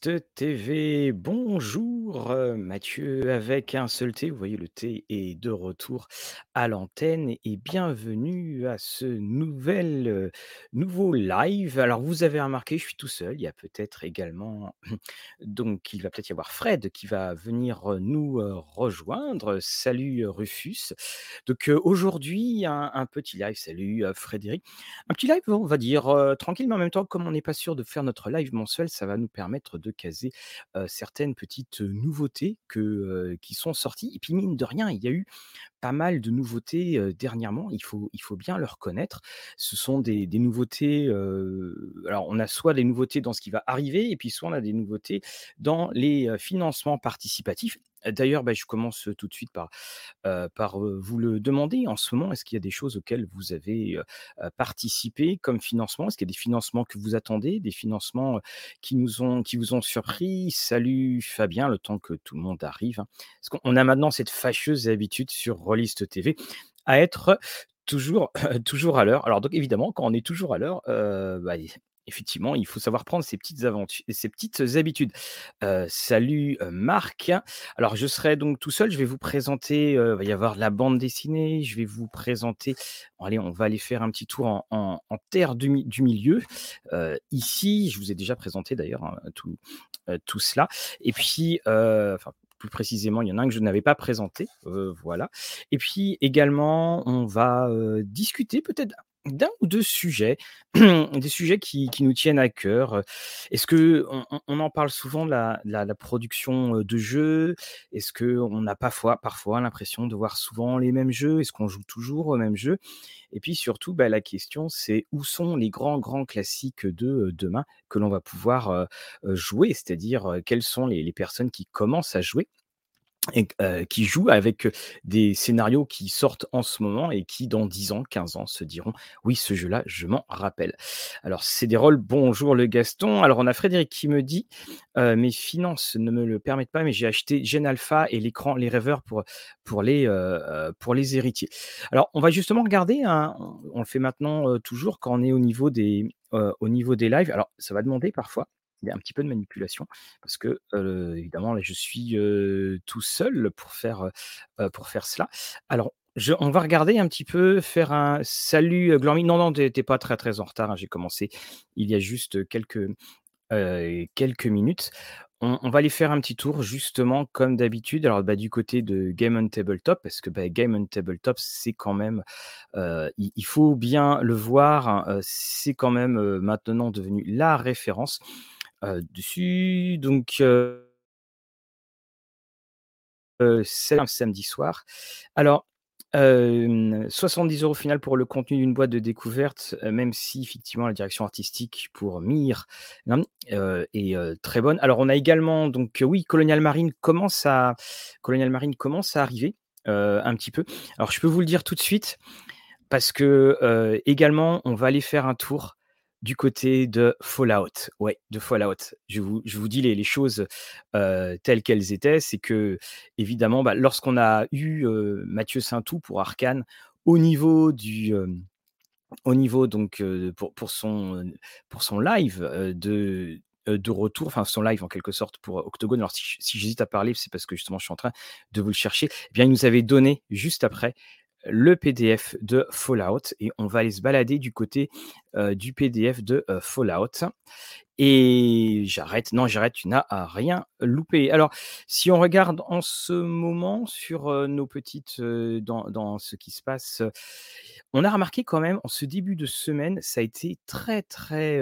TV. Bonjour, heu, Mathieu avec un seul T. Vous voyez le T est de retour à l'antenne et bienvenue à ce nouvel, heu, nouveau live. Alors vous avez remarqué, je suis tout seul. Il y a peut-être également donc il va peut-être y avoir Fred qui va venir, heu, nous, rejoindre. Salut, Rufus. Donc, aujourd'hui un un petit live. Salut, Frédéric. Un petit live, on va dire, tranquille, mais en même temps, comme on n'est pas sûr de faire notre live mensuel, ça va nous permettre de caser, certaines petites, nouveautés que, qui sont sorties et puis mine de rien, il y a eu pas mal de nouveautés, dernièrement, il faut bien le reconnaître. Ce sont des nouveautés, alors on a soit des nouveautés dans ce qui va arriver et puis soit on a des nouveautés dans les, financements participatifs. D'ailleurs, bah, je commence, tout de suite par, vous le demander. En ce moment, est-ce qu'il y a des choses auxquelles vous avez, participé comme financement? Est-ce qu'il y a des financements que vous attendez? Des financements, qui vous ont surpris? Salut Fabien, le temps que tout le monde arrive, hein. On a maintenant cette fâcheuse habitude sur Rollist TV à être toujours toujours à l'heure. Alors donc évidemment, quand on est toujours à l'heure, heu, bah, effectivement, il faut savoir prendre ses petites aventu ses petites habitudes. Salut, Marc. Alors je serai donc tout seul, je vais vous présenter, heu, va y avoir la bande dessinée, je vais vous présenter allez, on va aller faire un petit tour en terre du mi du milieu. Ici, je vous ai déjà présenté d'ailleurs, hein, tout, tout cela et puis, plus précisément, il y en a un que je n'avais pas présenté, voilà et puis également, on va, discuter peut-être d'un ou 2 sujets, des sujets qui nous tiennent à cœur. Est-ce qu'on on on en parle souvent de la production, de jeux? Est-ce n'a pas fois parfois l'impression de voir souvent les mêmes jeux? Est-ce qu'on joue toujours aux mêmes jeux? Et puis surtout, bah, la question c'est où sont les grands, grands classiques de, demain que l'on va pouvoir, jouer? C'est-à-dire, quelles sont les personnes qui commencent à jouer? Et heu, qui jouent avec, des scénarios qui sortent en ce moment et qui dans 10 ans, 15 ans se diront: «Oui, ce jeu-là, je m'en rappelle». Alors Cédérol, bonjour le Gaston. Alors on a Frédéric qui me dit, heu: «Mes finances ne me le permettent pas, mais j'ai acheté Gen Alpha et l'écran les rêveurs pour, pour les, pour les héritiers». Alors on va justement regarder, hein, on le fait maintenant, toujours quand on est au niveau des, au niveau des lives. Alors ça va demander parfois, il y a un petit peu de manipulation parce que, évidemment là je suis, tout seul pour faire, pour faire cela. Alors on va regarder un petit peu, faire un salut, Glormy. Non, non, tu es tu es pas très, très en retard, hein, j'ai commencé il y a juste quelques, quelques minutes. On va aller faire un petit tour justement comme d'habitude. Alors, bah, du côté de Game on Tabletop parce que, bah, Game on Tabletop, c'est quand même, il faut bien le voir, hein, c'est quand même, maintenant devenu la référence, dessus. Donc, heu heu, c'est un samedi soir. Alors, hem, 70 € au final pour le contenu d'une boîte de découverte, même si effectivement la direction artistique pour Mir, nam heu, est, très bonne. Alors on a également donc, oui, Colonial Marine commence à Colonial Marine commence à arriver, un petit peu. Alors je peux vous le dire tout de suite parce que, également on va aller faire un tour du côté de Fallout. Ouais, de Fallout. Je vous je dis les choses, telles qu'elles étaient. C'est qu'évidemment, bah, lorsqu'on a eu, heu, Mathieu Saintou pour Arcane, au niveau du, au niveau donc, pour son, pour son live, de, de retour, enfin son live en quelque sorte pour Octogone. Alors si j'hésite à parler, c'est parce que justement je suis en train de vous le chercher. Eh bien, il nous avait donné juste après le PDF de Fallout et on va aller se balader du côté, heu, du PDF de, heu, Fallout et j'arrête, non j'arrête, tu n'as rien loupé. Alors si on regarde en ce moment sur, heu, nos petites, dans dans ce qui se passe, on a remarqué quand même en ce début de semaine, ça a été très, très,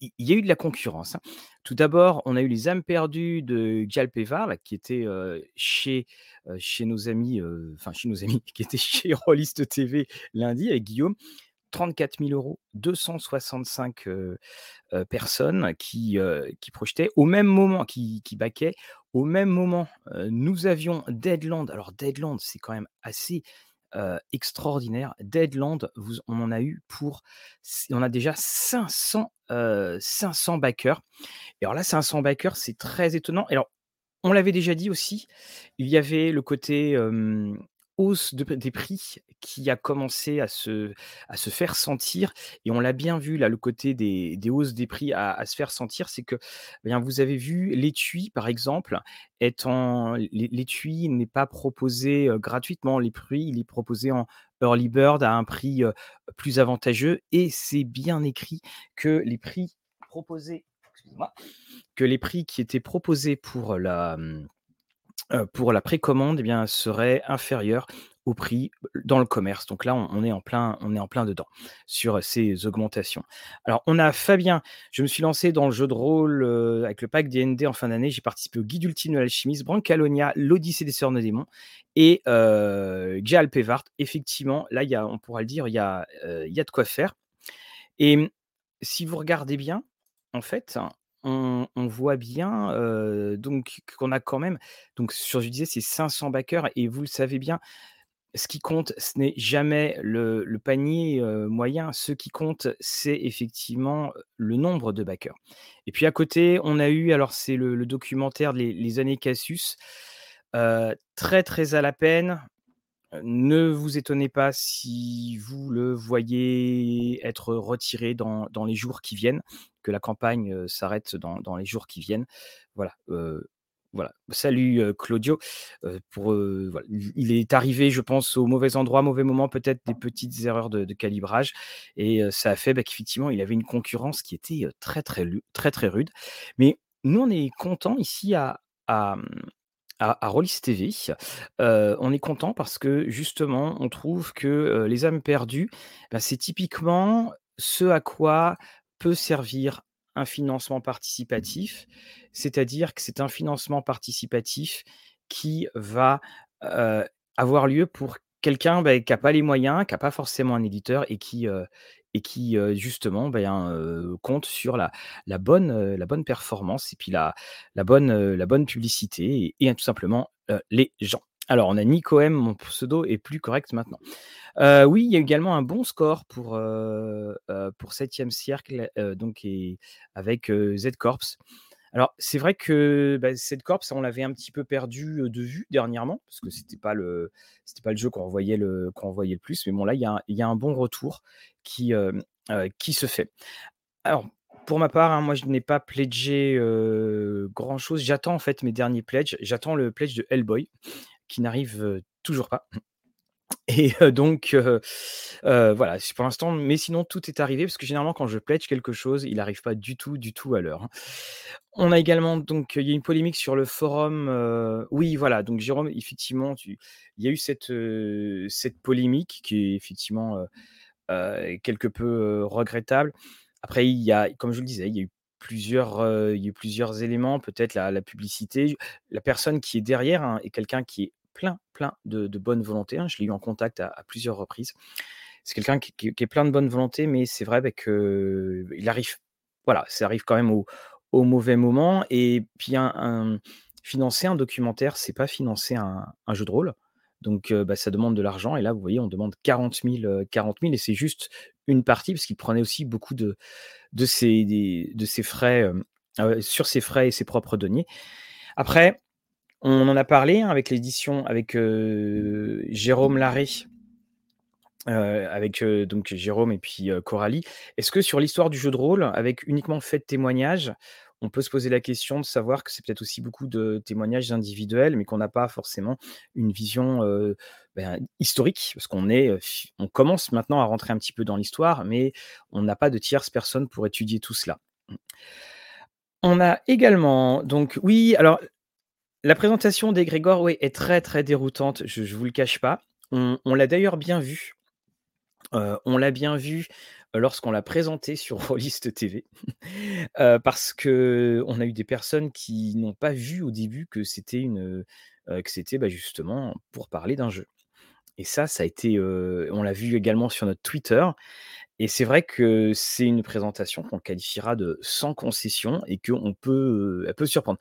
il y a eu de la concurrence, hein. Tout d'abord, on a eu les âmes perdues de Galpévar qui était, chez, nos amis, enfin chez nos amis, qui étaient chez Rollist TV lundi avec Guillaume. 34 000 €, 265, heu heu, personnes qui, qui projetaient. Au même moment qui qui backaient. Au même moment, nous avions Deadland. Alors Deadland, c'est quand même assez, extraordinaire. Deadland, vous on en a eu pour on a déjà 500, heu, 500 backers et alors là 500 backers, c'est très étonnant alors on l'avait déjà dit aussi, il y avait le côté, hausse de des prix qui a commencé à se faire sentir et on l'a bien vu là, le côté des des hausses des prix à se faire sentir, c'est que, bien, vous avez vu l'étui par exemple étant l'é l'étui n'est pas proposé, gratuitement. Les prix, il est proposé en early bird à un prix, plus avantageux et c'est bien écrit que les prix proposés que les prix qui étaient proposés pour la, mmh, pour la précommande, et bien, seraient inférieurs au prix dans le commerce. Donc là, on est en plein on est en plein dedans sur ces augmentations. Alors, on a Fabien: «Je me suis lancé dans le jeu de rôle, avec le pack D&D en fin d'année. J'ai participé au guide ultime de l'alchimiste, Brancalonia, l'Odyssée des sœurs Neudemonts et heu, Alpevart». Effectivement, là, y on pourra le dire, il y y a de quoi faire et si vous regardez bien, en fait, on voit bien, donc qu'on a quand même donc sur je disais, c'est 500 backers et vous le savez bien, ce qui compte, ce n'est jamais le panier, heu, moyen. Ce qui compte, c'est effectivement, heu, le nombre de backers et puis à côté, on a eu alors c'est le documentaire Les années Cassius, très, très à la peine. Ne vous étonnez pas si vous le voyez être retiré dans les jours qui viennent, que la campagne, s'arrête dans dans les jours qui viennent. Voilà, voilà. Salut, Claudio, pour, voilà, il est arrivé, je pense, au mauvais endroit, mauvais moment, peut-être des petites erreurs de calibrage et ça a fait, bah, qu'effectivement, il avait une concurrence qui était, très, très très, très rude. Mais nous, on est contents ici à à, mmh, à Rollis TV, on est contents parce que justement, on trouve que, Les âmes perdues, bah, c'est typiquement ce à quoi peut servir un financement participatif. C'est-à-dire que c'est un financement participatif qui va, avoir lieu pour quelqu'un, bah, qui a pas les moyens, qui a pas forcément un éditeur et qui, et qui, justement, heu, compte sur la bonne, la bonne performance et puis la la bonne, la bonne publicité et tout simplement, les gens. Alors, on a Nico M, mon pseudo est plus correct maintenant. Heu, oui, il y a également un bon score pour, heu heu, pour 7e Cercle, heu, donc avec, heu, Z-Corps. Alors, c'est vrai que, bah, Z-Corps, on l'avait un petit peu perdu, de vue dernièrement parce que c'était pas pas le jeu qu'on voyait le qu'on voyait le plus. Mais bon, là, il y a y a un bon retour qui, qui se fait. Alors, pour ma part, hein, moi, je n'ai pas pledgé, grand chose. J'attends, en fait, mes derniers pledges. J'attends le pledge de Hellboy qui n'arrive, toujours pas et donc heu heu, voilà, pour l'instant mais sinon, tout est arrivé parce que généralement, quand je pledge quelque chose, il arrive pas du tout, du tout à l'heure, hein. On a également donc il y a une polémique sur le forum, oui, voilà, donc Jérôme, effectivement, tu il y a eu cette, cette polémique qui est effectivement, quelque peu, regrettable. Après, il y a comme je le disais, il y a eu plusieurs, il y a eu plusieurs éléments, peut-être la publicité. La personne qui est derrière, hein, est quelqu'un qui est plein, plein de bonne volonté, hein. Je l'ai eu en contact à plusieurs reprises. C'est quelqu'un qui est plein de bonne volonté, mais c'est vrai, bah, qu'il arrive voilà, ça arrive quand même au au mauvais moment et puis financer un documentaire, c'est pas financer un jeu de rôle. Donc bah, ça demande de l'argent et là, vous voyez, on demande 40 000, heu, 40 000 et c'est juste une partie parce qu'il prenait aussi beaucoup de de ses frais, heu, sur ses frais et ses propres deniers. Après, on en a parlé, hein, avec l'édition avec, Jérôme heu, avec, donc Jérôme et puis, Coralie. Est-ce que sur l'histoire du jeu de rôle, avec uniquement fait de témoignages, on peut se poser la question de savoir que c'est peut-être aussi beaucoup de témoignages individuels, mais qu'on n'a pas forcément une vision, ben, historique? Parce qu'on est, on commence maintenant à rentrer un petit peu dans l'histoire, mais on n'a pas de tierce personne pour étudier tout cela. On a également donc oui, alors la présentation d'Egrégor, oui, est très, très déroutante, je je vous le cache pas. On l'a d'ailleurs bien vu. On l'a bien vu lorsqu'on l'a présenté sur Rollist TV, heu, parce qu'on a eu des personnes qui n'ont pas vu au début que c'était une, heu, que c'était, bah, justement pour parler d'un jeu et ça, ça a été, heu, on l'a vu également sur notre Twitter et c'est vrai que c'est une présentation qu'on qualifiera de sans concession et qu'on peut, elle peut surprendre.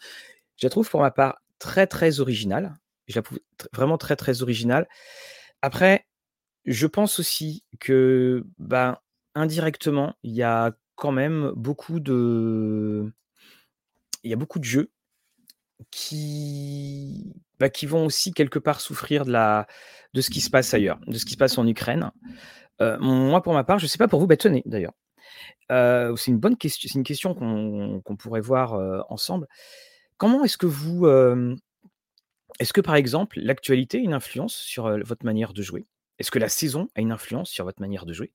Je la trouve pour ma part très, très originale. Je la trouve tr vraiment très, très originale. Après, je pense aussi que, ben, indirectement, il y a quand même beaucoup de il y a beaucoup de jeux qui bah, qui vont aussi quelque part souffrir de la de ce qui se passe ailleurs, de ce qui se passe en Ukraine. Heu, moi pour ma part, je sais pas pour vous, bah, tenez d'ailleurs, heu, c'est une bonne question c'est une question qu'on pourrait voir, heu, ensemble. Comment est-ce que vous, est-ce que par exemple l'actualité a une influence sur, votre manière de jouer? Est-ce que la saison a une influence sur votre manière de jouer?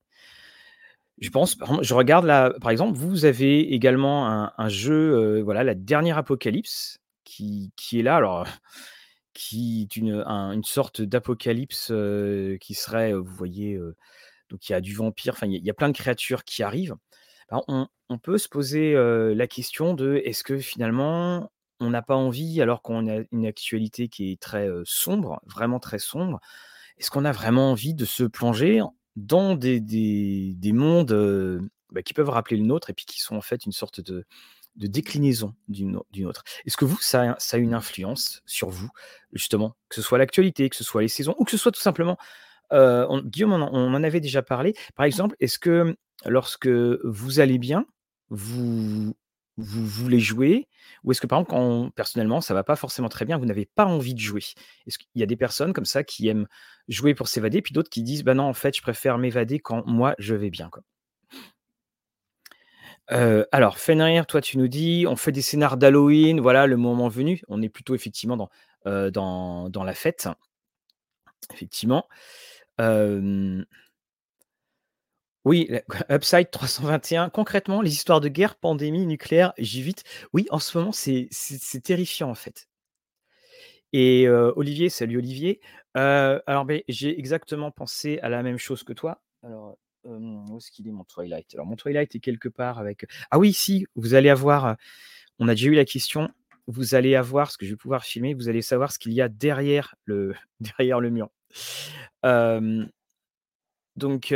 Je pense, je regarde là, par exemple, vous avez également un jeu, heu, voilà, la dernière Apocalypse qui qui est là, alors, qui est une, un une sorte d'apocalypse, heu, qui serait, heu, vous voyez, donc il y a du vampire, enfin il y a plein de créatures qui arrivent. Alors on on peut se poser, la question de est-ce que finalement on n'a pas envie, alors qu'on a une actualité qui est très, sombre, vraiment très sombre, est-ce qu'on a vraiment envie de se plonger dans des des des mondes, bah, qui peuvent rappeler le nôtre et qui sont en fait une sorte de déclinaison d'une au d'une autre? Est-ce que vous, ça a une influence sur vous, justement? Que ce soit l'actualité, que ce soit les saisons ou que ce soit tout simplement, Guillaume, on on en avait déjà parlé. Par exemple, est-ce que lorsque vous allez bien, vous vous voulez jouer? Ou est-ce que par exemple personnellement ça va pas forcément très bien, vous n'avez pas envie de jouer? Est-ce qu'il y a des personnes comme ça qui aiment jouer pour s'évader, puis d'autres qui disent: «Bah non, en fait, je préfère m'évader quand moi je vais bien, quoi»? Heu, alors Fenrir, toi tu nous dis: «On fait des scénars d'Halloween, voilà le moment venu». On est plutôt effectivement dans, heu, dans dans la fête. Effectivement. Oui, Upside 321, concrètement, les histoires de guerre, pandémie, nucléaire, j'évite. Oui, en ce moment, c'est terrifiant, en fait. Et heu, Olivier, salut Olivier. Heu, alors j'ai exactement pensé à la même chose que toi. Alors, où est-ce qu'il est mon Twilight? Alors mon Twilight est quelque part avec ah oui, si, vous allez avoir, on a déjà eu la question, vous allez avoir ce que je vais pouvoir filmer, vous allez savoir ce qu'il y a derrière le derrière le mur. Donc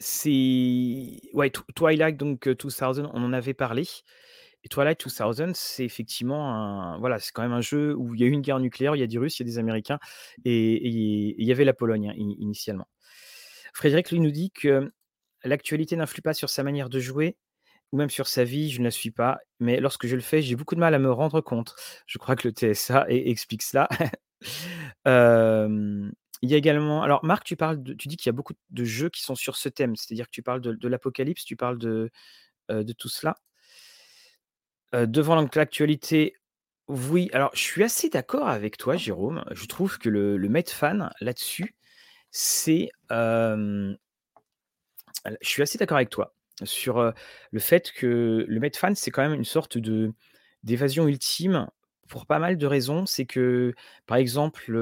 c'est ouais, Tw Twilight donc heu, 2000, on en avait parlé et Twilight 2000, c'est effectivement un voilà, c'est quand même un jeu où il y a eu une guerre nucléaire, il y a des Russes, il y a des Américains et il y avait la Pologne, hein, ini initialement. Frédéric, lui, nous dit que l'actualité n'influe pas sur sa manière de jouer ou même sur sa vie, je ne la suis pas, mais lorsque je le fais, j'ai beaucoup de mal à me rendre compte. Je crois que le TSA e explique cela. Hem, il y a également alors Marc, tu parles de tu dis qu'il y a beaucoup de jeux qui sont sur ce thème, c'est-à-dire que tu parles de l'apocalypse, tu parles de, de tout cela? Heu, devant l'actualité, oui, alors je suis assez d'accord avec toi Jérôme. Je trouve que le le Medfan là-dessus, c'est, je suis assez d'accord avec toi sur, le fait que le Medfan, c'est quand même une sorte de d'évasion ultime pour pas mal de raisons. C'est que, par exemple,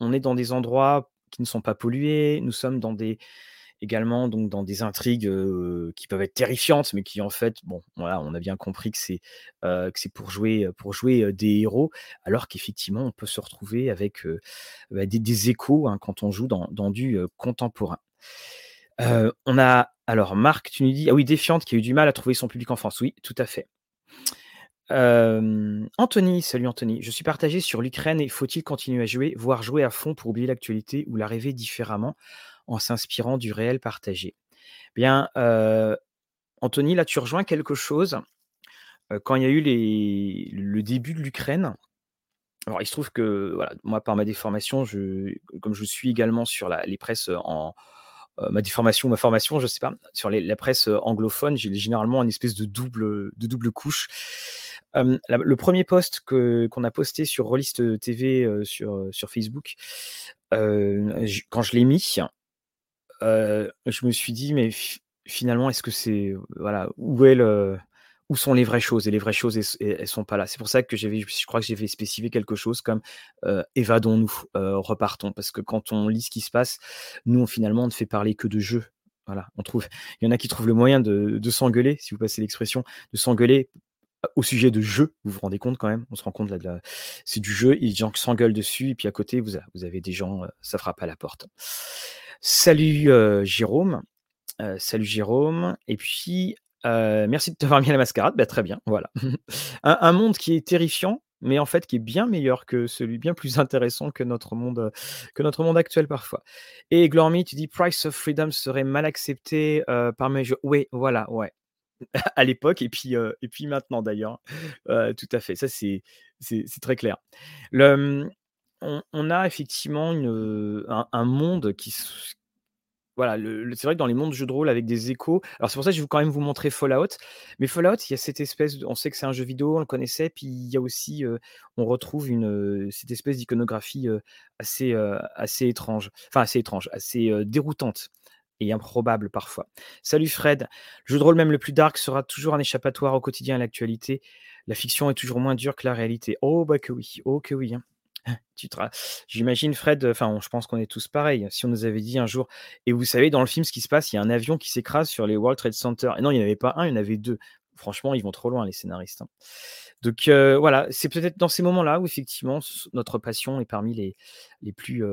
on est dans des endroits qui ne sont pas pollués, nous sommes dans des également donc dans des intrigues, qui peuvent être terrifiantes, mais qui en fait, bon, voilà, on a bien compris que c'est, que c'est pour jouer, pour jouer, des héros, alors qu'effectivement on peut se retrouver avec, bah, des échos, hein, quand on joue dans dans du, contemporain. On a alors Marc, tu nous dis ah oui, Défiante qui a eu du mal à trouver son public en France. Oui, tout à fait. Anthony, salut Anthony. Je suis partagé sur l'Ukraine et faut-il continuer à jouer, voire jouer à fond pour oublier l'actualité ou la rêver différemment en s'inspirant du réel partagé? Bien, Anthony, là, tu rejoins quelque chose. Quand il y a eu le début de l'Ukraine, alors il se trouve que, voilà, moi, par ma déformation, comme je suis également sur les presses, en ma déformation ma formation, je sais pas, sur la presse, anglophone, j'ai généralement une espèce de double couche. Le premier post qu'on a posté sur Rollist, TV, sur, sur Facebook, quand je l'ai mis, je me suis dit: «Mais fi finalement, est-ce que c'est voilà, où est le où sont les vraies choses?» et les vraies choses, elles sont pas là. C'est pour ça que j'avais je crois que j'avais spécifié quelque chose comme, «Évadons-nous, repartons». Parce que quand on lit ce qui se passe, nous, finalement, on ne fait parler que de jeux. Voilà, on trouve il y en a qui trouvent le moyen de de s'engueuler, si vous passez l'expression, de s'engueuler au sujet de jeux. Vous vous rendez compte quand même? On se rend compte là la c'est du jeu, des gens s'engueulent dessus et puis à côté vous avez des gens, ça frappe à la porte. Salut, Jérôme, salut Jérôme et puis, merci de t'avoir mis à la mascarade. Bah, très bien, voilà. Un un monde qui est terrifiant, mais en fait qui est bien meilleur que celui bien plus intéressant que notre monde, que notre monde actuel parfois. Et Glormy, tu dis: «Price of Freedom serait mal accepté, par mes jeux». Oui, voilà, ouais. à l'époque et puis, et puis maintenant d'ailleurs. Tout à fait, ça c'est c'est très clair. On a effectivement une, un monde qui voilà, c'est vrai que dans les mondes de jeux de rôle avec des échos alors c'est pour ça que je veux quand même vous montrer Fallout, mais Fallout, il y a cette espèce on sait que c'est un jeu vidéo, on le connaissait, puis il y a aussi, on retrouve une, cette espèce d'iconographie, assez, assez étrange, enfin assez étrange, assez, déroutante et improbable parfois. Salut Fred, le jeu de rôle même le plus dark sera toujours un échappatoire au quotidien à l'actualité. La fiction est toujours moins dure que la réalité. Oh bah que oui, oh que oui, hein. Tu te j'imagine Fred, enfin je pense qu'on est tous pareils. Si on nous avait dit un jour: «Et vous savez dans le film ce qui se passe, il y a un avion qui s'écrase sur les World Trade Center» et non, il y en avait pas 1, il y en avait 2. Franchement, ils vont trop loin les scénaristes, hein. Donc heu, voilà, c'est peut-être dans ces moments-là où effectivement notre passion est parmi les les plus,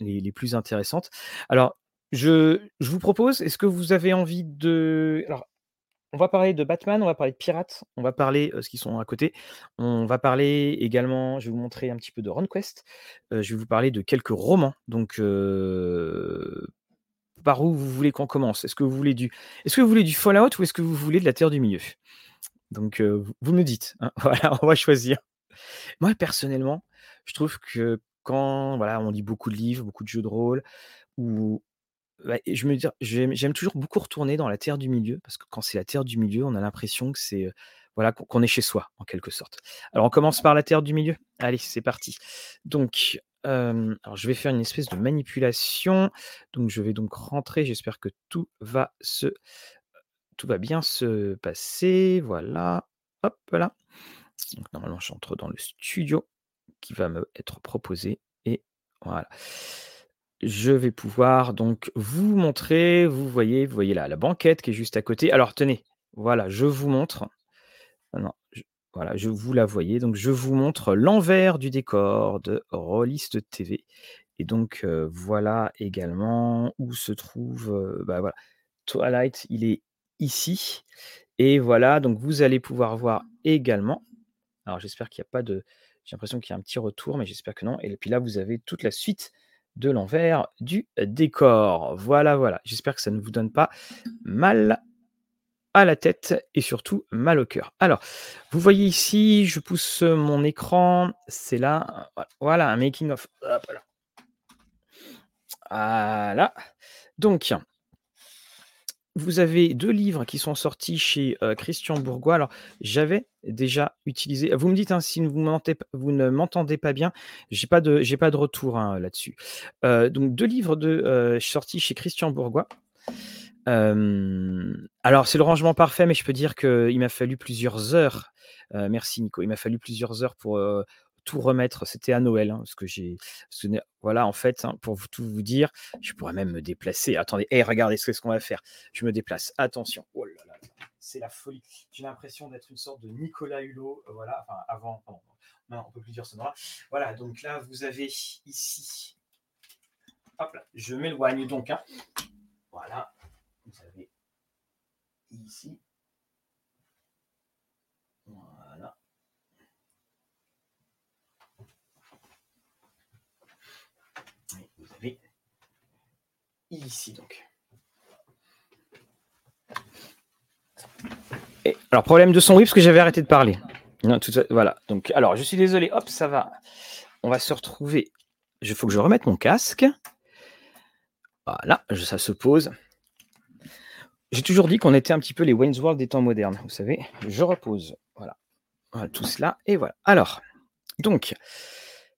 les les plus intéressantes. Alors je vous propose, est-ce que vous avez envie de alors on va parler de Batman, on va parler de pirates, on va parler, heu, ce qui sont à côté. On va parler également je vais vous montrer un petit peu de RuneQuest. Heu, je vais vous parler de quelques romans, donc par où vous voulez qu'on commence? Est-ce que vous voulez du est-ce que vous voulez du Fallout ou est-ce que vous voulez de la Terre du Milieu? Donc vous me dites, hein, voilà, on va choisir. Moi personnellement, je trouve que quand, on lit beaucoup de livres, beaucoup de jeux de rôle ou Et je me dire j'aime toujours beaucoup retourner dans la terre du milieu parce que quand c'est la terre du milieu, on a l'impression que c'est, heu, voilà, qu'on est chez soi, en quelque sorte. Alors on commence par la terre du milieu? Allez, c'est parti. Donc, hem, alors je vais faire une espèce de manipulation. Donc je vais donc rentrer, j'espère que tout va se tout va bien se passer. Voilà, hop là. Donc normalement j'entre dans le studio qui va me être proposé et voilà. Je vais pouvoir donc vous montrer, vous voyez vous voyez la la banquette qui est juste à côté. Alors tenez, voilà, je vous montre. Je voilà, je vous la voyez, donc je vous montre l'envers du décor de Rollist TV et donc heu, voilà également où se trouve, heu, bah, Twilight, il est ici. Et voilà, donc vous allez pouvoir voir également. Alors j'espère qu'il y a pas de j'ai l'impression qu'il y a un petit retour, mais j'espère que non. Et puis là, vous avez toute la suite de l'envers du décor. Voilà, voilà. J'espère que ça ne vous donne pas mal à la tête et surtout mal au cœur. Alors, vous voyez ici, je pousse mon écran, c'est là, voilà, un making of. Voilà. Donc, vous avez 2 livres qui sont sortis chez, heu, Christian Bourgois. Alors, j'avais déjà utilisé vous me dites, hein, si vous ne m'entendez pas bien, j'ai pas de j'ai pas de retour, hein, là-dessus. Heu, donc 2 livres de, heu, sortis chez Christian Bourgois. Alors c'est le rangement parfait, mais je peux dire qu'il m'a fallu plusieurs heures. Heu, merci Nico. Il m'a fallu plusieurs heures pour, tout remettre. C'était à Noël, hein, parce que j'ai voilà, en fait, hein, pour vous tout vous dire, je pourrais même me déplacer. Attendez, hé, regardez ce qu'on va faire. Je me déplace. Attention. Oh là là, c'est la folie. J'ai l'impression d'être une sorte de Nicolas Hulot, heu, voilà, enfin avant, pardon, non, on peut plus dire ce nom-là. Voilà, donc là, vous avez ici hop là, je m'éloigne donc, hein. Voilà, vous avez ici voilà. Et vous avez ici donc. Alors problème de son, oui, parce que j'avais arrêté de parler. Voilà, donc alors je suis désolé, hop, ça va. On va se retrouver. Il faut que je remette mon casque. Voilà, ça se pose. J'ai toujours dit qu'on était un petit peu les Wayne's World des temps modernes, vous savez? Je repose, voilà. Voilà, tout cela et voilà. Alors, donc,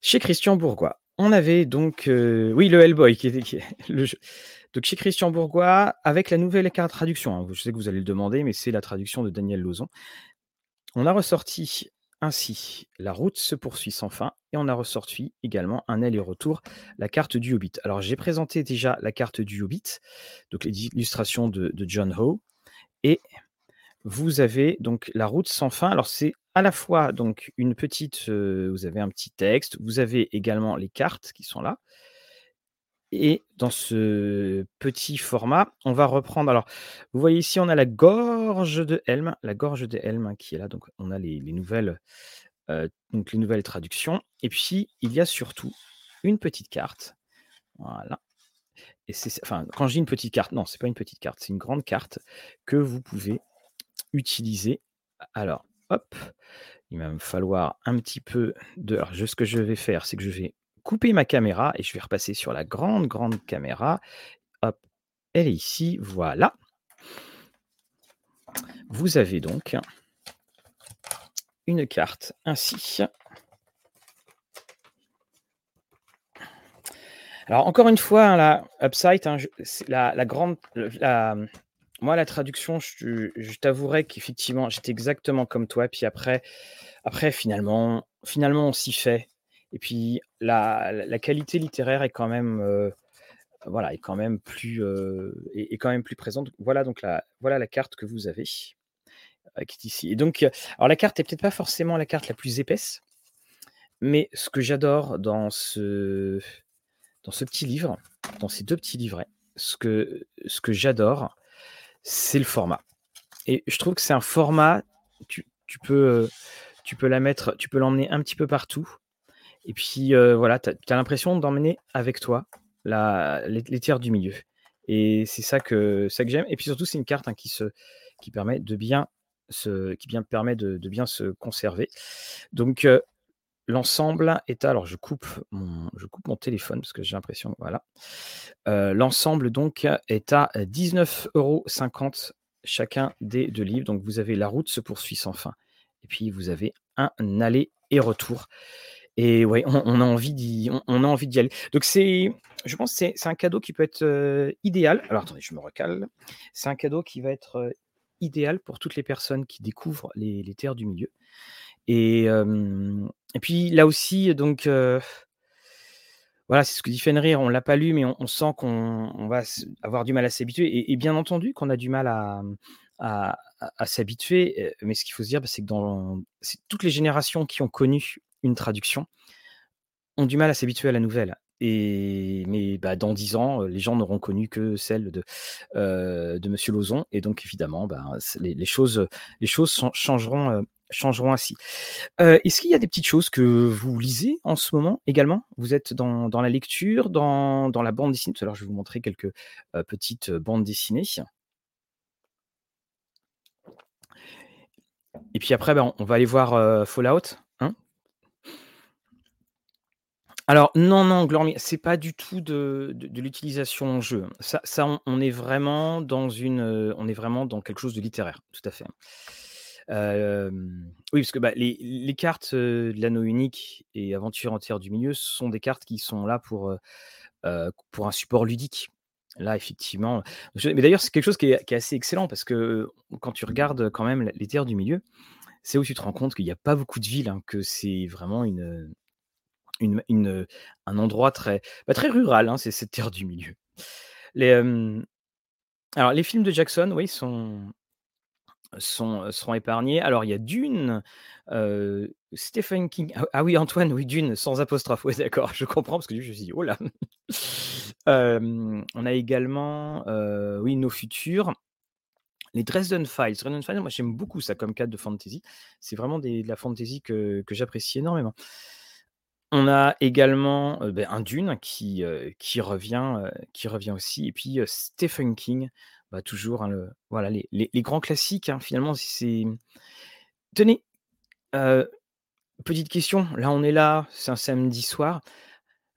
chez Christian Bourgois, on avait donc, heu, oui, le Hellboy qui était qui le jeu. Donc chez Christian Bourgois, avec la nouvelle carte traduction, hein, je sais que vous allez le demander, mais c'est la traduction de Daniel Lauzon. On a ressorti ainsi La route se poursuit sans fin et on a ressorti également un aller-retour, la carte du Hobbit. Alors j'ai présenté déjà la carte du Hobbit, donc les illustrations de de John Howe et vous avez donc La route sans fin. Alors c'est à la fois donc une petite, vous avez un petit texte, vous avez également les cartes qui sont là et dans ce petit format, on va reprendre. Alors, vous voyez ici, on a la gorge de Helm, la gorge de Helm qui est là, donc on a les les nouvelles, donc les nouvelles traductions et puis il y a surtout une petite carte, voilà et c'est enfin, quand je dis une petite carte, non, c'est pas une petite carte, c'est une grande carte que vous pouvez utiliser. alors, hop, il va me falloir un petit peu de alors ce que je vais faire, c'est que je vais couper ma caméra et je vais repasser sur la grande, grande caméra. Hop, elle est ici, voilà. Vous avez donc une carte ainsi. Alors encore une fois, hein, la Upside, hein, la, grande, moi la traduction, je, je t'avouerai qu'effectivement j'étais exactement comme toi. Puis après, après finalement, finalement on s'y fait. Et puis la, qualité littéraire est quand même, euh, voilà, est quand même plus, euh, est, quand même plus présente. Voilà donc la, voilà la carte que vous avez euh, qui est ici. Et donc, alors la carte est peut-être pas forcément la carte la plus épaisse, mais ce que j'adore dans ce, dans ce petit livre, dans ces deux petits livrets, ce que, ce que j'adore, c'est le format. Et je trouve que c'est un format, tu, peux, tu peux la mettre, tu peux l'emmener un petit peu partout. Et puis voilà, tu as, l'impression d'emmener avec toi la, les, tiers du milieu. Et c'est ça que, ça que j'aime. Et puis surtout, c'est une carte hein, qui, se, qui permet de bien se, qui bien permet de, de bien se conserver. Donc l'ensemble est à, alors je coupe mon, je coupe mon téléphone parce que j'ai l'impression, voilà. l'ensemble donc est à 19,50 euros chacun des deux livres. Donc vous avez La route se poursuit sans fin. Et puis vous avez un aller et retour. Et ouais, on, a envie d'y, on, a envie d'y aller. Donc c'est, je pense, c'est, c'est un cadeau qui peut être euh, idéal. Alors attendez, je me recale. C'est un cadeau qui va être euh, idéal pour toutes les personnes qui découvrent les, terres du milieu. Et, et puis là aussi, donc euh, voilà, c'est ce que dit Fenrir. On l'a pas lu, mais on, sent qu'on va avoir du mal à s'habituer. Et, bien entendu qu'on a du mal à, à, s'habituer. Mais ce qu'il faut se dire, bah, c'est que dans toutes les générations qui ont connu une traduction, ont du mal à s'habituer à la nouvelle. Et, mais bah, dans dix ans, les gens n'auront connu que celle de, de Monsieur Lozon. Et donc, évidemment, bah, les, choses, les choses changeront, changeront ainsi. Est-ce qu'il y a des petites choses que vous lisez en ce moment également? Vous êtes dans, la lecture, dans, la bande dessinée? Tout à l'heure, je vais vous montrer quelques petites bandes dessinées. Et puis après, bah, on va aller voir Fallout. Alors non, non, Glormi, c'est pas du tout de de l'utilisation en jeu. Ça ça on est vraiment dans une, on est vraiment dans quelque chose de littéraire, tout à fait. Oui, parce que, bah, les cartes, de l'anneau unique et aventure entière du milieu, sont des cartes qui sont là pour, pour un support ludique. Là, effectivement, mais d'ailleurs, c'est quelque chose qui est assez excellent parce que, quand tu regardes quand même les terres du milieu, c'est où tu te rends compte qu'il n'y a pas beaucoup de villes, hein, que c'est vraiment une, une, un endroit très, bah, très rural, hein, c'est cette terre du milieu. Les, alors, les films de Jackson, oui, sont, sont, seront épargnés. Alors, il y a Dune, Stephen King. Ah, ah, oui, Antoine, oui, Dune, sans apostrophe. Oui, d'accord, je comprends parce que je me suis dit, oh là. on a également, oui, Nos Futurs. Les Dresden Files. Dresden Files, moi j'aime beaucoup ça comme cadre de fantasy. C'est vraiment de la fantasy que, que j'apprécie énormément. On a également, ben, un Dune qui, qui revient, qui revient aussi et puis, Stephen King, bah, toujours, hein, voilà les grands classiques, hein, finalement, c'est tenez, petite question, là, on est là, c'est un samedi soir.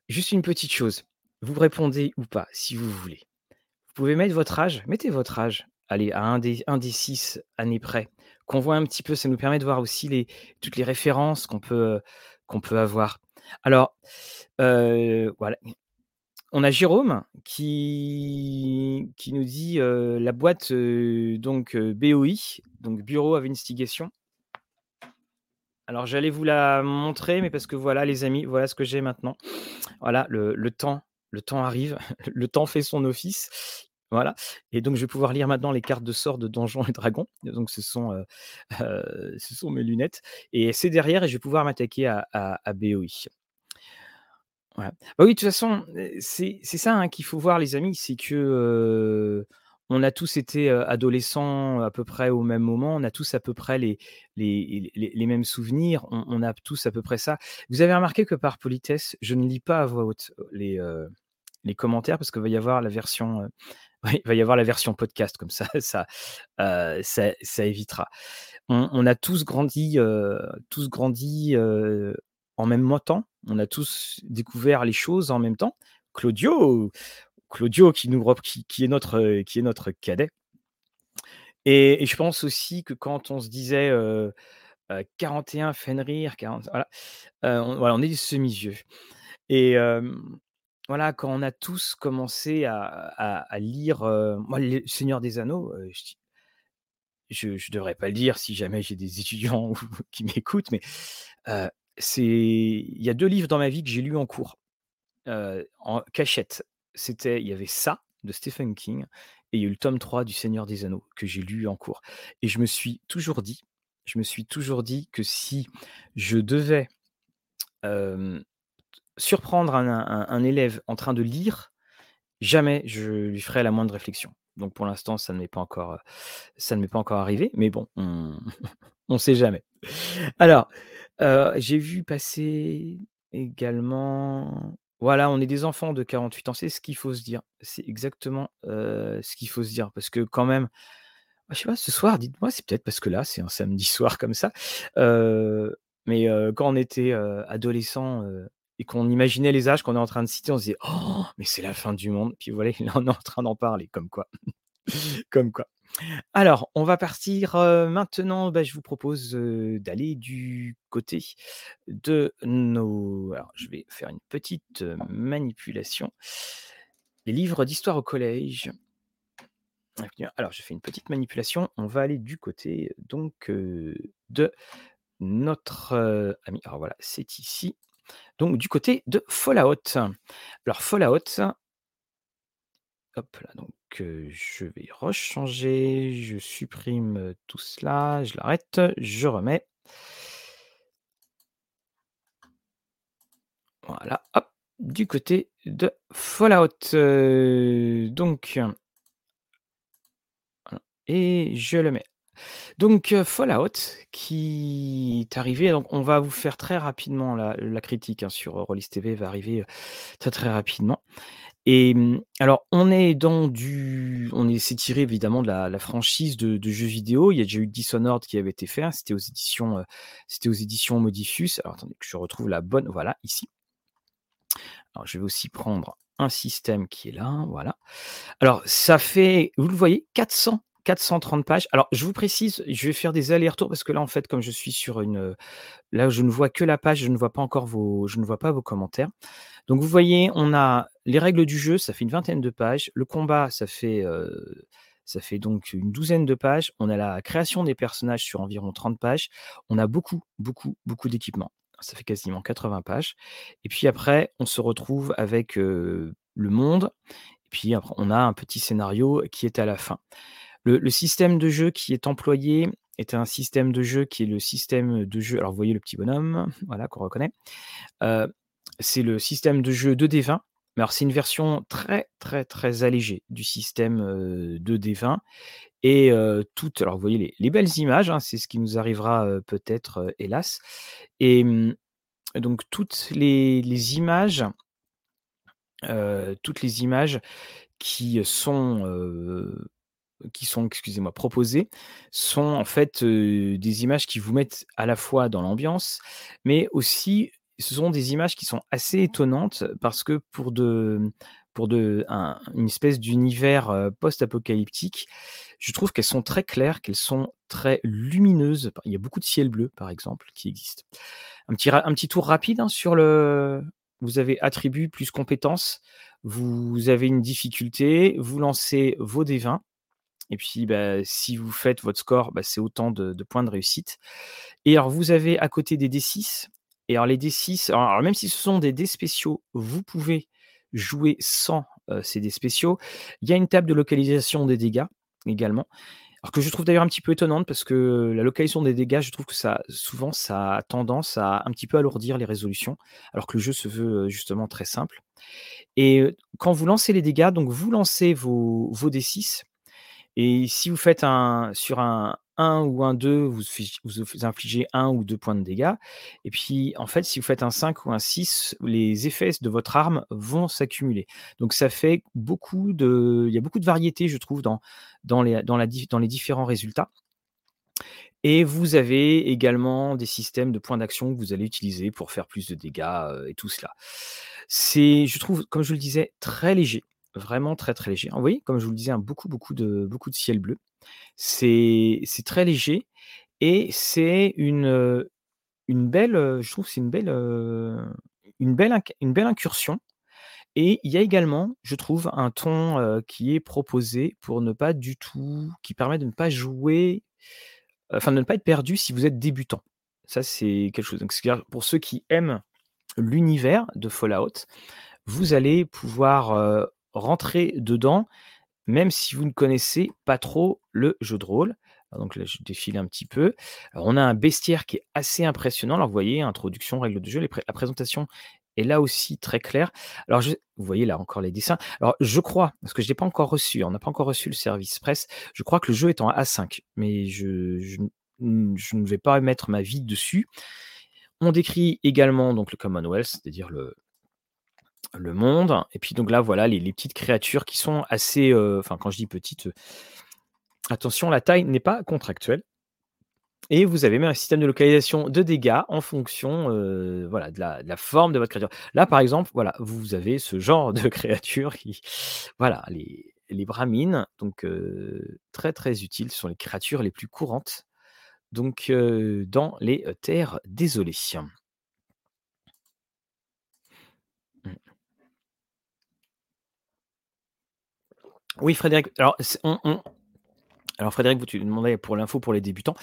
Juste une petite chose, vous répondez ou pas, si vous voulez. Vous pouvez mettre votre âge, mettez votre âge, allez, à un des un 6 années près, qu'on voit un petit peu, ça nous permet de voir aussi toutes les références qu'on peut, qu'on peut avoir. Alors, voilà. On a Jérôme qui nous dit, la boîte, donc BOI, donc Bureau of Investigation. Alors j'allais vous la montrer, mais parce que voilà les amis, voilà ce que j'ai maintenant. Voilà, le temps le temps arrive, le temps fait son office. Voilà et donc je vais pouvoir lire maintenant les cartes de sort de Donjons et Dragons. Donc ce sont, ce sont mes lunettes et c'est derrière et je vais pouvoir m'attaquer à à BOI. Bah, oui, de toute façon, c'est ça, hein, qu'il faut voir les amis, c'est que, on a tous été, adolescents à peu près au même moment, on a tous à peu près les les les mêmes souvenirs, on a tous à peu près ça. Vous avez remarqué que par politesse, je ne lis pas à voix haute, les, les commentaires parce qu'il va y avoir la version, va y avoir la version podcast comme ça ça, ça ça évitera. On a tous grandi, tous grandi, en même temps. On a tous découvert les choses en même temps. Claudio! Claudio qui nous qui qui est notre, qui est notre cadet. Et je pense aussi que quand on se disait, heu heu, 41 Fenrir, 40 voilà, heu, on voilà, on est des semi-vieux. Et voilà, quand on a tous commencé à lire, moi, les Seigneur des Anneaux, je je devrais pas le dire si jamais j'ai des étudiants qui m'écoutent, mais c'est il y a 2 livres dans ma vie que j'ai lus en cours, heu, en cachette. C'était il y avait ça, de Stephen King et il y a eu le tome 3 du Seigneur des Anneaux que j'ai lu en cours. Et je me suis toujours dit je me suis toujours dit que si je devais, surprendre un un élève en train de lire, jamais je lui ferais la moindre réflexion. Donc pour l'instant, ça ne m'est pas encore, ça ne m'est pas encore arrivé, mais bon, on on sait jamais. Alors, heu, j'ai vu passer également voilà, on est des enfants de 48 ans, c'est ce qu'il faut se dire. C'est exactement, heu, ce qu'il faut se dire parce que quand même, je sais pas, ce soir, dites-moi, c'est peut-être parce que là, c'est un samedi soir comme ça, heu, mais quand on était, heu, et qu'on imaginait les âges qu'on est en train de citer, on se disait: «Oh, mais c'est la fin du monde!» puis voilà, là, on est en train d'en parler, comme quoi. Comme quoi. Alors, on va partir, maintenant, bah, je vous propose, d'aller du côté de nos alors, je vais faire une petite, manipulation. Les livres d'histoire au collège. Alors, je fais une petite manipulation. On va aller du côté donc, de notre, ami. Alors voilà, c'est ici. Donc du côté de Fallout. Alors Fallout là, donc je vais rechanger, je supprime, tout cela, je l'arrête, je remets. Voilà, hop, du côté de Fallout, donc et je le mets. Donc Fallout qui est arrivé donc on va vous faire très rapidement la critique, hein, sur Rollis TV va arriver, très, très rapidement. Et mmh, alors on est dans du on est c'est tiré évidemment de la franchise de jeux vidéo. Il y a déjà eu Dishonored qui avait été fait, hein, c'était aux éditions, heu, c'était aux éditions Modiphius. Alors attendez que je retrouve la bonne voilà, ici. Alors je vais aussi prendre un système qui est là, voilà. Alors ça fait, vous le voyez, 400-430 pages. Alors je vous précise, je vais faire des allers-retours parce que là, en fait, comme je suis sur une, heu, là, je ne vois que la page, je ne vois pas encore vos je ne vois pas vos commentaires. Donc vous voyez, on a les règles du jeu, ça fait une vingtaine de pages. Le combat, ça fait, heu, ça fait donc une douzaine de pages. On a la création des personnages sur environ 30 pages. On a beaucoup, beaucoup, beaucoup d'équipements. Ça fait quasiment 80 pages. Et puis après, on se retrouve avec, heu, le monde et puis après on a un petit scénario qui est à la fin. Le système de jeu qui est employé est un système de jeu qui est le système de jeu alors vous voyez le petit bonhomme, voilà, qu'on reconnaît. Heu, c'est le système de jeu 2D20, mais alors c'est une version très, très, très allégée du système, heu, 2D20 et heu, toutes alors vous voyez les les belles images, hein, c'est ce qui nous arrivera, heu, peut-être, hélas. Et mmh, donc toutes les images toutes les images qui sont, qui sont, excusez-moi, proposées sont en fait, des images qui vous mettent à la fois dans l'ambiance, mais aussi ce sont des images qui sont assez étonnantes parce que pour de pour de un une espèce d'univers, post-apocalyptique, je trouve qu'elles sont très claires, qu'elles sont très lumineuses. Il y a beaucoup de ciel bleu, par exemple, qui existe. Un petit un petit tour rapide, hein, sur le vous avez attributs plus compétences, vous avez une difficulté, vous lancez vos 20 et puis, bah, si vous faites votre score, bah, c'est autant de points de réussite. Et alors vous avez à côté des dés 6 et alors les dés 6 alors même si ce sont des dés spéciaux, vous pouvez jouer sans, heu, ces dés spéciaux. Il y a une table de localisation des dégâts également. Alors que je trouve d'ailleurs un petit peu étonnante parce que la localisation des dégâts, je trouve que ça souvent ça a tendance à un petit peu alourdir les résolutions, alors que le jeu se veut, heu, justement très simple. Et heu, quand vous lancez les dégâts, donc vous lancez vos vos dés 6 et si vous faites un sur un 1 ou un 2, vous infligez 1 ou 2 points de dégâts et puis, en fait, si vous faites un 5 ou un 6, les effets de votre arme vont s'accumuler. Donc ça fait beaucoup de il y a beaucoup de variété, je trouve, dans dans les dans les différents résultats et vous avez également des systèmes de points d'action que vous allez utiliser pour faire plus de dégâts, heu et tout cela. C'est, je trouve, comme je le disais, très léger, vraiment très, très léger. Vous voyez, comme je vous le disais, hein, beaucoup, beaucoup de beaucoup de ciel bleu. C'est très léger et c'est une, une belle, je trouve c'est une belle, une belle une belle incursion et il y a également, je trouve, un ton, qui est proposé pour ne pas du tout qui permet de ne pas jouer, enfin de ne pas être perdu si vous êtes débutant. Ça, c'est quelque chose donc pour ceux qui aiment l'univers de Fallout, vous allez pouvoir, rentrer dedans, même si vous ne connaissez pas trop le jeu de rôle. Donc là, je défile un petit peu. On a un bestiaire qui est assez impressionnant. Alors vous voyez, introduction, règles de jeu, la présentation est là aussi très claire. Alors vous voyez là encore les dessins. Alors je crois, parce que je l'ai pas encore reçu, on n'a pas encore reçu le service presse, je crois que le jeu est en A5, mais je je ne vais pas mettre ma vie dessus. On décrit également donc le Commonwealth, c'est-à-dire le le monde et puis donc là, voilà les petites créatures qui sont assez, heu, enfin quand je dis petites, heu, attention la taille n'est pas contractuelle et vous avez même un système de localisation de dégâts en fonction, heu, voilà de la forme de votre créature. Là, par exemple, voilà, vous avez ce genre de créatures qui voilà, les les Brahmines, donc très, très utiles. Ce sont les créatures les plus courantes, donc dans les, terres désolées. Oui, Frédéric, alors Frédéric, vous tu demandais pour l'info pour les débutants.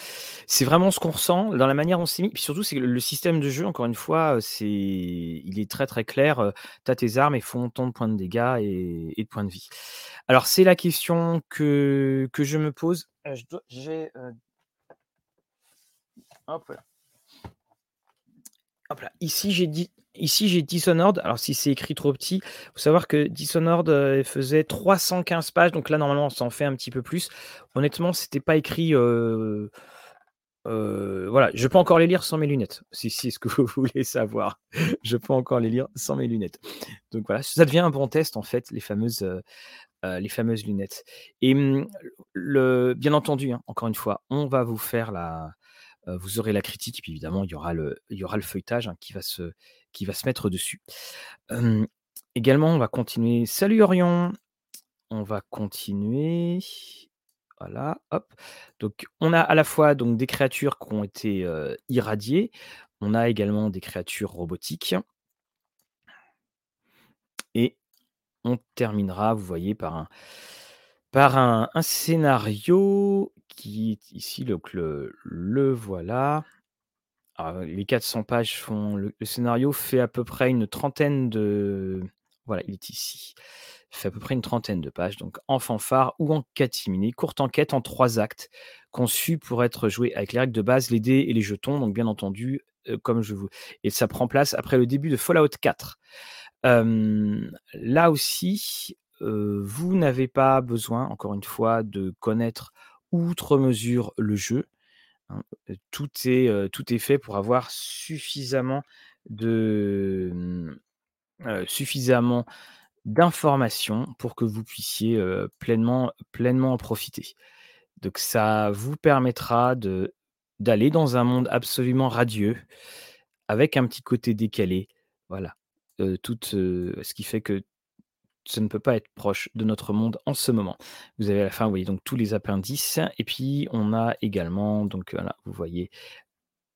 C'est vraiment ce qu'on ressent dans la manière dont c'est mis, puis surtout, c'est que le système de jeu, encore une fois, heu, c'est il est très, très clair, heu, tu as tes armes, elles font tant de points de dégâts et et de points de vie. Alors c'est la question que je me pose, heu hop là. Hop là, ici j'ai dit ici j'ai Dishonored, alors si c'est écrit trop petit, faut savoir que Dishonored, heu, faisait 315 pages, donc là normalement ça en fait un petit peu plus. Honnêtement, c'était pas écrit, heu heu, voilà, je peux encore les lire sans mes lunettes, si c'est ce que vous voulez savoir. Je peux encore les lire sans mes lunettes. Donc voilà, ça devient un bon test en fait, les fameuses, lunettes et mmh, bien entendu, hein, encore une fois, on va vous faire la vous aurez la critique et puis évidemment il y aura le il y aura le feuilletage, hein, qui va se va se mettre dessus. Également on va continuer salut Orion! On va continuer, voilà, hop. Donc on a à la fois donc des créatures qui ont été, irradiées, on a également des créatures robotiques et on terminera, vous voyez, par un par un scénario qui est ici, donc le le voilà. Alors les 400 pages font le scénario fait à peu près une trentaine de voilà, il est ici. Fait à peu près une trentaine de pages, donc en fanfare ou en catimini, courte enquête en 3 actes, conçue pour être jouée avec les règles de base, les dés et les jetons, donc bien entendu, heu, comme je vous et ça prend place après le début de Fallout 4. Hem, là aussi, heu, vous n'avez pas besoin, encore une fois, de connaître outre mesure le jeu, hein. Tout est, tout est fait pour avoir suffisamment de, mmh, suffisamment d'informations pour que vous puissiez, pleinement pleinement en profiter. Donc ça vous permettra d'aller dans un monde absolument radieux, avec un petit côté décalé, voilà. Heu, ce qui fait que ça ne peut pas être proche de notre monde en ce moment. Vous avez à la fin, vous voyez donc tous les appendices et puis on a également donc voilà, vous voyez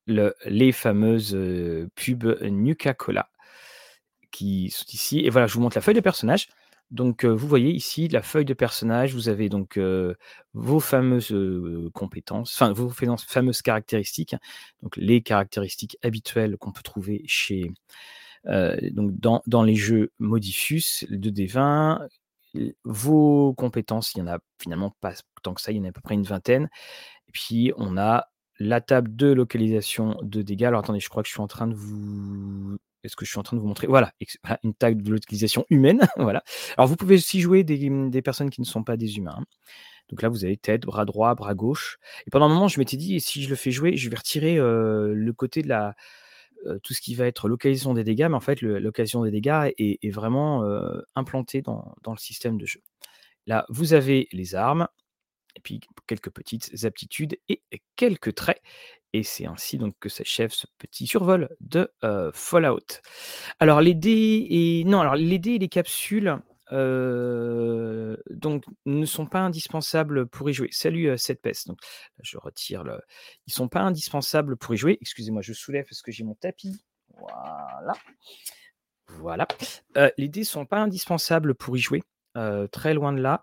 le les fameuses, pubs Nuka-Cola qui sont ici et voilà, je vous montre la feuille de personnage. Donc vous voyez ici la feuille de personnage, vous avez donc vos fameuses, compétences, enfin vos fameuses caractéristiques, donc les caractéristiques habituelles qu'on peut trouver chez, donc dans dans les jeux Modiphius, 2D20, l vos compétences, il y en a finalement pas tant que ça, il y en a à peu près une vingtaine et puis on a la table de localisation de dégâts. Alors attendez, je crois que je suis en train de vous est-ce que je suis en train de vous montrer? Voilà, une table de localisation humaine, voilà. Alors vous pouvez aussi jouer des, des personnes qui ne sont pas des humains, hein. Donc là, vous avez tête, bras droit, bras gauche et pendant un moment, je m'étais dit: «Et si je le fais jouer, je vais retirer, heu, le côté de la tout ce qui va être localisation des dégâts», mais en fait, l'occasion des dégâts est vraiment, heu, implantée dans le système de jeu. Là, vous avez les armes et puis quelques petites aptitudes et quelques traits et c'est ainsi donc que s'achève ce petit survol de, heu, Fallout. Alors les dés et non, alors les dés et les capsules, donc ne sont pas indispensables pour y jouer. Salut, heu, Pest. donc je retire le ils sont pas indispensables pour y jouer. Excusez-moi, je soulève parce que j'ai mon tapis. Voilà. Voilà. Les dés sont pas indispensables pour y jouer, très loin de là.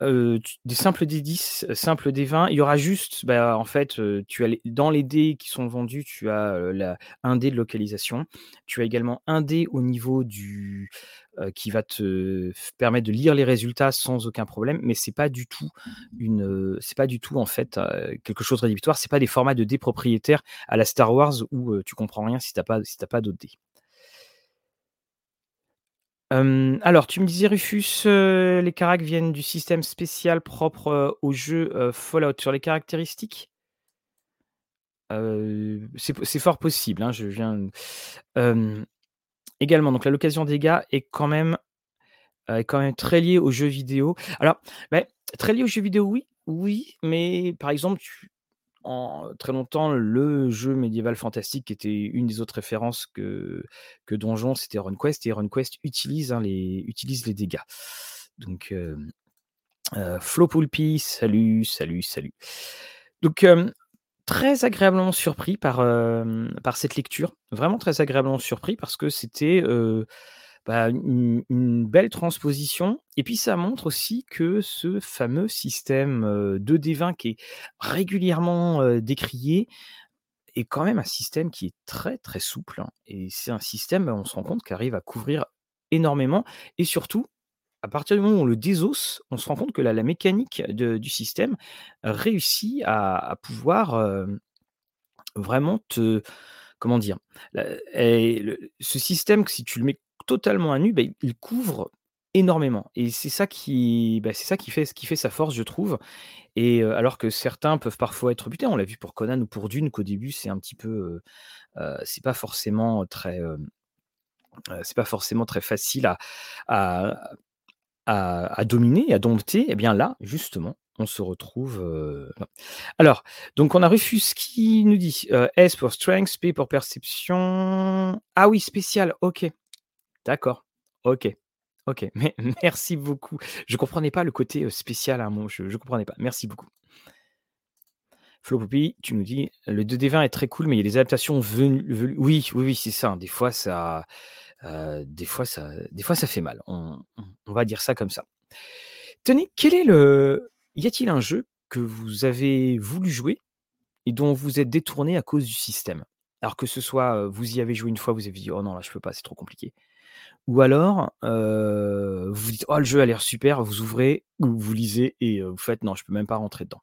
Des simples dés 10, simples dés 20, il y aura juste, bah, en fait, tu as dans les dés qui sont vendus, tu as, un dé de localisation. Tu as également un dé au niveau du qui va te permettre de lire les résultats sans aucun problème, mais c'est pas du tout c'est pas du tout en fait, quelque chose de rédhibitoire. C'est pas des formats de dés propriétaires à la Star Wars où, tu comprends rien si tu as pas si pas d'autres dés. Alors tu me disais Rufus, les caracs viennent du système spécial propre, au jeu, Fallout. Sur les caractéristiques? C'est fort possible, hein, je viens également donc la location dégâts est quand même, est quand même très liée aux jeux vidéo. Alors, très liée aux jeux vidéo, oui, oui, mais par exemple, en très longtemps, le jeu médiéval fantastique qui était une des autres références que Donjons, c'était RunQuest et RunQuest utilise, hein, les utilise les dégâts. Donc, heu, Flo Poulpi, salut, salut, salut. Donc, très agréablement surpris par, cette lecture. Vraiment très agréablement surpris parce que c'était, bah, une belle transposition et puis ça montre aussi que ce fameux système, heu, 2D20 qui est régulièrement, décrié est quand même un système qui est très, très souple, hein et c'est un système, bah, on se rend compte, qui arrive à couvrir énormément et surtout, à partir du moment où on le désosse, on se rend compte que la la mécanique de du système réussit à pouvoir, vraiment te comment dire? Et ce système si tu le mets totalement à nu, bah, il couvre énormément et c'est ça qui, bah, c'est ça qui fait qui fait sa force, je trouve et alors que certains peuvent parfois être butés, on l'a vu pour Conan ou pour Dune qu'au début c'est un petit peu, heu, c'est pas forcément très, heu, c'est pas forcément très facile à à à dominer, à dompter et bien là, justement, on se retrouve. Alors, donc on a Rufus qui nous dit, S pour strength, P pour perception. Ah oui, spécial, OK. D'accord, OK, OK. Mais merci beaucoup. Je comprenais pas le côté, spécial à un moment, je je comprenais pas. Merci beaucoup. Flo Poupy, tu nous dis: «Le 2D20 est très cool, mais il y a des adaptations venu velu» oui, oui, oui, c'est ça, hein, des fois ça, des fois ça des fois ça fait mal. On va dire ça comme ça. Tenez, quel est le y a-t-il un jeu que vous avez voulu jouer et dont vous êtes détourné à cause du système? Alors que ce soit, vous y avez joué une fois, vous avez dit: «Oh non, là je peux pas, c'est trop compliqué». Ou alors, heu, vous dites: «Oh le jeu a l'air super», vous ouvrez ou vous lisez et vous faites: «Non, je peux même pas rentrer dedans».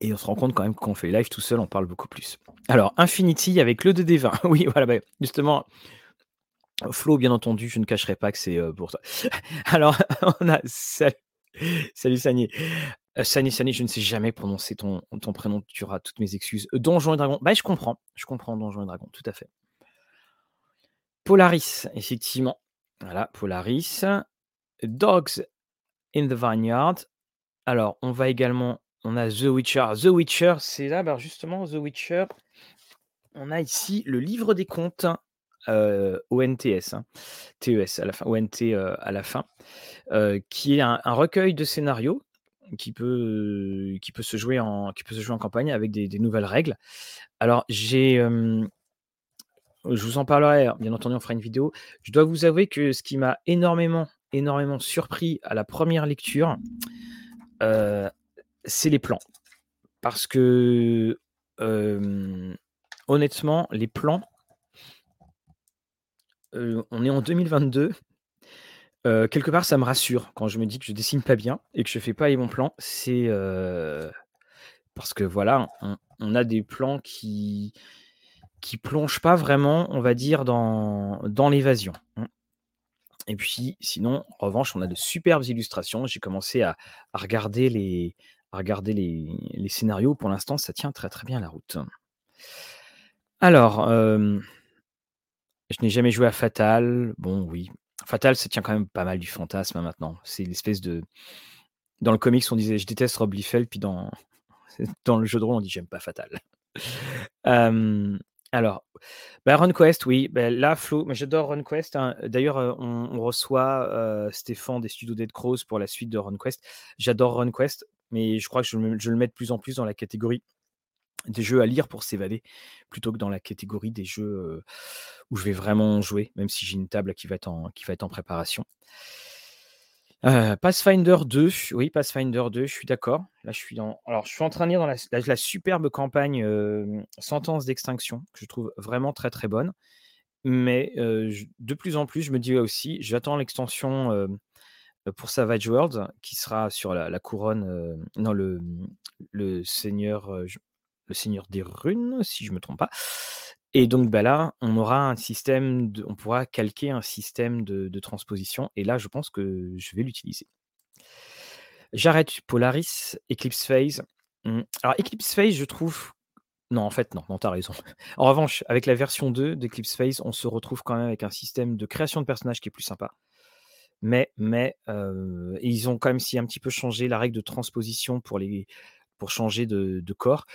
Et on se rend compte quand même qu'on fait live tout seul, on parle beaucoup plus. Alors Infinity avec le 2D20. Oui, voilà, bah, justement, Flo, bien entendu, je ne cacherai pas que c'est, pour toi. Alors, on a sa salut Sani. Heu, Sani, Sani, je ne sais jamais prononcer ton prénom, tu auras toutes mes excuses. Donjons et Dragons, bah, je comprends, je comprends Donjons et Dragons, tout à fait. Polaris, effectivement. Voilà, Polaris. Dogs in the Vineyard. Alors, on va également on a The Witcher. The Witcher, c'est là, bah, justement, The Witcher, on a ici le livre des contes, heu, ONTS, hein, TES à la fin, ONT, à la fin, qui est un recueil de scénarios qui peut qui peut se jouer en qui peut se jouer en campagne avec des nouvelles règles. Alors j'ai, je vous en parlerai, bien entendu, on fera une vidéo. Je dois vous avouer que ce qui m'a énormément, énormément surpris à la première lecture, heu, c'est les plans. Parce que, honnêtement, les plans heu, on est en 2022. Heu, quelque part, ça me rassure quand je me dis que je dessine pas bien et que je fais pas les bons plans. C'est, heu, parce que voilà, on a des plans qui qui plongent pas vraiment, on va dire, dans dans l'évasion, mmh. Et puis sinon, en revanche, on a de superbes illustrations. J'ai commencé à à regarder les à regarder les les scénarios. Pour l'instant, ça tient très, très bien la route. Alors, hem je n'ai jamais joué à Fatal. Bon, oui. Fatal, ça tient quand même pas mal du fantasme, hein, maintenant. C'est l'espèce de dans le comics, on disait: «Je déteste Rob Liefeld», puis dans le jeu de rôle, on dit: «J'aime pas Fatal». Alors, bah, RunQuest, oui, bah, là, Flo, moi j'adore RunQuest, hein. D'ailleurs, heu, on reçoit, heu, Stéphane des studios Dead Crows pour la suite de RunQuest. J'adore RunQuest, mais je crois que je je le mets de plus en plus dans la catégorie des jeux à lire pour s'évader, plutôt que dans la catégorie des jeux, où je vais vraiment jouer, même si j'ai une table qui va être en préparation. Heu, Pathfinder 2, oui, Pathfinder 2, je suis d'accord. Là, je suis dans alors je suis en train de lire dans la superbe campagne, Sentence d'extinction, que je trouve vraiment très, très bonne. Mais, de plus en plus, je me dis aussi, j'attends l'extension, pour Savage Worlds, qui sera sur la couronne, non, le, seigneur, le seigneur des runes, si je me trompe pas. Et donc, bah, là, on aura un système on pourra calquer un système de transposition et là, je pense que je vais l'utiliser. J'arrête Polaris, Eclipse Phase. Mmh, alors Eclipse Phase, je trouve non, en fait, non, non, tu as raison. En revanche, avec la version 2 d'Eclipse Phase, on se retrouve quand même avec un système de création de personnages qui est plus sympa. Mais mais, heu, ils ont quand même si un petit peu changé la règle de transposition pour changer de corps.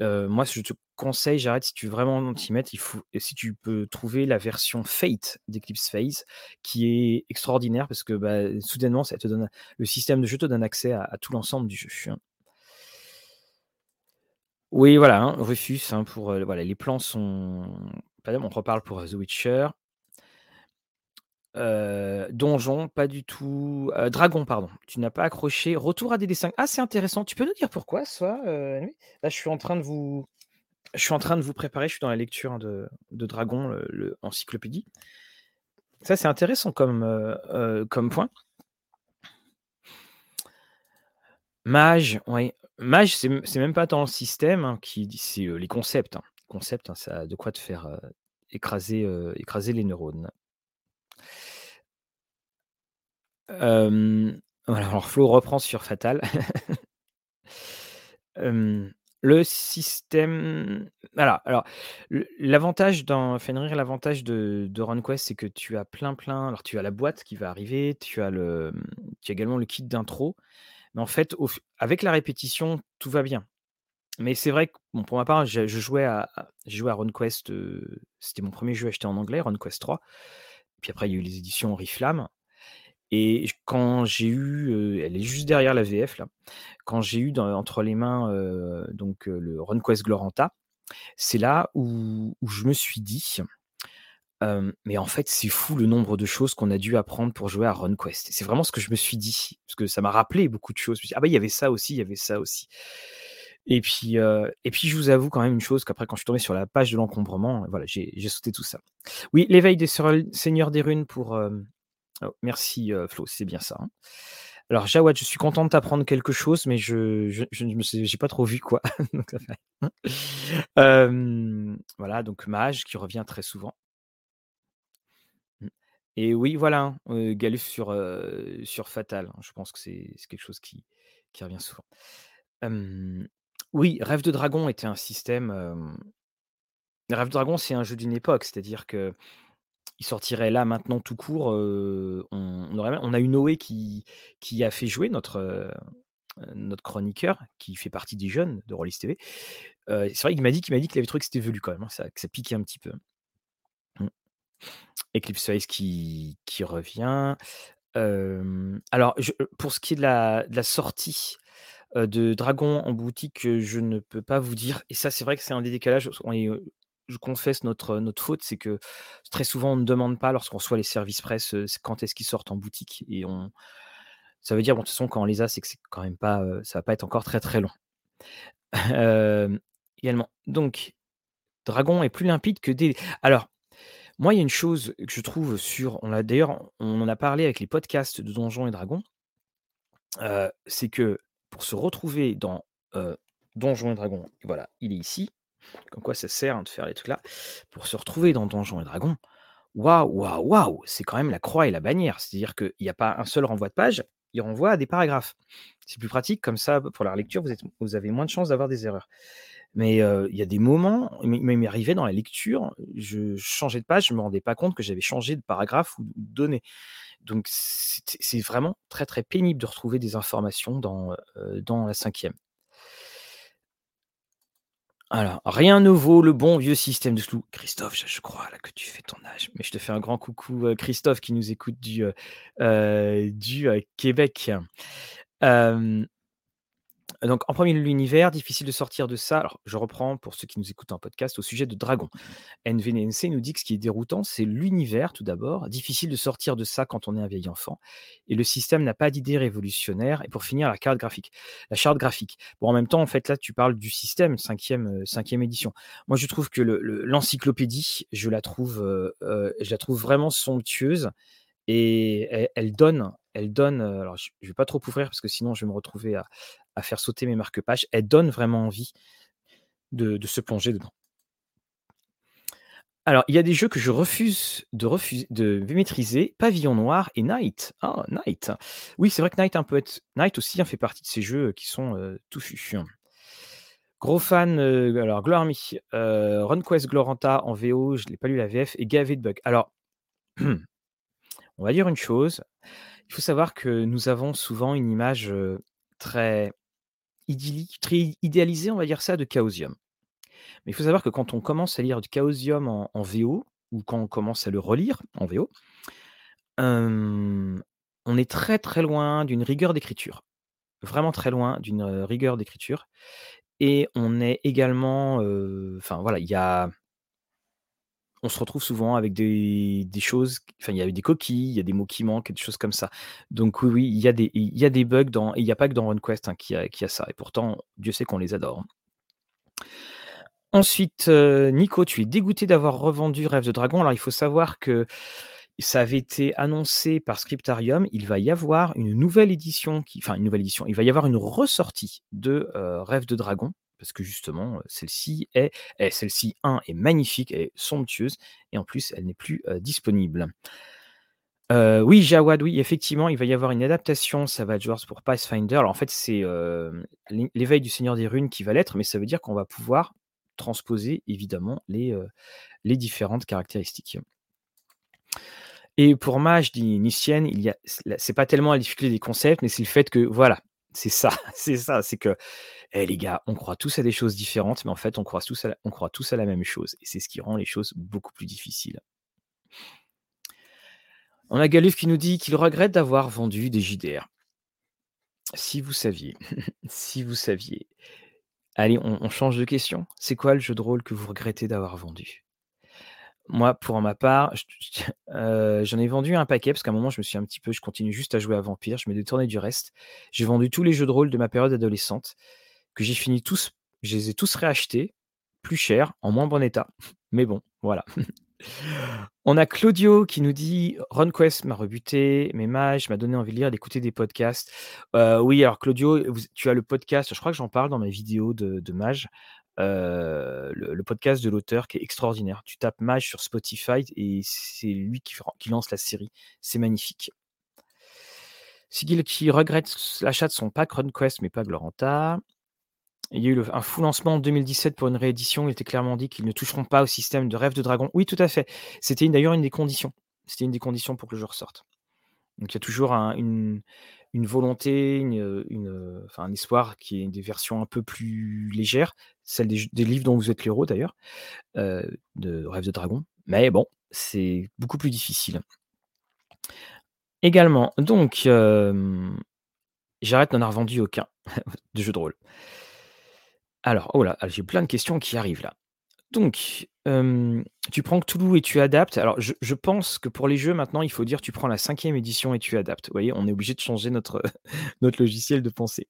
Heu, moi, je te conseille, j'arrête si tu veux vraiment t'y mettre, il faut si tu peux trouver la version Fate d'Eclipse Phase qui est extraordinaire parce que, bah, soudainement, ça te donne le système de jeu te donne accès à tout l'ensemble du jeu, hein. Oui, voilà, hein, Rufus, hein, pour, voilà, les plans sont on reparle pour, The Witcher. Donjon, pas du tout. Dragon, pardon, tu n'as pas accroché. Retour à DD5. Ah, c'est intéressant. Tu peux nous dire pourquoi heu, Nuit? Là, je suis en train de vous préparer, je suis dans la lecture de de Dragon, le le encyclopédie. Ça, c'est intéressant comme, point. Mage. Mage, c'est même pas tant le système, hein, qui c'est, les concepts, hein. Concept, hein, ça a de quoi te faire, écraser les neurones. Alors Flo reprend sur Fatal. Le système voilà, alors l'avantage dans Fenrir, l'avantage de de RunQuest, c'est que tu as plein, plein alors tu as la boîte qui va arriver, tu as le, tu as également le kit d'intro, mais en fait, avec la répétition, tout va bien. Mais c'est vrai que, pour ma part, je jouais à j'ai joué à RunQuest, c'était mon 1er jeu acheté en anglais, RunQuest 3. Puis après, il y a eu les éditions Oriflamme et quand j'ai eu, elle est juste derrière la VF là. Quand j'ai eu dans entre les mains, heu, donc heu, le RunQuest Gloranta, c'est là où je me suis dit, «Mais en fait, c'est fou le nombre de choses qu'on a dû apprendre pour jouer à RunQuest». C'est vraiment ce que je me suis dit, parce que ça m'a rappelé beaucoup de choses. «Ah bah, il y avait ça aussi, il y avait ça aussi». Et puis, et puis je vous avoue quand même une chose, qu'après quand je suis tombé sur la page de l'encombrement, voilà, j'ai sauté tout ça. Oui, l'éveil des seigneurs des runes pour, oh, merci, heu, Flo, c'est bien ça, hein. Alors Jawad, je suis content de t'apprendre quelque chose, mais je je j'ai pas trop vu quoi, voilà, donc mage qui revient très souvent. Et oui, voilà, hein, heu, Galuf sur, heu, sur Fatal, hein, je pense que c'est quelque chose qui revient souvent. Oui, Rêve de Dragon était un système, Rêve de Dragon, c'est un jeu d'une époque, c'est-à-dire qu'il sortirait là, maintenant, tout court, on aurait on a eu Noé qui a fait jouer notre, notre chroniqueur, qui fait partie des jeunes de Rollis TV. C'est vrai qu'il m'a dit qu'il avait trouvé que c'était velu quand même, hein, ça que ça piquait un petit peu. Mmh. Eclipse Phase qui qui revient. Alors pour ce qui est de la sortie, de Dragon en boutique, je ne peux pas vous dire et ça, c'est vrai que c'est un des décalages je confesse notre, notre faute, c'est que très souvent, on ne demande pas lorsqu'on reçoit les services presse, c'est quand est-ce qu'ils sortent en boutique et on ça veut dire, bon, de toute façon, quand on les a, c'est que c'est quand pas, heu, ça va pas être encore très, très long. Également, donc Dragon est plus limpide que D alors, moi, il y a une chose que je trouve sur on d'ailleurs, on en a parlé avec les podcasts de Donjons et Dragons c'est que pour se retrouver dans, Donjons et Dragons, voilà, il est ici, comme quoi ça sert, hein, de faire les trucs là. Pour se retrouver dans Donjons et Dragons, waouh, waouh, waouh, c'est quand même la croix et la bannière. C'est-à-dire qu'il y a pas un seul renvoi de page, il renvoie à des paragraphes. C'est plus pratique comme ça pour la lecture, vous avez moins de chances d'avoir des erreurs. Mais, heu, il y a des moments, il m'est arrivé dans la lecture, je changeais de page, je me rendais pas compte que j'avais changé de paragraphe ou de données. Donc c'est vraiment très, très pénible de retrouver des informations dans, dans la cinquième. Alors, rien ne vaut le bon vieux système de Slough. Christophe, je crois là que tu fais ton âge, mais je te fais un grand coucou, heu, Christophe qui nous écoute du, heu heu, du, Québec. Donc en premier lieu, l'univers, difficile de sortir de ça. Alors, je reprends pour ceux qui nous écoutent en podcast au sujet de Dragon. NVNC nous dit que ce qui est déroutant, c'est l'univers tout d'abord. Difficile de sortir de ça quand on est un vieil enfant. Et le système n'a pas d'idée révolutionnaire. Et pour finir, la carte graphique. La charte graphique. Bon, en même temps, en fait, là, tu parles du système, cinquième, euh, cinquième édition. Moi, je trouve que le- le- l'encyclopédie, je la trouve, euh, euh, je la trouve vraiment somptueuse et elle, donne, elle donne. euh, Alors, je, je vais pas trop ouvrir parce que sinon, je vais me retrouver à, à faire sauter mes marque-pages. Elle donne vraiment envie de, se plonger dedans. Alors, il y a des jeux que je refuse de, refuser, de maîtriser. Pavillon Noir et Night. Ah, Night. Oui, c'est vrai que Night, un peu être... Night aussi hein, fait partie de ces jeux qui sont euh, touchus. Gros fan, euh, alors Gloire Me, euh, RunQuest Gloranta en VO, je ne l'ai pas lu la VF, et gavé de. Alors, on va dire une chose, il faut savoir que nous avons souvent une image très idéalisée, on va dire ça, de Chaosium. Mais il faut savoir que quand on commence à lire du Chaosium en, VO, ou quand on commence à le relire en VO, on est très très loin d'une rigueur d'écriture. Vraiment très loin d'une rigueur d'écriture. Et on est également, enfin voilà, il y a, on se retrouve souvent avec des, choses, enfin il y a des coquilles, il y a des mots qui manquent, des choses comme ça. Donc oui, oui, il y a des, bugs dans, et il n'y a pas que dans RunQuest hein, qui, a, qui a ça. Et pourtant, Dieu sait qu'on les adore. Ensuite, euh, Nico, tu es dégoûté d'avoir revendu Rêve de Dragon. Alors il faut savoir que ça avait été annoncé par Scriptarium. Il va y avoir une nouvelle édition, qui, enfin une nouvelle édition. Il va y avoir une ressortie de euh, Rêve de Dragon parce que justement, celle-ci est, est celle-ci, un, est magnifique, elle est somptueuse, et en plus, elle n'est plus disponible. Oui, Jawad, oui, effectivement, il va y avoir une adaptation Savage Wars pour Pathfinder. Alors en fait, c'est l'é- l'éveil du Seigneur des Runes qui va l'être, mais ça veut dire qu'on va pouvoir transposer évidemment les, les différentes caractéristiques. Et pour Mage, dit Nicienne, il y a, c'est pas tellement la difficulté des concepts, mais c'est le fait que, voilà, c'est ça, c'est ça, c'est que, eh, les gars, on croit tous à des choses différentes, mais en fait, on croit tous à la, même chose. Et c'est ce qui rend les choses beaucoup plus difficiles. On a Galuf qui nous dit qu'il regrette d'avoir vendu des JDR. Si vous saviez, si vous saviez. Allez, on, change de question. C'est quoi le jeu de rôle que vous regrettez d'avoir vendu? Moi, pour ma part, euh, j'en ai vendu un paquet parce qu'à un moment, je me suis un petit peu, je continue juste à jouer à Vampire, je me détournais du reste. J'ai vendu tous les jeux de rôle de ma période adolescente que j'ai fini tous, je les ai tous réachetés, plus cher, en moins bon état. Mais bon, voilà. On a Claudio qui nous dit RunQuest m'a rebuté, mais Mage m'a donné envie de lire, d'écouter des podcasts. Euh, oui, alors Claudio, tu as le podcast, je crois que j'en parle dans ma vidéo de, Mage, euh, le, podcast de l'auteur qui est extraordinaire. Tu tapes Mage sur Spotify et c'est lui qui, qui lance la série. C'est magnifique. Sigil qui regrette l'achat de son pack RunQuest, mais pas Gloranta. Il y a eu un fou lancement en 2017 pour une réédition. Il était clairement dit qu'ils ne toucheront pas au système de rêve de dragon. Oui, tout à fait. C'était d'ailleurs une des conditions. C'était une des conditions pour que le jeu ressorte. Donc il y a toujours un- une, volonté, un espoir qui est des versions un peu plus légères, celles des, livres dont vous êtes l'héros d'ailleurs, euh, de Rêve de Dragon. Mais bon, c'est beaucoup plus difficile. Également, donc, euh, j'arrête n'en a revendu aucun de jeu de rôle. Alors, oh là, j'ai plein de questions qui arrivent là. Donc, tu prends Cthulhu et tu adaptes. Alors, je pense que pour les jeux maintenant, il faut dire tu prends la cinquième édition et tu adaptes. Vous voyez, on est obligé de changer notre logiciel de pensée.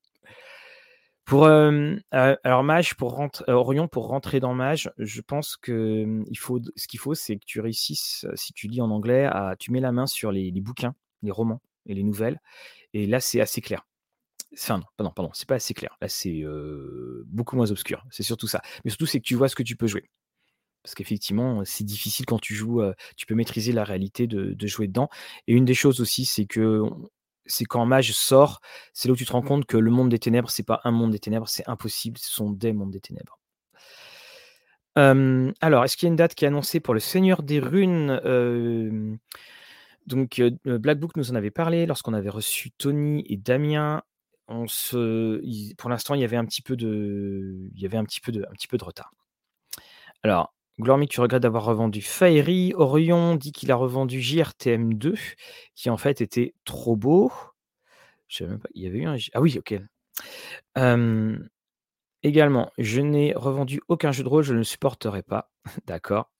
Pour, heu, alors Mage pour heu, Orion pour rentrer dans Mage, je pense que, il ce qu'il faut, c'est que tu réussisses, heu, si tu lis en anglais, à tu mets la main sur les bouquins, les romans et les nouvelles et là, c'est assez clair. Enfin non, pardon, pardon, c'est pas assez clair. Là, c'est, beaucoup moins obscur. C'est surtout ça. Mais surtout, c'est que tu vois ce que tu peux jouer. Parce qu'effectivement, c'est difficile quand tu joues, tu peux maîtriser la réalité de jouer dedans et une des choses aussi, c'est que c'est quand Mage sort, c'est là où tu te rends compte que le monde des ténèbres, c'est pas un monde des ténèbres, c'est impossible, ce sont des mondes des ténèbres. Alors, est-ce qu'il y a une date qui est annoncée pour le Seigneur des Runes? Donc, Black Book nous en avait parlé lorsqu'on avait reçu Tony et Damien. On se pour l'instant, il y avait un petit peu de il y avait un petit peu de un petit peu de retard. Alors, Glormy, tu regrettes d'avoir revendu Faerie. Orion dit qu'il a revendu JRTM 2, qui en fait était trop beau. Je savais même pas, il y avait eu un ah oui, OK. Également, je n'ai revendu aucun jeu de rôle, je ne le supporterai pas. D'accord.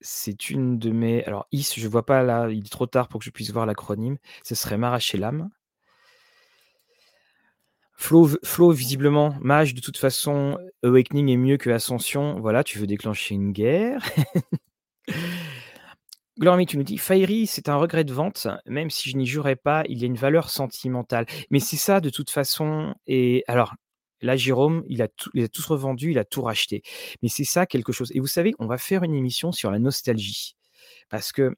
C'est une de mes alors IS, je vois pas là, il est trop tard pour que je puisse voir l'acronyme. Ce serait m'arracher l'âme. Flo visiblement, Mage de toute façon, Awakening est mieux que Ascension. Voilà, tu veux déclencher une guerre. Glormy, tu nous dis: «Faerie, c'est un regret de vente, même si je n'y jouerai pas, il y a une valeur sentimentale». Mais c'est ça de toute façon et alors là, Jérôme, il a tout il a tout revendu, il a tout racheté. Mais c'est ça quelque chose et vous savez, on va faire une émission sur la nostalgie parce que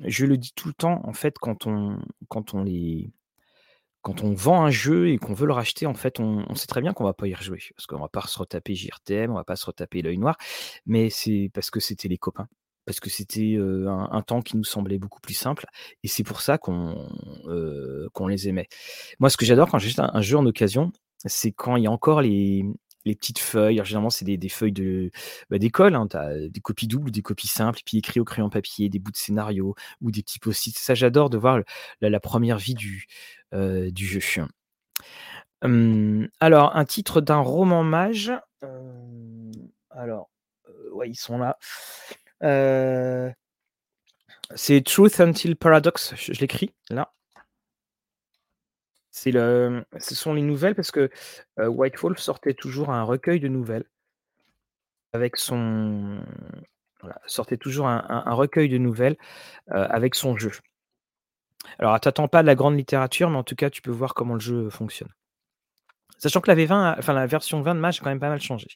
je le dis tout le temps, en fait, quand on quand on les quand on vend un jeu et qu'on veut le racheter, en fait, on sait très bien qu'on va pas y rejouer. Parce qu'on va pas se retaper JRTM, on va pas se retaper L'Œil Noir, mais c'est parce que c'était les copains, parce que c'était, heu, un temps qui nous semblait beaucoup plus simple. Et c'est pour ça qu'on, heu, qu'on les aimait. Moi, ce que j'adore quand j'achète un jeu en occasion, c'est quand il y a encore les les petites feuilles. Alors généralement, c'est des feuilles de, bah, d'école, hein. Des copies doubles ou des copies simples, puis écrit au crayon papier, des bouts de scénario ou des petits post-it. Ça, j'adore de voir la 1 vie du, du jeu. Alors un titre d'un roman Mage, hem, alors, heu, ouais, ils sont là. C'est Truth Until Paradox, je l'écris là. C'est le ce sont les nouvelles parce que, heu, White Wolf sortait toujours un recueil de nouvelles avec son sortait toujours un recueil de nouvelles, avec son jeu. Alors, t'attends pas de la grande littérature, mais en tout cas, tu peux voir comment le jeu fonctionne. Sachant que la V20, enfin la version 20 de Mage a quand même pas mal changé.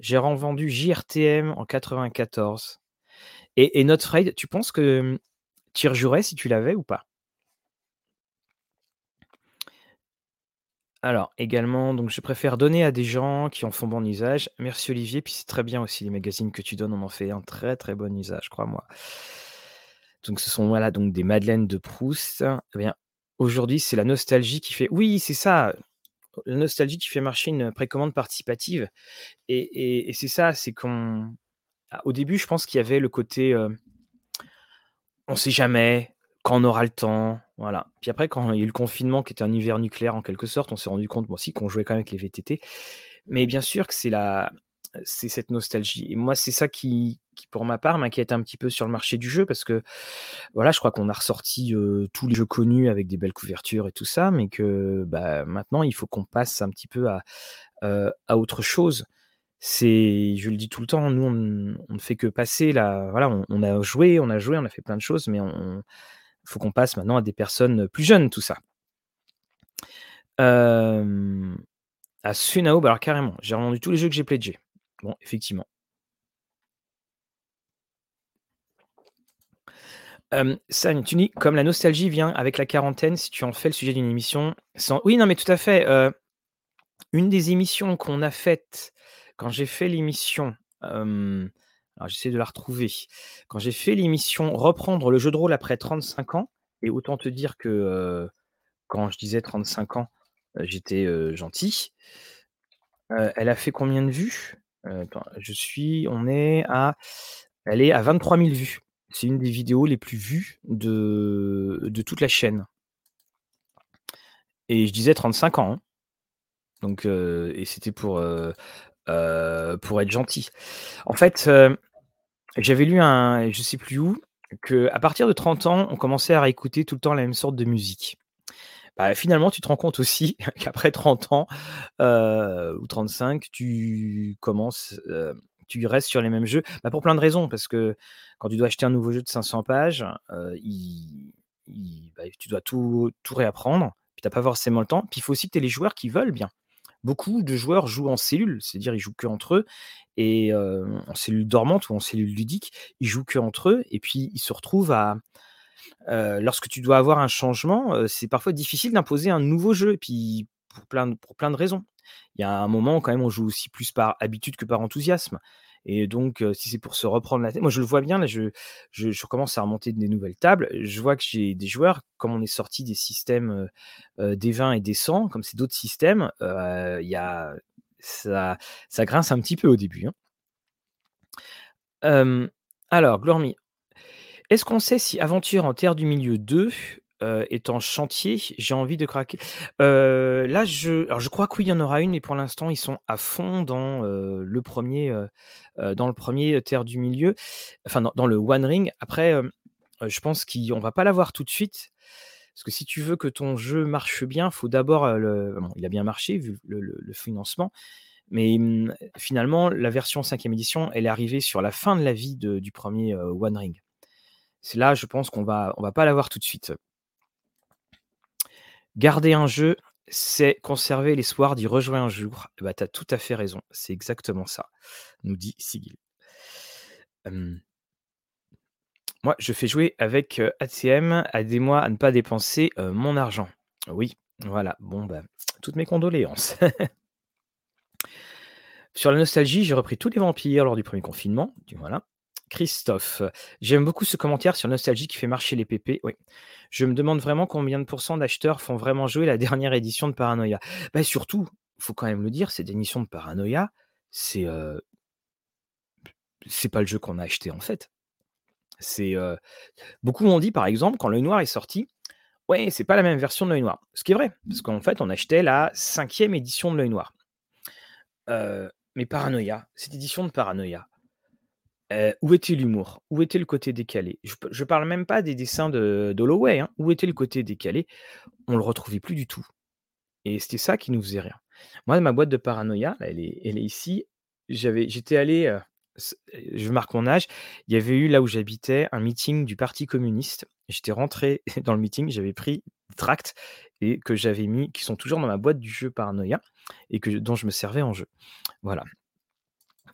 J'ai revendu JRTM en 94 et et Not Afraid, tu penses que, mmh, tu rejouerais si tu l'avais ou pas? Alors également, donc je préfère donner à des gens qui en font bon usage. Merci Olivier, puis c'est très bien aussi les magazines que tu donnes, on en fait un très, très bon usage, crois-moi. Donc ce sont, voilà, donc des madeleines de Proust. Eh bien, aujourd'hui, c'est la nostalgie qui fait oui, c'est ça, la nostalgie qui fait marcher une précommande participative et c'est ça, c'est qu'on au début, je pense qu'il y avait le côté, heu on sait jamais, quand on aura le temps, voilà. Puis après, quand il y a eu le confinement qui était un hiver nucléaire en quelque sorte, on s'est rendu compte, moi aussi, qu'on jouait quand même avec les VTT. Mais bien sûr que c'est la c'est cette nostalgie et moi, c'est ça qui qui, pour ma part, m'inquiète un petit peu sur le marché du jeu parce que, voilà, je crois qu'on a ressorti, heu, tous les jeux connus avec des belles couvertures et tout ça, mais que, bah, maintenant, il faut qu'on passe un petit peu à, heu, à autre chose. C'est je le dis tout le temps, nous, on ne fait que passer la voilà, on on a joué, on a joué, on a fait plein de choses, mais on faut qu'on passe maintenant à des personnes plus jeunes, tout ça. À Sunaob, alors carrément, j'ai revendu tous les jeux que j'ai pledgés. Bon, effectivement. Hem, Sam, tu dis: «Comme la nostalgie vient avec la quarantaine, si tu en fais le sujet d'une émission sans» oui, non, mais tout à fait, heu, une des émissions qu'on a faites quand j'ai fait l'émission, alors j'essaie de la retrouver. Quand j'ai fait l'émission «Reprendre le jeu de rôle après 35 ans» et autant te dire que, quand je disais 35 ans, j'étais, gentil. Elle a fait combien de vues? Je suis on est à elle est à 23 000 vues. C'est une des vidéos les plus vues de de toute la chaîne. Et je disais 35 ans, hein. Donc, et c'était pour, pour être gentil. En fait, j'avais lu un je sais plus où, qu'à partir de 30 ans, on commençait à réécouter tout le temps la même sorte de musique. Bah, finalement, tu te rends compte aussi qu'après 30 ans, heu, ou 35, tu commences, heu, tu restes sur les mêmes jeux. Bah, pour plein de raisons, parce que quand tu dois acheter un nouveau jeu de 500 pages, il bah, tu dois tout tout réapprendre, puis tu as pas forcément le temps. Puis il faut aussi que tu aies les joueurs qui veulent bien. Beaucoup de joueurs jouent en cellule, c'est-à-dire ils jouent qu'entre eux et en cellule dormante ou en cellule ludique, ils jouent qu'entre eux et puis ils se retrouvent à lorsque tu dois avoir un changement, c'est parfois difficile d'imposer un nouveau jeu et puis pour plein de pour plein de raisons. Il y a un moment quand même, on joue aussi plus par habitude que par enthousiasme et donc si c'est pour se reprendre la tête moi je le vois bien là, je je commence à remonter des nouvelles tables. Je vois que j'ai des joueurs, comme on est sorti des systèmes, des 20 et des 100, comme c'est d'autres systèmes, il y a ça ça grince un petit peu au début, hein. Alors Glormy, est-ce qu'on sait si Aventure en Terre du Milieu 2, heu, est en chantier? J'ai envie de craquer. Là je alors je crois que oui, il y en aura une et pour l'instant ils sont à fond dans, le 1er, heu heu, dans le 1er Terre du Milieu, enfin dans le One Ring. Après, je pense qu'il on va pas l'avoir tout de suite, parce que si tu veux que ton jeu marche bien, faut d'abord, le bon, il a bien marché vu le financement, mais finalement la version 5e édition, elle est arrivée sur la fin de la vie du 1er, heu, One Ring. C'est là, je pense qu'on va on va pas l'avoir tout de suite. Garder un jeu, c'est conserver l'espoir d'y rejouer un jour. Bah, tout à fait raison, c'est exactement ça, nous dit Sigil. Moi, je fais jouer avec, heu, ATM, aidez-moi à ne pas dépenser, heu, mon argent. Oui, voilà, bon, bah, toutes mes condoléances. Sur la nostalgie, j'ai repris tous les vampires lors du 1er confinement, voilà. Christophe, j'aime beaucoup ce commentaire sur nostalgie qui fait marcher les pépés. Oui. Je me demande vraiment combien de pourcents d'acheteurs font vraiment jouer la dernière édition de Paranoia. Bah, surtout, faut quand même le dire, cette édition de Paranoia, c'est, heu c'est pas le jeu qu'on a acheté en fait. C'est, heu beaucoup m'ont dit par exemple quand l'Œil Noir est sorti: «Ouais, c'est pas la même version de l'Œil Noir». Ce qui est vrai, parce qu'en fait on achetait la 5e édition de l'Œil Noir. Heu, mais Paranoia, cette édition de Paranoia où était l'humour? Où était le côté décalé? Je je parle même pas des dessins de d'Holloway, hein. Où était le côté décalé? On le retrouvait plus du tout et c'était ça qui nous faisait rire. Moi, ma boîte de Paranoia, là, elle est ici. J'étais allé, je marque mon âge, il y avait eu là où j'habitais un meeting du parti communiste. J'étais rentré dans le meeting, j'avais pris des tracts et que j'avais mis qui sont toujours dans ma boîte du jeu Paranoia et que dont je me servais en jeu. Voilà.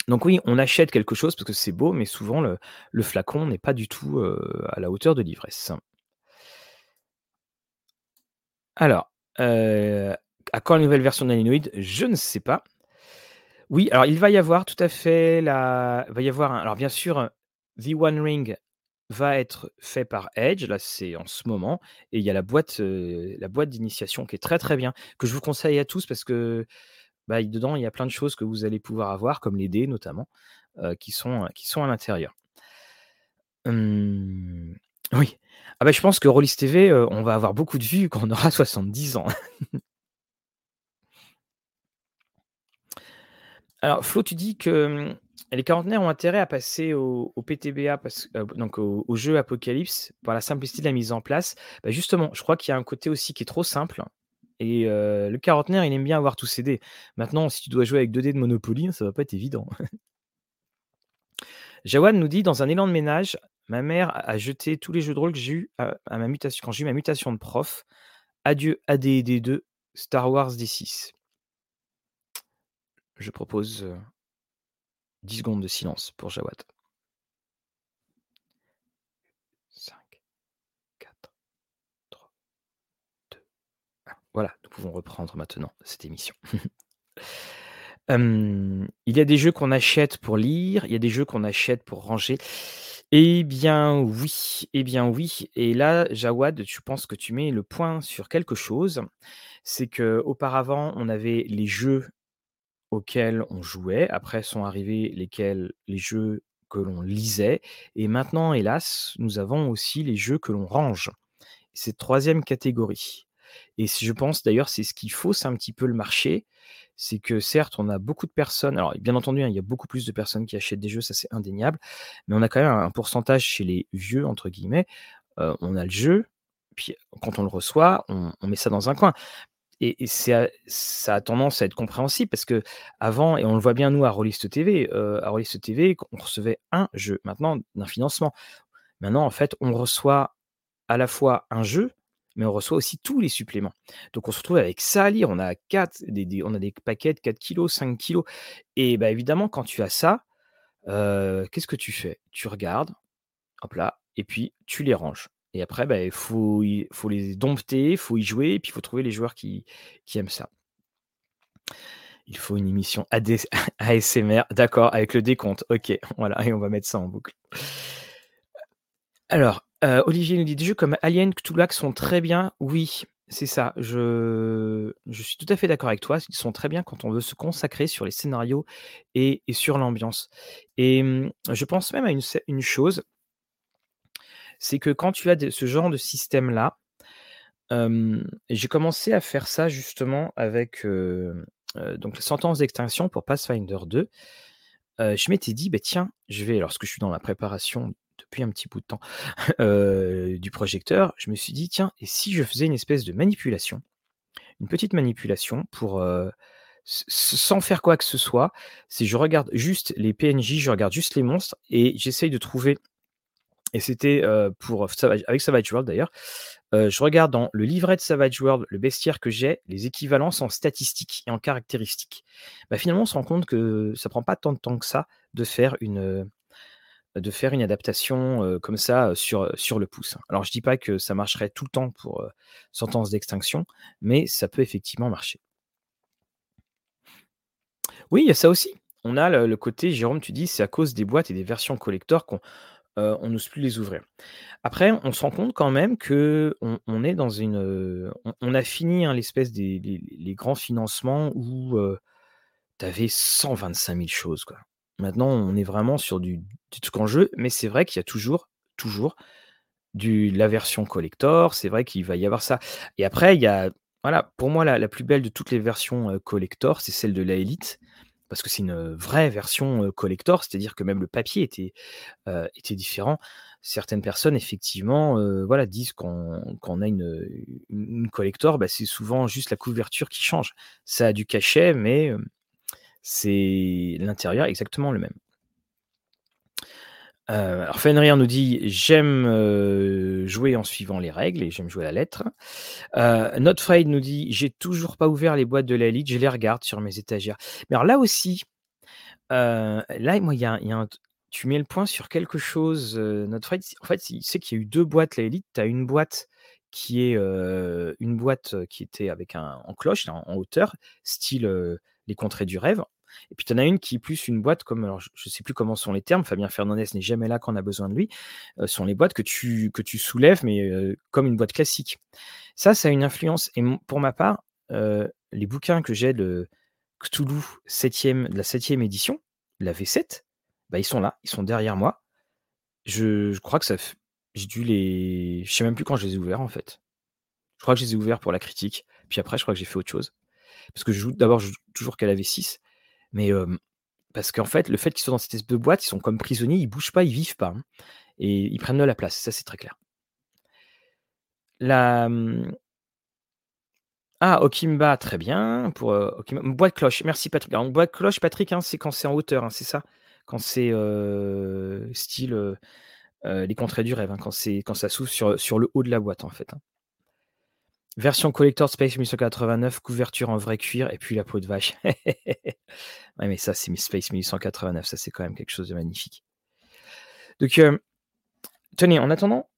Donc oui, on achète quelque chose parce que c'est beau, mais souvent le flacon n'est pas du tout, à la hauteur de l'ivresse. Alors, à quand la nouvelle version d'Alienoid? Je ne sais pas. Oui, alors il va y avoir tout à fait la va y avoir alors bien sûr, The One Ring va être fait par Edge, là c'est en ce moment et il y a la boîte, la boîte d'initiation qui est très, très bien, que je vous conseille à tous parce que, bah, dedans il y a plein de choses que vous allez pouvoir avoir comme les dés notamment, sont, heu, qui sont à l'intérieur. Oui. Ah bah, je pense que Rollis TV, heu, on va avoir beaucoup de vues quand on aura 70 ans. Alors Flo, tu dis que, les quarantenaires ont intérêt à passer au PTBA donc au au jeu Apocalypse par la simplicité de la mise en place. Bah, justement, je crois qu'il y a un côté aussi qui est trop simple et le quarantenaire, il aime bien avoir tous ses dés. Maintenant, si tu dois jouer avec 2 dés de Monopoly, ça va pas être évident. Jawad nous dit: «Dans un élan de ménage, ma mère a jeté tous les jeux de rôle que j'ai eus à ma mutation quand j'ai eu ma mutation de prof. Adieu AD et D2, Star Wars D6». Je propose, heu 10 secondes de silence pour Jawad. 5, 4, 3, 2, 1. Voilà, nous pouvons reprendre maintenant cette émission. Il y a des jeux qu'on achète pour lire, il y a des jeux qu'on achète pour ranger. Eh bien oui, eh bien oui et là, Jawad, je pense que tu mets le point sur quelque chose. C'est qu'auparavant, on avait les jeux auxquels on jouait, après sont arrivés lesquels les jeux que l'on lisait et maintenant, hélas, nous avons aussi les jeux que l'on range. C'est 3e catégorie et je pense d'ailleurs, c'est ce qui fausse un petit peu le marché. C'est que certes, on a beaucoup de personnes alors bien entendu, hein, il y a beaucoup plus de personnes qui achètent des jeux, ça c'est indéniable, mais on a quand même un pourcentage chez les «vieux» entre guillemets, on a le jeu, puis quand on le reçoit, on on met ça dans un coin et ça a tendance à être compréhensible parce qu'avant et on le voit bien nous à Rollist TV, à Rollist TV, on recevait un jeu, maintenant d'un financement. Maintenant en fait, on reçoit à la fois un jeu, mais on reçoit aussi tous les suppléments. Donc on se retrouve avec ça à lire. On a 4 des on a des paquets de 4 kilos, 5 kilos et bah, évidemment quand tu as ça, heu, qu'est-ce que tu fais? Tu regardes, hop là et puis tu les ranges et après, bah, il faut y faut les dompter, il faut y jouer et puis il faut trouver les joueurs qui qui aiment ça. Il faut une émission AD ASMR, d'accord, avec le décompte. OK, voilà et on va mettre ça en boucle. Alors, heu, Olivier nous dit: «Des jeux comme Alien, Cthulhu sont très bien». Oui, c'est ça. Je je suis tout à fait d'accord avec toi. Ils sont très bien quand on veut se consacrer sur les scénarios et et sur l'ambiance et mmh, je pense même à une chose c'est que quand tu as ce genre de système-là, j'ai commencé à faire ça justement avec, heu heu, donc la Sentence d'extinction pour Pathfinder 2. Heu, je m'étais dit: «Beh, tiens, je vais» lorsque je suis dans la préparation depuis un petit bout de temps, heu, du projecteur, je me suis dit: «Tiens, et si je faisais une espèce de manipulation, une petite manipulation pour, s sans faire quoi que ce soit, si je regarde juste les PNJ, je regarde juste les monstres et j'essaye de trouver» et c'était, heu, pour avec Savage Worlds d'ailleurs, je regarde dans le livret de Savage Worlds, le bestiaire que j'ai, les équivalences en statistiques et en caractéristiques. Bah, finalement, on se rend compte que ça prend pas tant de temps que ça de faire une, de faire une adaptation, comme ça, sur, sur le pouce. Alors je dis pas que ça marcherait tout le temps pour, Sentence d'extinction, mais ça peut effectivement marcher. Oui, il y a ça aussi. On a le côté Jérôme, tu dis: «C'est à cause des boîtes et des versions collector qu'on, n'ose plus les ouvrir». Après, on se rend compte quand même qu'on on est dans une, on a fini, hein, l'espèce des les grands financements où, tu avais 125 000 choses, quoi. Maintenant, on est vraiment sur du du truc en jeu, mais c'est vrai qu'il y a toujours, toujours du la version collector, c'est vrai qu'il va y avoir ça et après il y a voilà, pour moi la plus belle de toutes les versions, collector, c'est celle de la Elite parce que c'est une, vraie version, collector, c'est-à-dire que même le papier était, différent. Certaines personnes effectivement, voilà, disent qu'on a une, collector, bah, c'est souvent juste la couverture qui change. Ça a du cachet, mais, c'est l'intérieur exactement le même. Heu, alors Fenrir nous dit: «J'aime, heu, jouer en suivant les règles et j'aime jouer à la lettre». Heu, Notefade nous dit: «J'ai toujours pas ouvert les boîtes de la Elite, je les regarde sur mes étagères». Mais alors là aussi, heu, là, moi, il y tu mets le point sur quelque chose, c'est en fait, il sait qu'il y a eu 2 boîtes la Elite. Tu as une boîte qui est, une boîte, qui était avec un en cloche, en hauteur, style, Les Contrées du Rêve et puis tu en as une qui est plus une boîte comme alors je je sais plus comment sont les termes, Fabien Fernandez n'est jamais là quand on a besoin de lui. Ce sont les boîtes que tu que tu soulèves mais, heu, comme une boîte classique. Ça, ça a une influence et pour ma part, heu, les bouquins que j'ai de Cthulhu 7e de la 7e édition, la V7, bah, ils sont là, ils sont derrière moi. Je je crois que ça j'ai dû les je sais même plus quand je les ai ouverts, en fait. Je crois que je les ai ouverts pour la critique, puis après je crois que j'ai fait autre chose. Parce que je joue d'abord, je joue toujours qu'à la V6, mais, parce qu'en fait, le fait qu'ils soient dans cette espèce de boîte, ils sont comme prisonniers, ils bougent pas, ils vivent pas, hein et ils prennent de la place, ça, c'est très clair. La, mmh ah, Okimba, très bien pour, Okimba bois de cloche, merci Patrick. Alors bois de cloche, Patrick, hein, c'est quand c'est en hauteur, hein, c'est ça? Quand c'est, style, heu, Les Contrées du Rêve, quand quand ça s'ouvre sur, sur le haut de la boîte, en fait. Version collector Space 1889, couverture en vrai cuir et puis la peau de vache. Ouais, mais ça, c'est Space 1889, ça, c'est quand même quelque chose de magnifique. Donc, heu, tenez, en attendant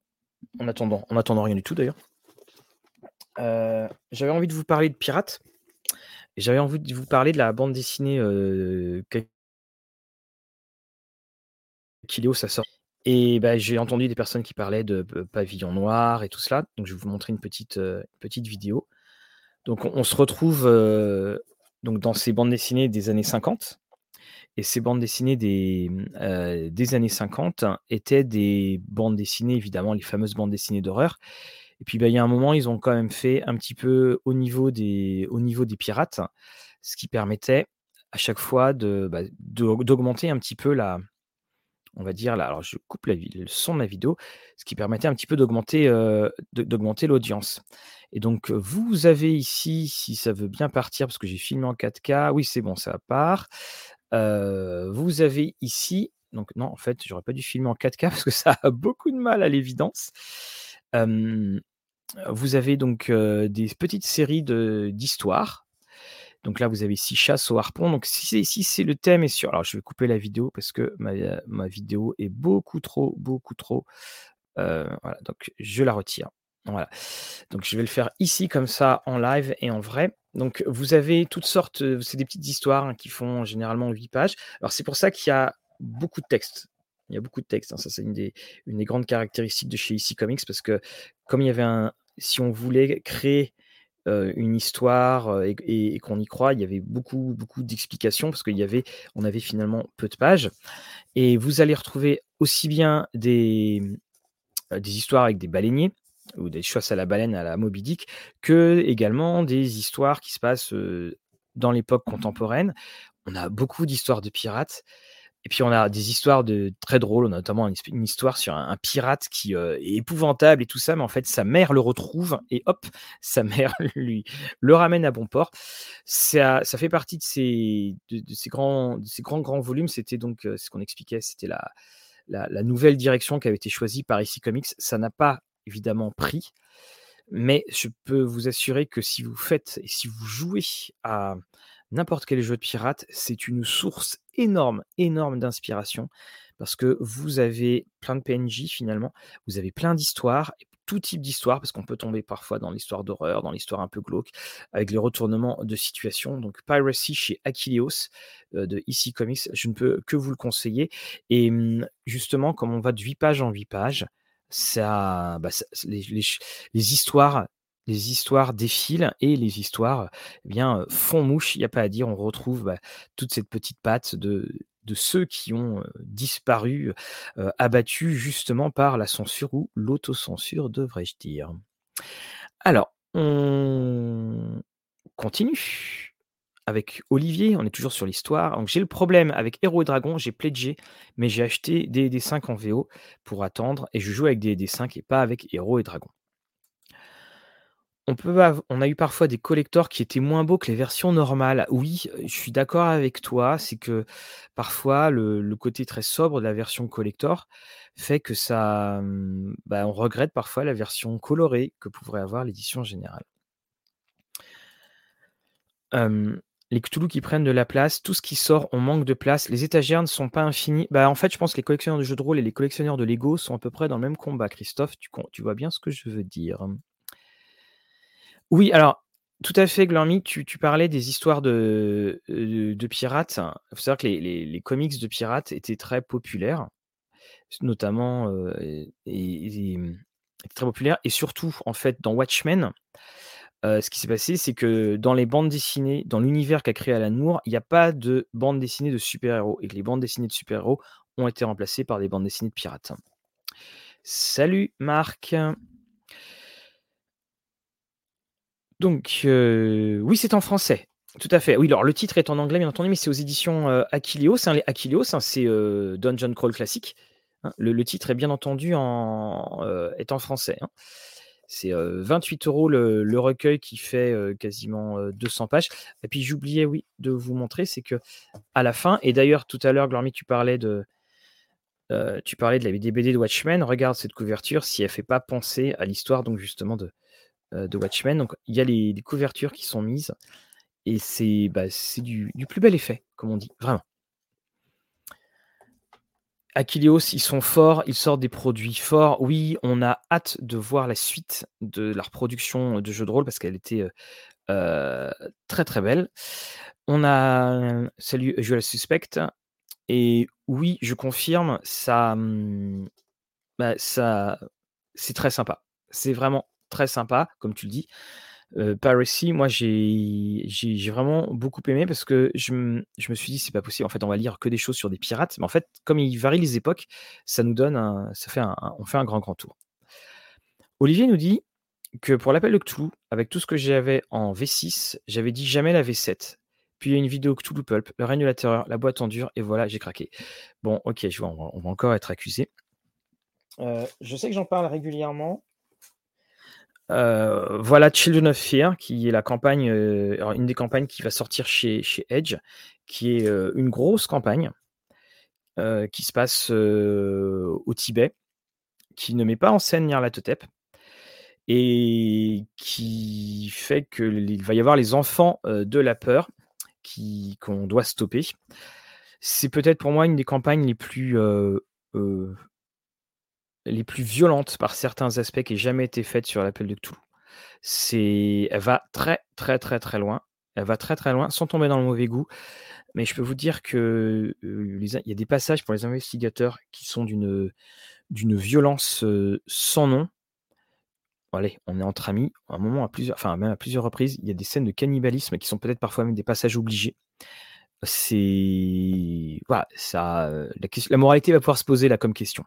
en attendant en attendant rien du tout d'ailleurs heu, j'avais envie de vous parler de pirates j'avais envie de vous parler de la bande dessinée, heu, K Kiléo, ça sort et bah, j'ai entendu des personnes qui parlaient de Pavillon Noir et tout cela, donc je vais vous montrer une petite, heu, petite vidéo. Donc on se retrouve, heu, donc dans ces bandes dessinées des années 50 et ces bandes dessinées des, heu, des années 50 étaient des bandes dessinées, évidemment, les fameuses bandes dessinées d'horreur. Et puis, bah, il y a un moment, ils ont quand même fait un petit peu au niveau des au niveau des pirates, ce qui permettait à chaque fois bah, d'aug d'augmenter un petit peu la on va dire là alors je coupe la le son de la vidéo, ce qui permettait un petit peu d'augmenter, l'audience et donc vous avez ici, si ça veut bien partir parce que j'ai filmé en 4K, oui, c'est bon, ça part. Vous avez ici donc non, en fait, j'aurais pas dû filmer en 4K parce que ça a beaucoup de mal à l'évidence. Vous avez donc, des petites séries d'histoires. Donc là, vous avez 6 chasses au harpon. Donc si c'est le thème est sur alors je vais couper la vidéo parce que ma, vidéo est beaucoup trop, beaucoup trop, heu, voilà, donc je la retire. Voilà. Donc je vais le faire ici comme ça en live et en vrai. Donc vous avez toutes sortes, c'est des petites histoires, hein, qui font généralement 8 pages. Alors c'est pour ça qu'il y a beaucoup de texte. Il y a beaucoup de texte, hein. Ça, c'est une des une des grandes caractéristiques de chez EC Comics parce que comme il y avait un si on voulait créer, heu, une histoire, heu, et qu'on y croit, il y avait beaucoup, beaucoup d'explications parce qu'il y avait on avait finalement peu de pages. Et vous allez retrouver aussi bien des, mmh, des histoires avec des baleiniers ou des chasses à la baleine à la Moby Dick, que également des histoires qui se passent, dans l'époque contemporaine. On a beaucoup d'histoires de pirates et puis on a des histoires de très drôles, notamment une histoire sur un, pirate qui euh, est épouvantable et tout ça, mais en fait sa mère le retrouve et hop, sa mère lui le ramène à bon port. Ça, ça fait partie de ces, grands, de ces grands grands volumes. C'était donc euh, ce qu'on expliquait, c'était la, nouvelle direction qui avait été choisie par IC Comics. Ça n'a pas évidemment pris, mais je peux vous assurer que si vous faites et si vous jouez à n'importe quel jeu de pirate, c'est une source énorme, énorme d'inspiration parce que vous avez plein de PNJ finalement, vous avez plein d'histoires, tout type d'histoire, parce qu'on peut tomber parfois dans l'histoire d'horreur, dans l'histoire un peu glauque, avec les retournements de situation. Donc Piracy chez Achilleos euh, de EC Comics, je ne peux que vous le conseiller. Et mmh, justement, comme on va de 8 pages en 8 pages, ça, bah, les, les, histoires les histoires défilent et les histoires eh bien, font mouche, il n'y a pas à dire. On retrouve bah, toute cette petite patte de, ceux qui ont disparu, abattus justement par la censure ou l'autocensure, devrais-je dire. Alors, on continue avec Olivier, on est toujours sur l'histoire. Donc j'ai le problème avec Héros et Dragons, j'ai pledgé, mais j'ai acheté des D5 en VO pour attendre et je joue avec des D5 et pas avec Héros et Dragons. On, peut on a eu parfois des collectors qui étaient moins beaux que les versions normales. Oui, je suis d'accord avec toi, c'est que parfois le, côté très sobre de la version collector fait que ça, mmh, bah, on regrette parfois la version colorée que pourrait avoir l'édition générale. les Cthulhu qui prennent de la place, tout ce qui sort, on manque de place. Les étagères ne sont pas infinies. Bah, en fait, je pense que les collectionneurs de jeux de rôle et les collectionneurs de Lego sont à peu près dans le même combat. Christophe, tu, tu vois bien ce que je veux dire. Oui, alors, tout à fait, Glormy, tu parlais des histoires de, de pirates. Il faut savoir que les comics de pirates étaient très populaires, notamment, et mmh, très populaires et surtout, en fait, dans Watchmen, ce qui s'est passé, c'est que dans les bandes dessinées, dans l'univers qu'a créé Alan Moore, il n'y a pas de bande dessinée de super-héros et que les bandes dessinées de super-héros ont été remplacées par des bandes dessinées de pirates. Salut Marc. Donc, oui, c'est en français. Tout à fait. Oui, alors le titre est en anglais, bien entendu, mais c'est aux éditions euh, hein c'est Dungeon Crawl classique. Hein. Le, titre est bien entendu en, est en français. Hein. C'est 28 euros le, recueil qui fait quasiment 200 pages. Et puis j'oubliais, oui, de vous montrer, c'est que à la fin, et d'ailleurs tout à l'heure, Glormy, tu parlais de, tu parlais de la BD de Watchmen. Regarde cette couverture, si elle fait pas penser à l'histoire, donc justement de euh, de Watchmen. Donc il y a les, couvertures qui sont mises et c'est bah, du, du, plus bel effet, comme on dit, vraiment. Achilleos, ils sont forts, ils sortent des produits forts. Oui, on a hâte de voir la suite de la reproduction de jeux de rôle parce qu'elle était euh, euh, très très belle. On a Salut, je la suspecte. Et oui, je confirme, ça, hum, bah, ça c'est très sympa. C'est vraiment très sympa, comme tu le dis. Euh, Piracy, moi, j'ai vraiment beaucoup aimé parce que je, me suis dit, c'est pas possible. En fait, on va lire que des choses sur des pirates. Mais en fait, comme il varie les époques, ça nous donne un, ça fait un, on fait un grand, grand tour. Olivier nous dit que pour l'appel de Cthulhu, avec tout ce que j'avais en V6, j'avais dit jamais la V7. Puis il y a une vidéo Cthulhu Pulp, le règne de la terreur, la boîte en dur, et voilà, j'ai craqué. Bon, ok, je vois, on va, encore être accusé. Je sais que j'en parle régulièrement. Euh, voilà Children of Fear, qui est la campagne, euh, une des campagnes qui va sortir chez, Edge, qui est euh, une grosse campagne qui se passe au Tibet, qui ne met pas en scène Nyarlathotep. et qui fait qu'il va y avoir les enfants, de la peur qui qu'on doit stopper. C'est peut-être pour moi une des campagnes les plus, les plus violentes par certains aspects qui aient jamais été faites sur l'appel de Cthulhu. C'est elle va très, très, très, très loin. Elle va très, très loin sans tomber dans le mauvais goût. Mais je peux vous dire que, les il y a des passages pour les investigateurs qui sont d'une, d'une violence, heu, sans nom. Allez, on est entre amis, à un moment, à plusieurs enfin même à plusieurs reprises, il y a des scènes de cannibalisme qui sont peut-être parfois même des passages obligés. C'est voilà, ça, heu, la la moralité va pouvoir se poser là comme question.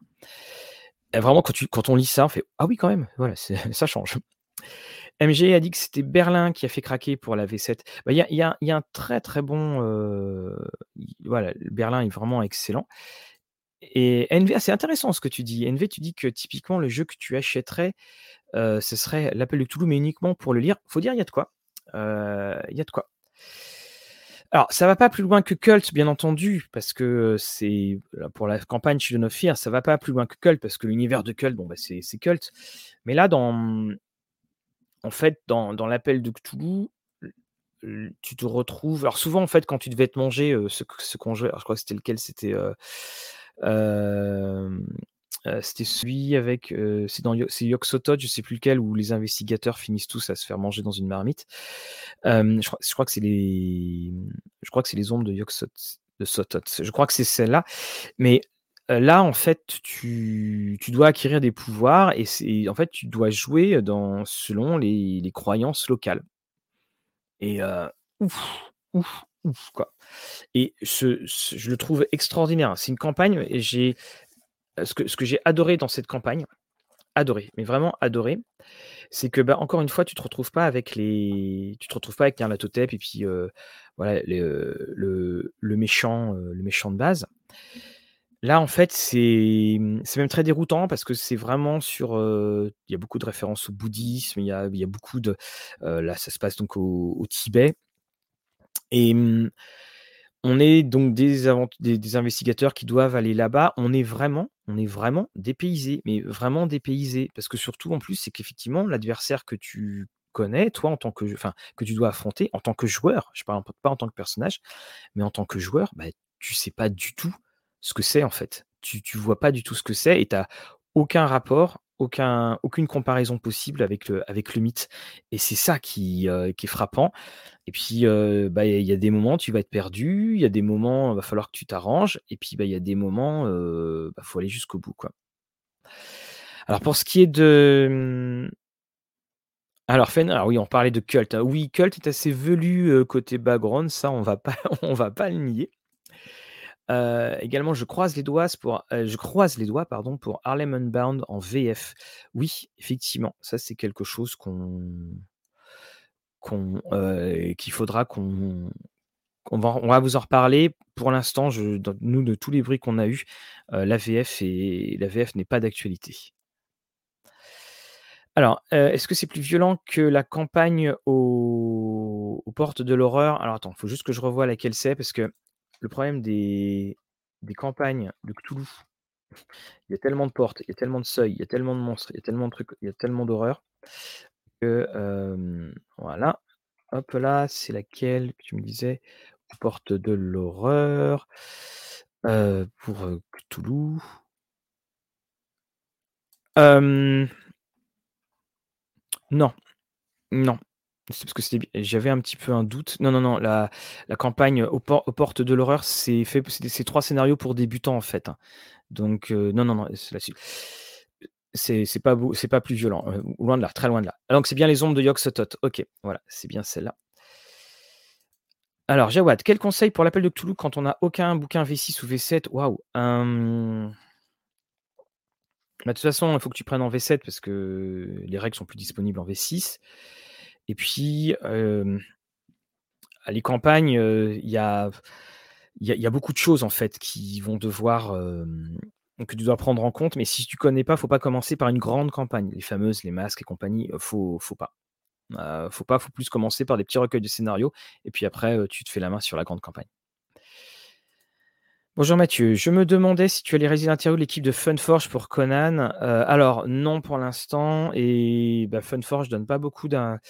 Vraiment quand tu quand on lit ça, on fait: «Ah oui quand même, voilà, ça change». MG a dit que c'était Berlin qui a fait craquer pour la V7. Bah, il y a il y il y a un très, très bon, heu, i voilà, Berlin est vraiment excellent. Et NV c'est intéressant ce que tu dis. NV, tu dis que typiquement le jeu que tu achèterais, heu, ce serait l'appel de Cthulhu, mais uniquement pour le lire. Faut dire, il y a de quoi. Heu, il y a de quoi. Alors, ça va pas plus loin que Cult, bien entendu, parce que c'est pour la campagne Children of Fear, ça va pas plus loin que Cult, parce que l'univers de Cult, bon, bah, c'est Cult. Mais là, dans, en fait, dans dans l'appel de Cthulhu, tu te retrouves alors souvent, en fait, quand tu devais te manger, heu, ce ce qu'on jouait, alors je crois que c'était lequel? C'était, heu, hem, heu, c'était celui avec, heu, c'est dans Yo c'est Yog-Sothoth, je sais plus lequel, où les investigateurs finissent tous à se faire manger dans une marmite. Hem, je crois que c'est les, je crois que c'est les ombres de Yog-Sothoth de Sothoth. Je crois que c'est celle-là. Mais, là, en fait, tu tu dois acquérir des pouvoirs et c'est en fait, tu dois jouer dans selon les les croyances locales. Et ouf, ouf, ouf, quoi. Et je le trouve extraordinaire. C'est une campagne j'ai ce que ce que j'ai adoré dans cette campagne, adoré, mais vraiment adoré, c'est que, bah, encore une fois, tu te retrouves pas avec les tu te retrouves pas avec Nyarlathotep et puis, heu, voilà, heu, le le méchant, le méchant de base. Là, en fait, c'est, même très déroutant parce que c'est vraiment sur, il y a beaucoup de références au bouddhisme, il y a beaucoup de, là, ça se passe donc au au Tibet. Et mmh, on est donc des des investigateurs qui doivent aller là-bas. On est vraiment on est vraiment dépaysés, mais vraiment dépaysés. Parce que surtout, en plus, c'est qu'effectivement, l'adversaire que tu connais, toi, en tant que que tu dois affronter en tant que joueur, je parle pas en tant que personnage, mais en tant que joueur, bah, tu sais pas du tout ce que c'est, en fait. Tu tu vois pas du tout ce que c'est et tu aucun rapport, aucun aucune comparaison possible avec le mythe. Et c'est ça qui, qui est frappant. Et puis, heu, bah, il y a il des moments, tu vas être perdu, il y a des moments, il va falloir que tu t'arranges et puis, bah, il y a des moments, heu, bah, faut aller jusqu'au bout, quoi. Alors pour ce qui est de, mmh alors Fen alors oui, on parlait de Cult, hein. Oui, Cult est assez velu, côté background, ça on va pas on va pas le nier. Heu, également, je croise les doigts pour, heu, je croise les doigts, pardon, pour Harlem Unbound en VF. Oui, effectivement, ça c'est quelque chose qu'on qu'on, heu, qu'il faudra qu'on qu'on va on va vous en reparler. Pour l'instant, nous, de tous les bruits qu'on a heu, la VF est la VF n'est pas d'actualité. Alors, est-ce que c'est plus violent que la campagne aux portes de l'horreur? Alors attends, il faut juste que je revoie laquelle c'est parce que le problème des des campagnes de Cthulhu, il y a tellement de portes, il y a tellement de seuils, il y a tellement de monstres, il y a tellement de trucs, il y a tellement d'horreur que, voilà. Hop là, c'est laquelle que tu me disais? Aux portes de l'horreur, pour, Cthulhu. Non, non. Parce que j'avais un petit peu un doute. Non, non, non, la campagne aux por aux portes de l'horreur, c'est fait c'est 3 scénarios pour débutants, en fait, hein. Donc heu, non, non, non, c'est. C'est pas c'est pas plus violent, heu, loin de là, très loin de là. Ah donc c'est bien les ombres de Yog-Sothoth. OK, voilà, c'est bien celle-là. Alors Jawad, quel conseil pour l'appel de Cthulhu quand on n'a aucun bouquin V6 ou V7? Waouh! Bah, de toute façon, il faut que tu prennes en V7 parce que les règles sont plus disponibles en V6. Et puis, les campagnes, il y a il il beaucoup de choses, en fait, qui vont devoir, que tu dois prendre en compte. Mais si tu connais pas, faut pas commencer par une grande campagne. Les fameuses, les masques et compagnie, faut faut pas. Heu, faut pas, faut plus commencer par des petits recueils de scénarios et puis après, tu te fais la main sur la grande campagne. Bonjour Mathieu, je me demandais si tu allais réaliser l'interview de l'équipe de Funforge pour Conan. Heu, alors non pour l'instant et bah, Funforge donne pas beaucoup donne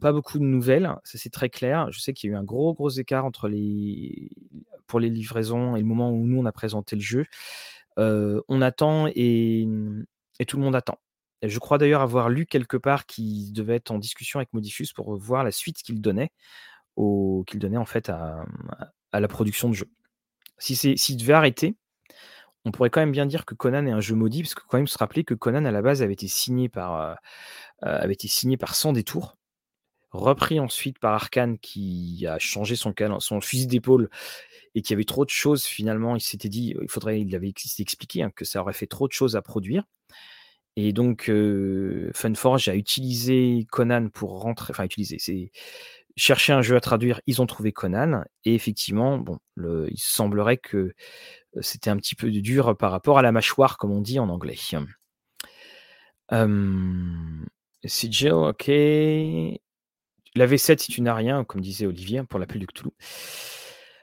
pas beaucoup de nouvelles, ça c'est très clair. Je sais qu'il y a eu un gros, gros écart entre les pour les livraisons et le moment où nous on a présenté le jeu. Heu, on attend et tout le monde attend. Je crois d'ailleurs avoir lu quelque part qu'ils devaient être en discussion avec Modifus pour, voir la suite qu'ils donnaient au qu'ils donnaient en fait à, à la production de jeu. Si c'est s'il devait arrêter, on pourrait quand même bien dire que Conan est un jeu maudit, parce que quand même se rappeler que Conan à la base avait été signé par, heu, avait été signé par Sans Détour, repris ensuite par Arkane qui a changé son son fusil d'épaule et qui avait trop de choses finalement. Il s'était dit, il faudrait il avait expliqué, hein, que ça aurait fait trop de choses à produire et donc heu, Funforge a utilisé Conan pour rentrer enfin utiliser, c'est chercher un jeu à traduire, ils ont trouvé Conan et effectivement, bon, il semblerait que, c'était un petit peu dur par rapport à la mâchoire, comme on dit en anglais. Hem, CJ, OK. La V7 si tu n'as rien, comme disait Olivier, pour l'appel du Cthulhu.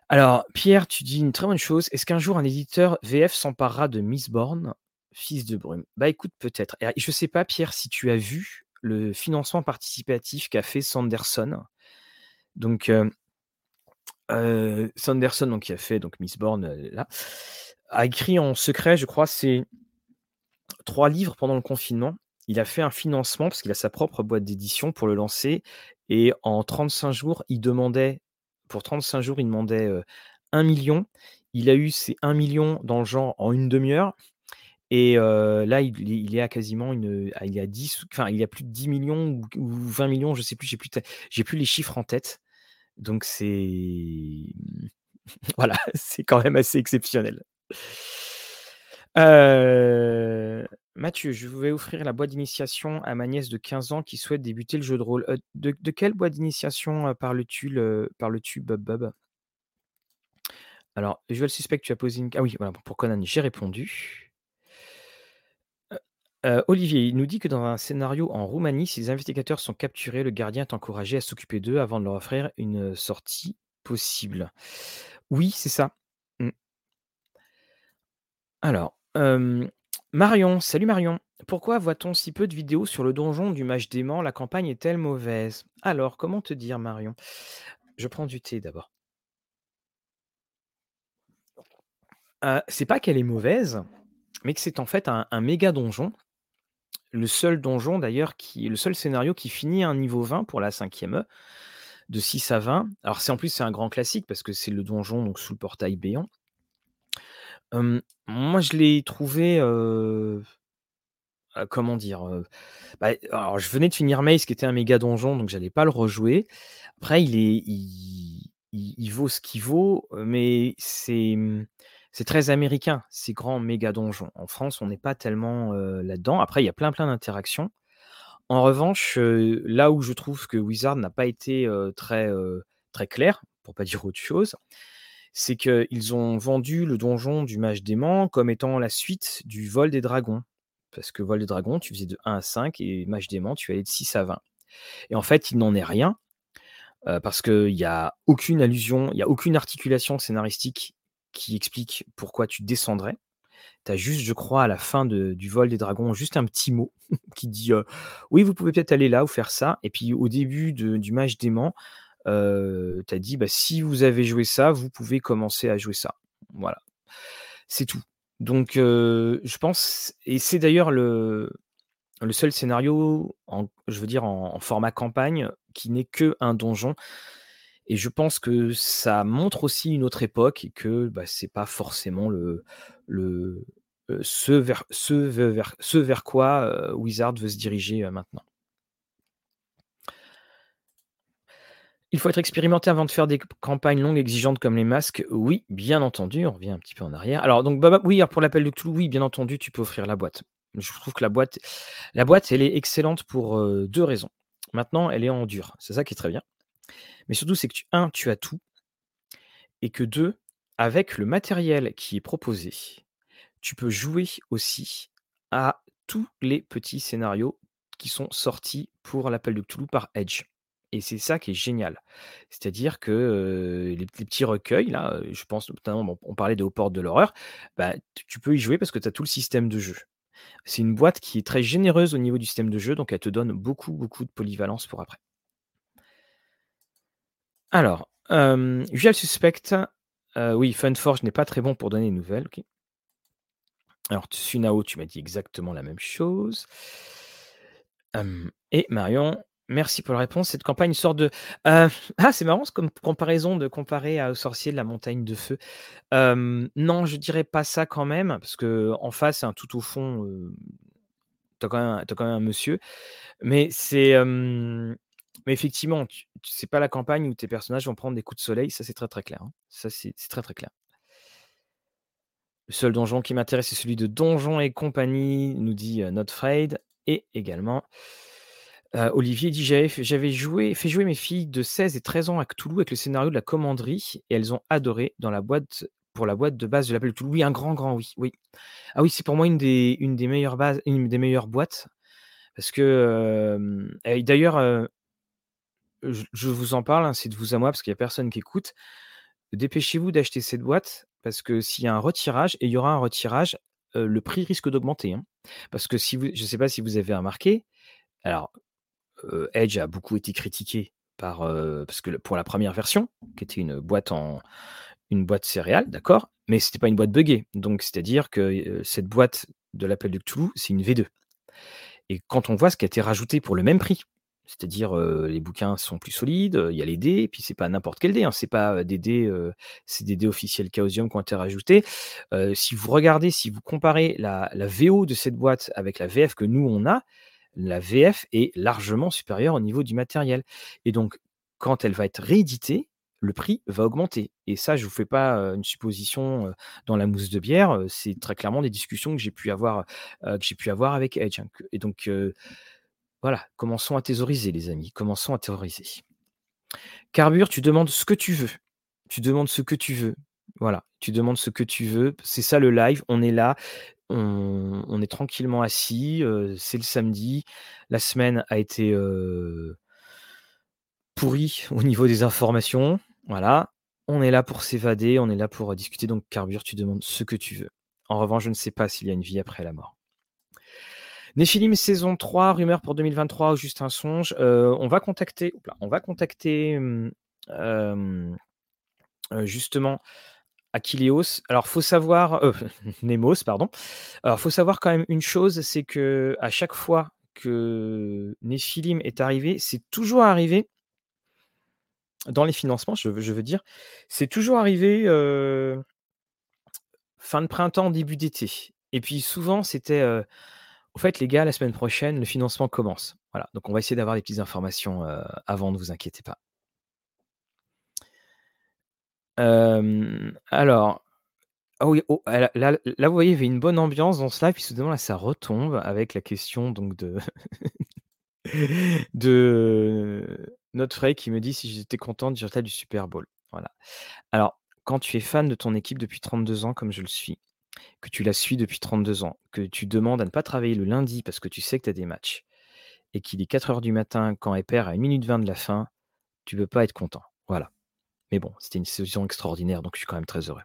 Alors, Pierre, tu dis une très bonne chose. Est-ce qu'un jour un éditeur VF s'emparera de Mistborn, Fils de brume? Bah écoute, peut-être. Et je sais pas, Pierre, si tu as vu le financement participatif qu'a fait Sanderson. Donc, heu heu, Sanderson, donc qui a fait donc Mistborn, heu, là, a écrit en secret, je crois, c'est 3 livres pendant le confinement. Il a fait un financement parce qu'il a sa propre boîte d'édition pour le lancer et en 35 jours, il demandait pour 35 jours, il demandait, heu, 1 000 Il a eu ces 1 000 dans le genre en une demi heure et là, il est à quasiment une, ah, il 10 enfin, il y a plus de 10 millions ou ou 20 000 je sais plus, j'ai plus j'ai plus les chiffres en tête. Donc c'est voilà, c'est quand même assez exceptionnel. Heu, Mathieu, je vais offrir la boîte d'initiation à ma nièce de 15 ans qui souhaite débuter le jeu de rôle. Heu, de quelle boîte d'initiation, heu, parles-tu le parles-tu, Bob Bob? Alors, Visual Suspect, tu as posé une ah oui, voilà, pour Conan, j'ai répondu. Heu, Olivier, il nous dit que dans un scénario en Roumanie, si les investigateurs sont capturés, le gardien est encouragé à s'occuper d'eux avant de leur offrir une, sortie possible. Oui, c'est ça. Mmh. Alors, Marion, salut Marion. Pourquoi voit-on si peu de vidéos sur le donjon du mage dément? La campagne est-elle mauvaise? Alors, comment te dire Marion? Je prends du thé d'abord. Heu, c'est pas qu'elle est mauvaise, mais que c'est en fait un méga donjon. Le seul donjon d'ailleurs qui le seul scénario qui finit à un niveau 20 pour la 5e E, de 6 à 20. Alors c'est en plus c'est un grand classique parce que c'est le donjon donc sous le portail béant. Moi je l'ai trouvé, heu heu, comment dire? Heu, bah, je venais de finir Maze qui était un méga donjon donc j'allais pas le rejouer. Après il est il vaut ce qu'il vaut, mais c'est, c'est très américain, ces grands méga donjons. En France, on n'est pas tellement, là-dedans. Après il y a plein, plein d'interactions. En revanche, là où je trouve que Wizard n'a pas été, très, clair, pour pas dire autre chose, c'est qu'ils ont vendu le donjon du mage dément comme étant la suite du vol des dragons. Parce que vol des dragons, tu faisais de 1 à 5 et mage dément, tu allais de 6 à 20. Et en fait, il n'en est rien, parce qu'il y a aucune allusion, il y a aucune articulation scénaristique qui explique pourquoi tu descendrais. Tu as juste, je crois, à la fin du vol des dragons, juste un petit mot qui dit, «Oui, vous pouvez peut-être aller là ou faire ça» et puis au début du dément, heu, tu as dit: «Bah, si vous avez joué ça, vous pouvez commencer à jouer ça». Voilà, c'est tout. Donc je pense et c'est d'ailleurs le seul scénario je veux dire en en format campagne qui n'est qu'un donjon et je pense que ça montre aussi une autre époque et que, bah, c'est pas forcément le heu, ce vers quoi, Wizard veut se diriger, maintenant. Il faut être expérimenté avant de faire des campagnes longues exigeantes comme les masques. Oui, bien entendu, on revient un petit peu en arrière. Alors donc oui, pour l'appel de Cthulhu, oui, bien entendu, tu peux offrir la boîte. Je trouve que la boîte elle est excellente pour, heu, 2 raisons. Maintenant, elle est en dur, c'est ça qui est très bien. Mais surtout, c'est que tu 1, tu as tout et que 2, avec le matériel qui est proposé, tu peux jouer aussi à tous les petits scénarios qui sont sortis pour l'appel de Cthulhu par Edge et c'est ça qui est génial. C'est-à-dire que, les petits recueils là, je pense notamment, on parlait de Aux portes de l'horreur, bah, tu peux y jouer parce que tu as tout le système de jeu. C'est une boîte qui est très généreuse au niveau du système de jeu, donc elle te donne beaucoup, beaucoup de polyvalence pour après. Alors, hem, Usual Suspect, heu, oui, Funforge n'est pas très bon pour donner des nouvelles, OK. Alors Tsunao, tu m'as dit exactement la même chose. Et Marion, merci pour la réponse. Cette campagne, une sorte de, heu ah, c'est marrant, comme comparaison de comparer à Aux Sorciers de la Montagne de Feu. Non, je dirais pas ça quand même, parce qu'en face, hein, tout au fond, heu, tu as quand même un monsieur. Mais c'est, mais effectivement, tu tu c'est pas la campagne où tes personnages vont prendre des coups de soleil, ça c'est très, très clair, hein. Ça c'est très, très clair. Le seul donjon qui m'intéresse, c'est celui de Donjons et compagnie, nous dit, heu, Notefraid et également heu, Olivier dit: «J'avais joué fait jouer mes filles de 16 et 13 ans à Cthulhu avec le scénario de la commanderie et elles ont adoré dans la boîte pour la boîte de base de l'appel Cthulhu». Oui, un grand, grand oui, oui. Ah oui, c'est pour moi une des une des meilleures bases une des meilleures boîtes parce que, et d'ailleurs, heu je vous en parle, hein, c'est de vous à moi parce qu'il y a personne qui écoute. Dépêchez-vous d'acheter cette boîte parce que s'il y a un retirage et il y aura un retirage, le prix risque d'augmenter, hein. Parce que si vous je sais pas si vous avez remarqué, alors, Edge a beaucoup été critiqué par, parce que pour la première version, qui était une boîte en une boîte céréales, d'accord, mais c'était pas une boîte buggée. Donc c'est-à-dire que, cette boîte de l'appel de Cthulhu, c'est une V2 et quand on voit ce qui a été rajouté pour le même prix, c'est-à-dire, heu, les bouquins sont plus solides, il y a les dés et puis c'est pas n'importe quel dé, hein, c'est pas, des dés, c'est des dés officiels Chaosium qui ont été rajoutés. Si vous regardez, si vous comparez la VO de cette boîte avec la VF que nous on a, la VF est largement supérieure au niveau du matériel et donc quand elle va être rééditée, le prix va augmenter et ça, je vous fais pas, une supposition, dans la mousse de bière, c'est très clairement des discussions que j'ai pu avoir, que j'ai pu avoir avec Edge, hein, et donc voilà, commençons à thésauriser les amis, commençons à théoriser. Carbure, tu demandes ce que tu veux. Tu demandes ce que tu veux. Voilà, tu demandes ce que tu veux. C'est ça le live, on est là, on est tranquillement assis, heu, c'est le samedi. La semaine a été, heu pourrie au niveau des informations, voilà. On est là pour s'évader, on est là pour, heu, discuter, donc Carbure, tu demandes ce que tu veux. En revanche, je ne sais pas s'il y a une vie après la mort. Néphilim saison 3, rumeur pour 2023 ou juste un songe? Heu, on va contacter on va contacter, mmh, hem, heu, justement Achilleos. Alors faut savoir, Nemos pardon. Alors faut savoir quand même une chose, c'est qu'à chaque fois que Néphilim est arrivé, c'est toujours arrivé dans les financements, je veux dire, c'est toujours arrivé, fin de printemps, début d'été et puis souvent c'était, «Au fait les gars, la semaine prochaine, le financement commence». Voilà, donc on va essayer d'avoir des petites informations, heu, avant, ne vous inquiétez pas. Alors, ah oui, oh, là vous voyez, il y avait une bonne ambiance dans ce live, puis soudainement là, ça retombe avec la question donc de de Notefrey qui me dit si j'étais content du résultat du Super Bowl. Voilà. Alors, quand tu es fan de ton équipe depuis 32 ans comme je le suis, que tu la suis depuis 32 ans, que tu demandes à ne pas travailler le lundi parce que tu sais que tu as des matchs et qu'il est 04:00 du matin quand elle perd à 1 minute 20 de la fin, tu peux pas être content. Voilà. Mais bon, c'était une saison extraordinaire, donc je suis quand même très heureux.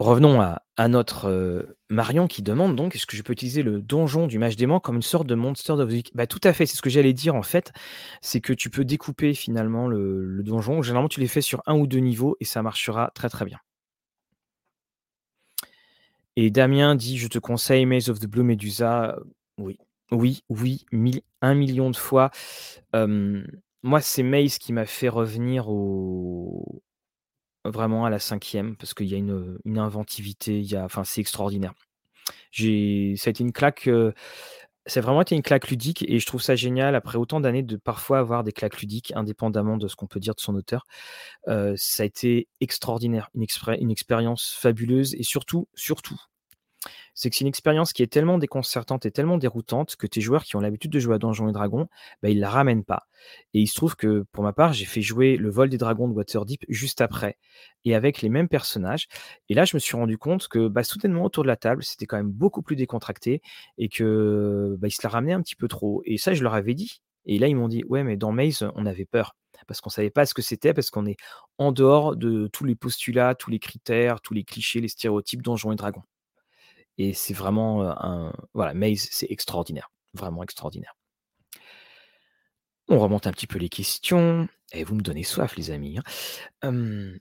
Revenons à notre, Marion qui demande donc: «Est-ce que je peux utiliser le donjon du mage dément comme une sorte de Monster of the Week?» bah, tout à fait, c'est ce que j'allais dire en fait, c'est que tu peux découper finalement le donjon. Généralement, tu les fais sur 1 ou 2 niveaux et ça marchera très, très bien. Et Damien dit: «Je te conseille Maze of the Blue Medusa». Oui, oui, oui, 1000 1 000 000 de fois. Moi, c'est Maze qui m'a fait revenir vraiment à la 5e parce qu'il y a une, inventivité, enfin, c'est extraordinaire. Ça a été une claque, heu, ça a vraiment été une claque ludique et je trouve ça génial après autant d'années de parfois avoir des claques ludiques indépendamment de ce qu'on peut dire de son auteur. Heu, ça a été extraordinaire, une expérience fabuleuse et surtout, surtout, c'est que c'est une expérience qui est tellement déconcertante et tellement déroutante que tes joueurs qui ont l'habitude de jouer à Donjons et Dragons, bah, ils la ramènent pas. Et il se trouve que pour ma part, j'ai fait jouer le Vol des Dragons de Waterdeep juste après et avec les mêmes personnages. Et là, je me suis rendu compte que, bah, soudainement autour de la table, c'était quand même beaucoup plus décontracté et que, bah, se la ramenaient un petit peu trop. Et ça, je leur avais dit. Et là, ils m'ont dit: «Ouais, mais dans Maze, on avait peur parce qu'on savait pas ce que c'était, parce qu'on est en dehors de tous les postulats, tous les critères, tous les clichés, les stéréotypes Donjons& et Dragons» et c'est vraiment, un voilà, Maze, c'est extraordinaire, vraiment extraordinaire. On remonte un petit peu les questions et vous me donnez soif les amis, hein.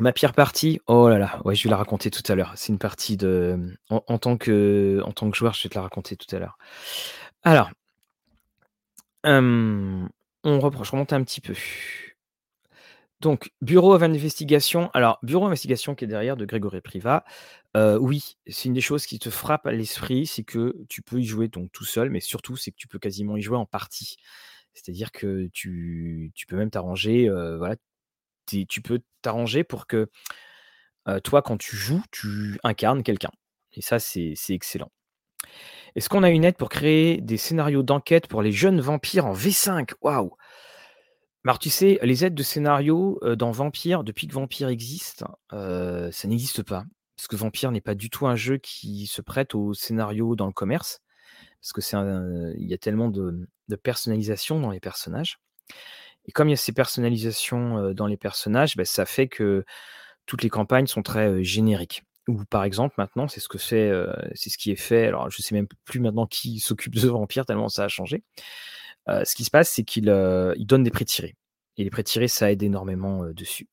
Ma pire partie, oh là là, ouais, je vais la raconter tout à l'heure. C'est une partie de en en tant que en tant que joueur, je vais te la raconter tout à l'heure. Alors on reprend, je remonte un petit peu. Donc Bureau of Investigation, alors Bureau d'investigation qui est derrière de Grégory Privat, heu, oui, c'est une des choses qui te frappe à l'esprit, c'est que tu peux y jouer donc tout seul, mais surtout, c'est que tu peux quasiment y jouer en partie. C'est-à-dire que tu peux même t'arranger, heu, voilà, tu peux t'arranger pour que, heu, toi, quand tu joues, tu incarnes quelqu'un et ça, c'est excellent. Est-ce qu'on a une aide pour créer des scénarios d'enquête pour les jeunes vampires en V5? Waouh! Alors tu sais, les aides de scénario, dans Vampire, depuis que Vampire existe, ça n'existe pas. Parce que Vampire n'est pas du tout un jeu qui se prête au scénario dans le commerce. Parce que c'est un il y a tellement de de personnalisation dans les personnages et comme il y a ces personnalisations, dans les personnages, bah, ça fait que toutes les campagnes sont très, génériques. Ou par exemple, maintenant, c'est ce que fait, c'est ce qui est fait, alors je sais même plus maintenant qui s'occupe de Vampire tellement ça a changé. Heu, ce qui se passe, c'est qu'il, il donne des pré-tirés et les pré-tirés, ça aide énormément, heu, dessus.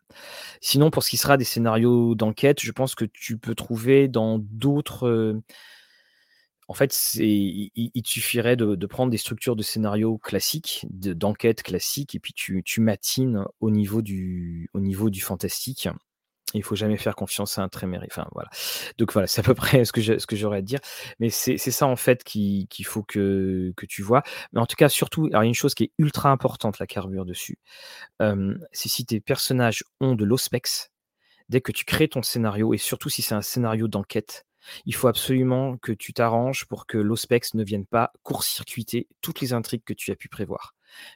Sinon, pour ce qui sera des scénarios d'enquête, je pense que tu peux trouver dans d'autres, en fait, il il suffirait de de prendre des structures de scénario classiques, de d'enquête classiques et puis tu tu matines au niveau du au niveau du fantastique. Il faut jamais faire confiance à un Tréméré, enfin voilà. Donc voilà, c'est à peu près ce que j'aurais à dire. Mais c'est ça en fait qui qu'il faut que tu vois. Mais en tout cas, surtout, il y a une chose qui est ultra importante, la carbure dessus, c'est si tes personnages ont de l'Auspex, dès que tu crées ton scénario et surtout si c'est un scénario d'enquête, il faut absolument que tu t'arranges pour que l'Auspex ne vienne pas court-circuiter toutes les intrigues que tu as pu prévoir.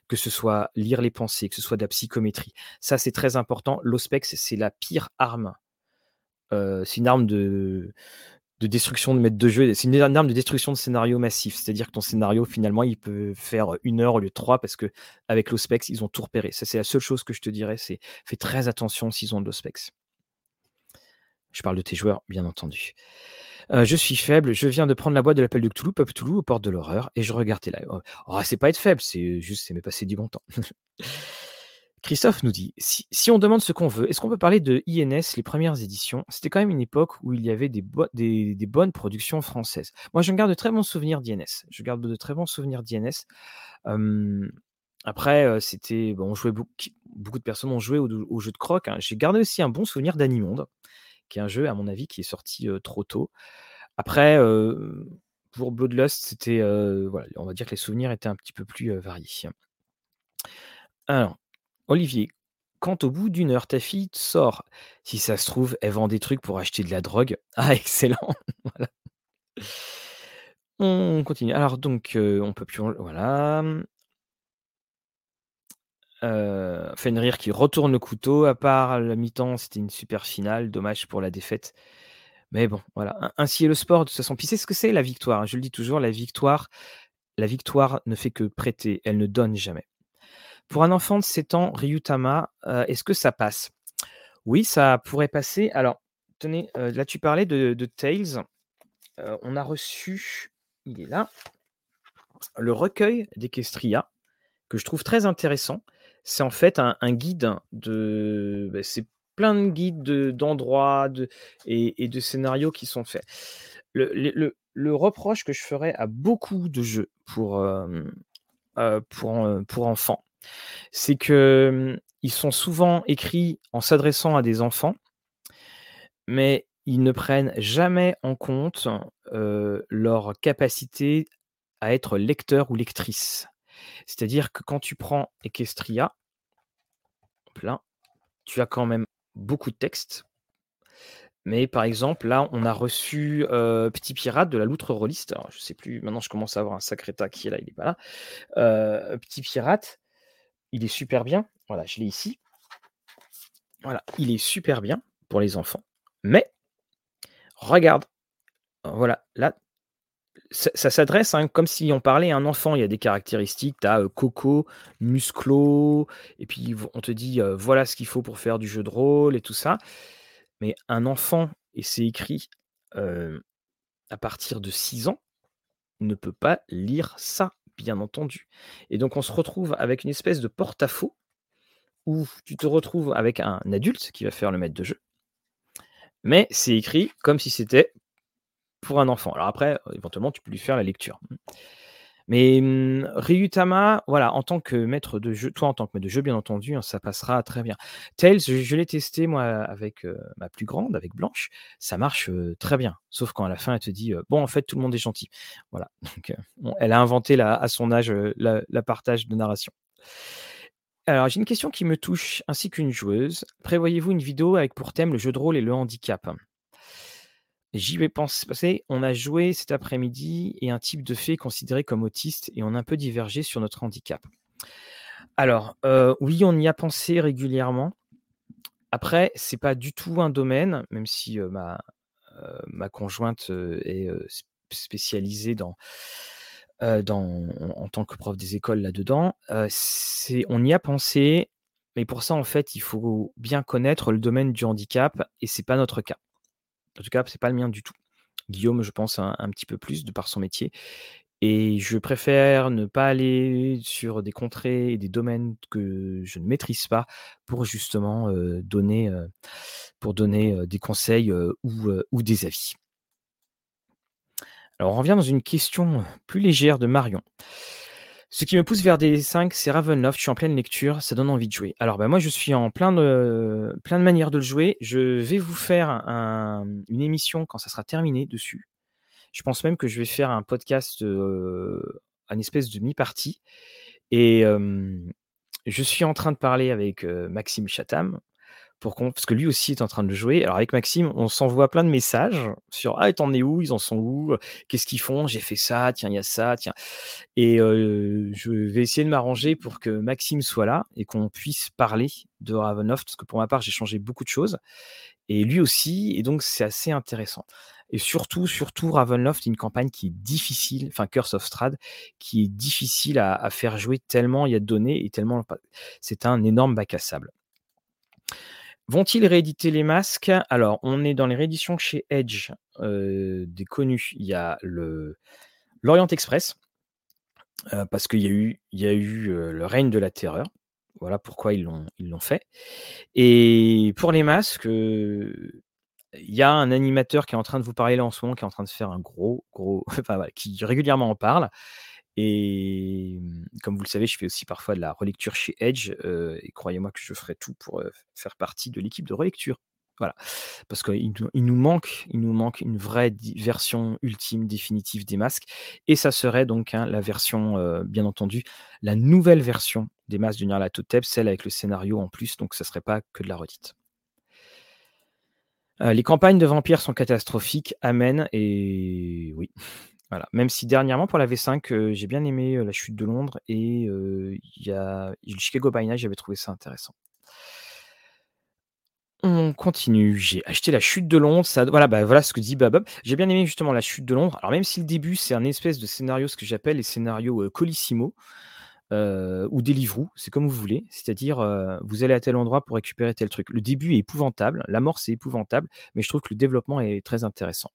Que ce soit lire les pensées, que ce soit de la psychométrie. Ça, c'est très important. L'Auspex, c'est la pire arme. Heu, c'est une arme de de destruction de maître de jeu, c'est une arme de destruction de scénario massif. C'est-à-dire que ton scénario, finalement, il peut faire, 1 heure au lieu de 3 parce qu'avec l'Auspex, ils ont tout repéré. Ça, c'est la seule chose que je te dirais, c'est fais très attention s'ils ont de l'Auspex. Je parle de tes joueurs, bien entendu. Heu, je suis faible, je viens de prendre la boîte de l'appel de Cthulhu, Peuple Cthulhu aux portes de l'horreur et je regarde tes lives. Oh, oh, c'est pas être faible, c'est juste s'aimer passer du bon temps. Christophe nous dit: «Si si on demande ce qu'on veut, est-ce qu'on peut parler de INS, les premières éditions? C'était quand même une époque où il y avait des des bonnes productions françaises». Moi, je garde de très bons souvenirs d'INS. Je garde de très bons souvenirs d'INS. Après, heu, c'était bon, on jouait beaucoup beaucoup de personnes ont joué au au jeu de croc, hein. J'ai gardé aussi un bon souvenir d'Animonde qui est un jeu, à mon avis, qui est sorti, trop tôt. Après, pour Bloodlust, c'était, on va dire que les souvenirs étaient un petit peu plus, variés. Alors, Olivier, quand au bout d'une heure, ta fille sort, si ça se trouve, elle vend des trucs pour acheter de la drogue. Ah excellent, voilà. On continue. Alors donc, on peut plus voilà. Heu, Fenrir qui retourne le couteau, à part la mi-temps, c'était une super finale, dommage pour la défaite. Mais bon, voilà, ain ainsi est le sport de toute façon. Puis c'est ce que c'est la victoire, je le dis toujours, la victoire la victoire ne fait que prêter, elle ne donne jamais. Pour un enfant de 7 ans, Ryutama, heu, est-ce que ça passe? Oui, ça pourrait passer. Alors, tenez, heu, là tu parlais de de Tales, heu, on a reçu, il est là, le recueil d'Equestria, que je trouve très intéressant. C'est en fait un guide de bah, c'est plein de guides de d'endroits, de et de scénarios qui sont faits. Le reproche que je ferais à beaucoup de jeux pour, hem, heu, pour pour enfants, c'est que, mmh, ils sont souvent écrits en s'adressant à des enfants mais ils ne prennent jamais en compte, leur capacité à être lecteur ou lectrice. C'est-à-dire que quand tu prends Equestria là, tu as quand même beaucoup de texte. Mais par exemple, là, on a reçu, heu, Petit Pirate de la Loutre Rôliste. Alors je sais plus, maintenant je commence à avoir un sacré tas qui est là, il est pas là. Heu, Petit Pirate, il est super bien. Voilà, je l'ai ici. Voilà, il est super bien pour les enfants, mais regarde, voilà, là ça s'adresse, hein, comme si on parlait à un enfant. Il y a des caractéristiques, tu as, coco, musclo et puis on te dit, voilà ce qu'il faut pour faire du jeu de rôle et tout ça. Mais un enfant et c'est écrit, à partir de 6 ans, ne peut pas lire ça, bien entendu et donc on se retrouve avec une espèce de porte-à-faux où tu te retrouves avec un adulte qui va faire le maître de jeu mais c'est écrit comme si c'était pour un enfant. Alors après, éventuellement, tu peux lui faire la lecture. Mais, mmh, Ryutama, voilà, en tant que maître de jeu toi en tant que maître de jeu, bien entendu, hein, ça passera très bien. Tales, je l'ai testé moi avec, heu, ma plus grande, avec Blanche, ça marche, heu, très bien. Sauf quand à la fin elle te dit, «Bon en fait tout le monde est gentil». Voilà, elle a inventé à son âge, la partage de narration. Alors j'ai une question qui me touche, ainsi qu'une joueuse. Prévoyez-vous une vidéo avec pour thème le jeu de rôle et le handicap? J'y vais penser, on a joué cet après-midi et un type de fée considéré comme autiste et on a un peu divergé sur notre handicap. Alors, heu, oui, on y a pensé régulièrement. Après, c'est pas du tout un domaine, même si, heu, ma, heu, ma conjointe, est, spécialisée dans, en tant que prof des écoles là-dedans. On y a pensé, mais pour ça, en fait, il faut bien connaître le domaine du handicap et c'est pas notre cas. En tout cas, c'est pas le mien du tout. Guillaume, je pense un un petit peu plus de par son métier et je préfère ne pas aller sur des contrées et des domaines que je ne maîtrise pas pour justement, heu, donner, heu, pour donner, heu, des conseils, ou des avis. Alors on revient dans une question, plus légère de Marion. Ce qui me pousse vers des 5, c'est Ravenloft. Je suis en pleine lecture, ça donne envie de jouer. Alors, bah, moi, je suis en plein de plein de manières de le jouer. Je vais vous faire un une émission quand ça sera terminé dessus. Je pense même que je vais faire un podcast, un espèce de mi-partie et hem, je suis en train de parler avec, heu, Maxime Chatham parce que lui aussi est en train de jouer. Alors avec Maxime, on s'envoie plein de messages sur: «Ah, tu en es où? Ils en sont où? Qu'est-ce qu'ils font? J'ai fait ça, tiens, il y a ça, tiens» et je vais essayer de m'arranger pour que Maxime soit là et qu'on puisse parler de Ravenloft, parce que pour ma part, j'ai changé beaucoup de choses et lui aussi et donc c'est assez intéressant et surtout, surtout Ravenloft une campagne qui est difficile, enfin Curse of Strahd, qui est difficile à faire jouer tellement il y a de données et tellement c'est un énorme bac à sable. Vont-ils rééditer les masques? Alors, on est dans les rééditions chez Edge, heu, des connus. Il y a le l'Orient Express, heu, parce qu'il y a eu il y a eu, heu, le règne de la terreur. Voilà pourquoi ils l'ont fait et pour les masques, il y a un animateur qui est en train de vous parler là en ce moment, qui est en train de faire un gros, gros enfin qui régulièrement en parle et mmh, comme vous le savez, je fais aussi parfois de la relecture chez Edge, et croyez-moi que je ferai tout pour, faire partie de l'équipe de relecture. Voilà, parce qu'il nous manque nous manque une vraie version ultime, définitive des masques et ça serait donc, hein, la version, bien entendu, la nouvelle version des masques du Nyarlathotep, celle avec le scénario en plus, donc ça serait pas que de la redite. Les campagnes de vampires sont catastrophiques, amen et oui. Voilà, même si dernièrement pour la V5, heu, j'ai bien aimé, La Chute de Londres et il y a le Chicago by j'avais trouvé ça intéressant. On continue. J'ai acheté La Chute de Londres, ça voilà, bah, voilà ce que dit Babob. J'ai bien aimé justement La Chute de Londres. Alors même si le début, c'est un espèce de scénario, ce que j'appelle les scénarios, Colissimo, ou Deliveroo, c'est comme vous voulez. C'est-à-dire, vous allez à tel endroit pour récupérer tel truc. Le début est épouvantable, l'amorce est épouvantable, mais je trouve que le développement est très intéressant.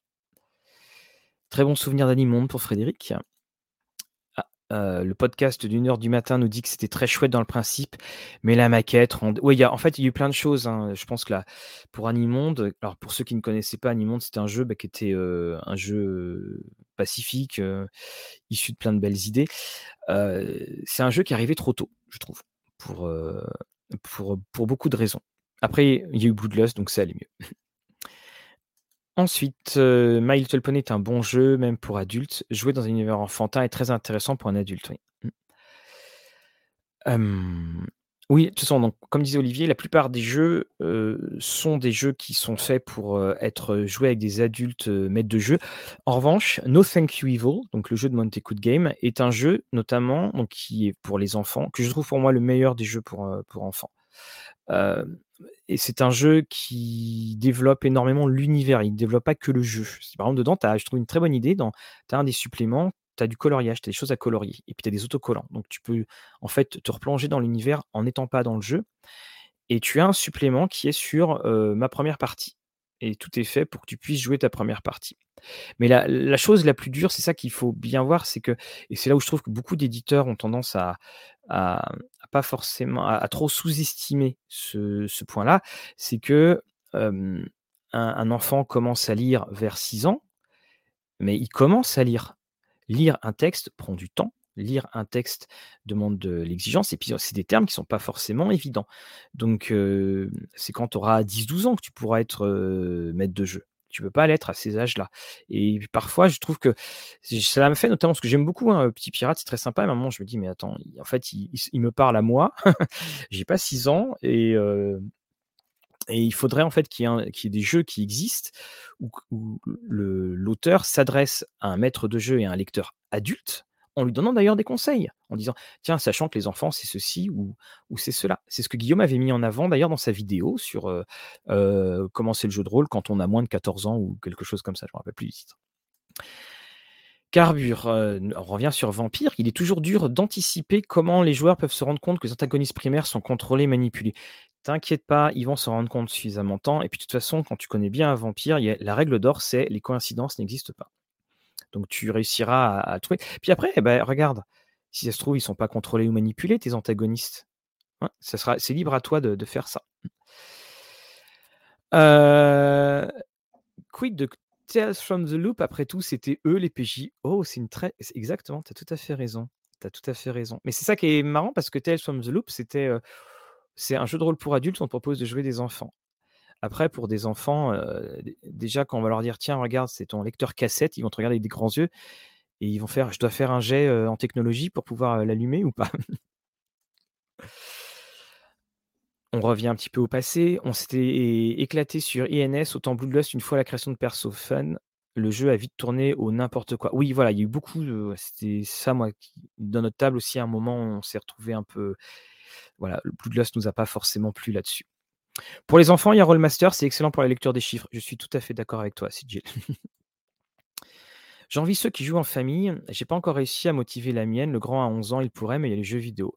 Très bon souvenir d'Animonde pour Frédéric. Ah, heu, le podcast d'1 heure du matin nous dit que c'était très chouette dans le principe, mais la maquette rend oui, en fait, il y a eu plein de choses, hein. Je pense que là, pour Animonde, alors pour ceux qui ne connaissaient pas Animonde, c'était un jeu, bah, qui était, heu, un jeu pacifique, heu, issu de plein de belles idées. C'est un jeu qui arrivé trop tôt, je trouve, pour, pour beaucoup de raisons. Après, il y a eu Bloodlust, donc ça allait mieux. Ensuite, heu, My Little Pony est un bon jeu, même pour adultes. Jouer dans un univers enfantin est très intéressant pour un adulte, oui. Mmh. Oui, de toute façon, donc comme disait Olivier, la plupart des jeux, heu, sont des jeux qui sont faits pour, heu, être joués avec des adultes, maîtres de jeu. En revanche, No Thank You Evil, donc le jeu de Monte Good Game, est un jeu notamment qui est pour les enfants, que je trouve pour moi le meilleur des jeux pour enfants. Et c'est un jeu qui développe énormément l'univers, il ne développe pas que le jeu. Par exemple dedans, as je trouve une très bonne idée tu as un des suppléments, tu as du coloriage, tu as des choses à colorier et puis tu as des autocollants. Donc tu peux en fait te replonger dans l'univers en n'étant pas dans le jeu et tu as un supplément qui est sur, ma première partie et tout est fait pour que tu puisses jouer ta première partie. Mais la chose la plus dure, c'est ça qu'il faut bien voir, c'est que et c'est là où je trouve que beaucoup d'éditeurs ont tendance à forcément à trop sous-estimer ce point-là, c'est que, un enfant commence à lire vers 6 ans, mais il commence à lire. Lire un texte prend du temps. Lire un texte demande de l'exigence et puis, c'est des termes qui sont pas forcément évidents. Donc, c'est quand tu auras 10-12 ans que tu pourras être, maître de jeu. Tu peux pas l'être à ces âges-là et parfois je trouve que ça m'a fait notamment parce que j'aime beaucoup, hein, Petit Pirate, c'est très sympa. À un je me dis: «Mais attends, en fait, il me parle à moi, j'ai pas 6 ans et il faudrait en fait qu'il y ait des jeux qui existent où où l'auteur s'adresse à un maître de jeu et à un lecteur adulte, en lui donnant d'ailleurs des conseils, en disant: «Tiens, sachant que les enfants, c'est ceci ou c'est cela». C'est ce que Guillaume avait mis en avant d'ailleurs dans sa vidéo sur, comment c'est le jeu de rôle quand on a moins de 14 ans ou quelque chose comme ça, je me rappelle plus du titre. Carbure, on revient sur Vampire. Il est toujours dur d'anticiper comment les joueurs peuvent se rendre compte que les antagonistes primaires sont contrôlés, manipulés. T'inquiète pas, ils vont s'en rendre compte suffisamment de temps et puis de toute façon, quand tu connais bien un vampire, la règle d'or, c'est les coïncidences n'existent pas. Donc tu réussiras à trouver. Puis après, eh beh, regarde, si ça se trouve, ils sont pas contrôlés ou manipulés tes antagonistes. Hein, ça sera c'est libre à toi de faire ça. Quid de Tales from the Loop? Après tout, c'était eux les PJ. Oh, c'est une très exactement, tu as tout à fait raison. Tu tout à fait raison. Mais c'est ça qui est marrant parce que Tales from the Loop, c'était, c'est un jeu de rôle pour adultes, on propose de jouer des enfants. Après pour des enfants, dé déjà quand on va leur dire: «Tiens regarde, c'est ton lecteur cassette», ils vont te regarder avec des grands yeux et ils vont faire: «Je dois faire un jet, en technologie pour pouvoir, l'allumer ou pas?» On revient un petit peu au passé. On s'était éclaté sur INS, autant Bloodlust, une fois la création de perso fun, le jeu a vite tourné au n'importe quoi. Oui, voilà, il y a eu beaucoup de c'était ça moi qui dans notre table aussi à un moment, on s'est retrouvés un peu voilà, Bloodlust nous a pas forcément plu là-dessus. Pour les enfants, il y a Rolemaster, c'est excellent pour la lecture des chiffres. Je suis tout à fait d'accord avec toi, CJ. J'envie ceux qui jouent en famille. J'ai pas encore réussi à motiver la mienne. Le grand a 11 ans, il pourrait, mais il y a les jeux vidéo.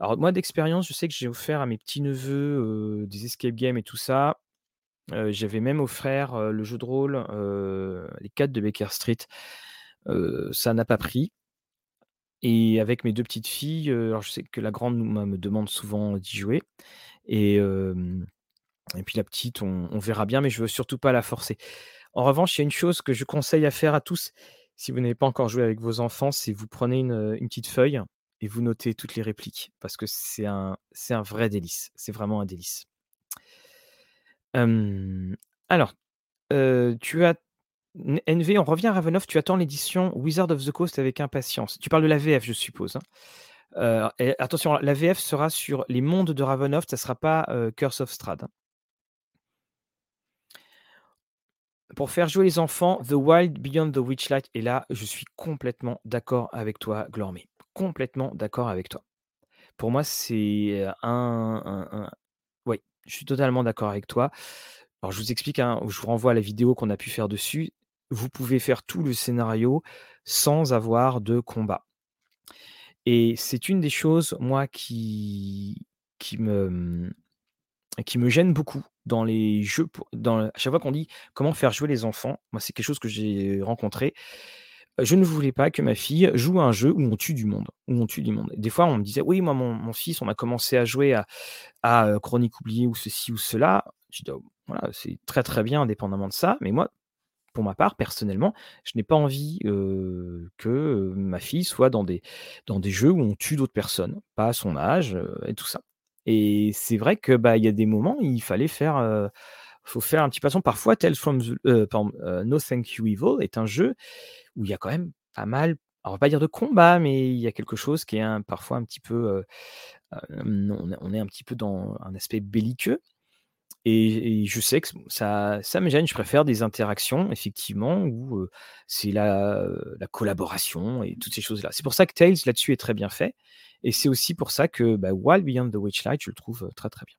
Alors moi d'expérience, je sais que j'ai offert à mes petits neveux, heu, des escape games et tout ça. Heu, j'avais même offert, heu, le jeu de rôle, Les 4 de Baker Street. Ça n'a pas pris et avec mes 2 petites filles, alors je sais que la grande me demande souvent d'y jouer et et puis la petite, on verra bien, mais je veux surtout pas la forcer. En revanche, il y a une chose que je conseille à faire à tous, si vous n'avez pas encore joué avec vos enfants, c'est vous prenez une, une petite feuille et vous notez toutes les répliques parce que c'est un un vrai délice. C'est vraiment un délice. Alors, tu as NV, on revient à Ravenloft, tu attends l'édition Wizard of the Coast avec impatience. Tu parles de la VF, je suppose, hein? Et attention, la VF sera sur les mondes de Ravenloft, ça sera pas, Curse of Strahd, hein. Pour faire jouer les enfants, The Wild Beyond the Witchlight et là, je suis complètement d'accord avec toi, Glormé. Complètement d'accord avec toi. Pour moi, c'est, un oui, je suis totalement d'accord avec toi. Alors je vous explique, hein, je vous renvoie à la vidéo qu'on a pu faire dessus. Vous pouvez faire tout le scénario sans avoir de combat et c'est une des choses, moi, qui qui me, mmh, qui me gêne beaucoup dans les jeux à chaque fois qu'on dit: «Comment faire jouer les enfants?» moi, c'est quelque chose que j'ai rencontré. Je ne voulais pas que ma fille joue à un jeu où on tue du monde où on tue du monde. Des fois, on me disait: «Oui, moi, mon fils, on a commencé à jouer à Chronique oubliée ou ceci ou cela». Je dis: «Oh, voilà, c'est très, très bien indépendamment de ça, mais moi, pour ma part, personnellement, je n'ai pas envie, que, ma fille soit dans des dans des jeux où on tue d'autres personnes, pas à son âge, et tout ça» et c'est vrai que, bah, y a des moments, il fallait faire, faut faire un petit passant. Parfois, Tales from the No Thank You Evil est un jeu où il y a quand même pas mal, on va pas dire de combat, mais il y a quelque chose qui est parfois un petit peu, on est un petit peu dans un aspect belliqueux et je sais que ça ça me gêne. Je préfère des interactions effectivement où, c'est la, collaboration et toutes ces choses-là. C'est pour ça que Tales là-dessus est très bien fait et c'est aussi pour ça que, bah, Wild Beyond the Witchlight, je le trouve, très, très bien.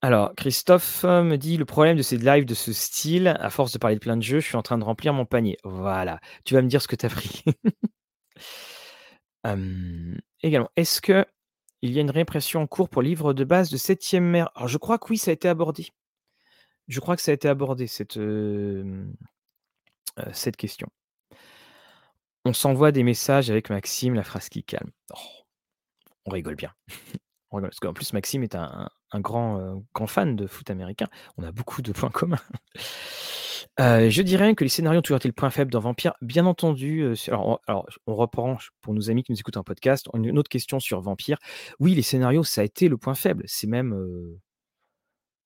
Alors, Christophe, me dit: «Le problème de ces lives de ce style, à force de parler de plein de jeux, je suis en train de remplir mon panier». Voilà, tu vas me dire ce que tu as pris. Également, est-ce qu'il y a une réimpression en cours pour livre de base de Septième Mer? Alors je crois que oui, ça a été abordé. Je crois que ça a été abordé cette, question. On s'envoie des messages avec Maxime, la phrase qui calme. Oh, on rigole bien. On parce qu'en plus Maxime est un grand fan de foot américain. On a beaucoup de points communs. Heu, je dirais que les scénarios ont toujours été le point faible dans Vampire. Bien entendu, sur alors on reprend pour nos amis qui nous écoutent en podcast, une autre question sur Vampire. Oui, les scénarios, ça a été le point faible. C'est même, heu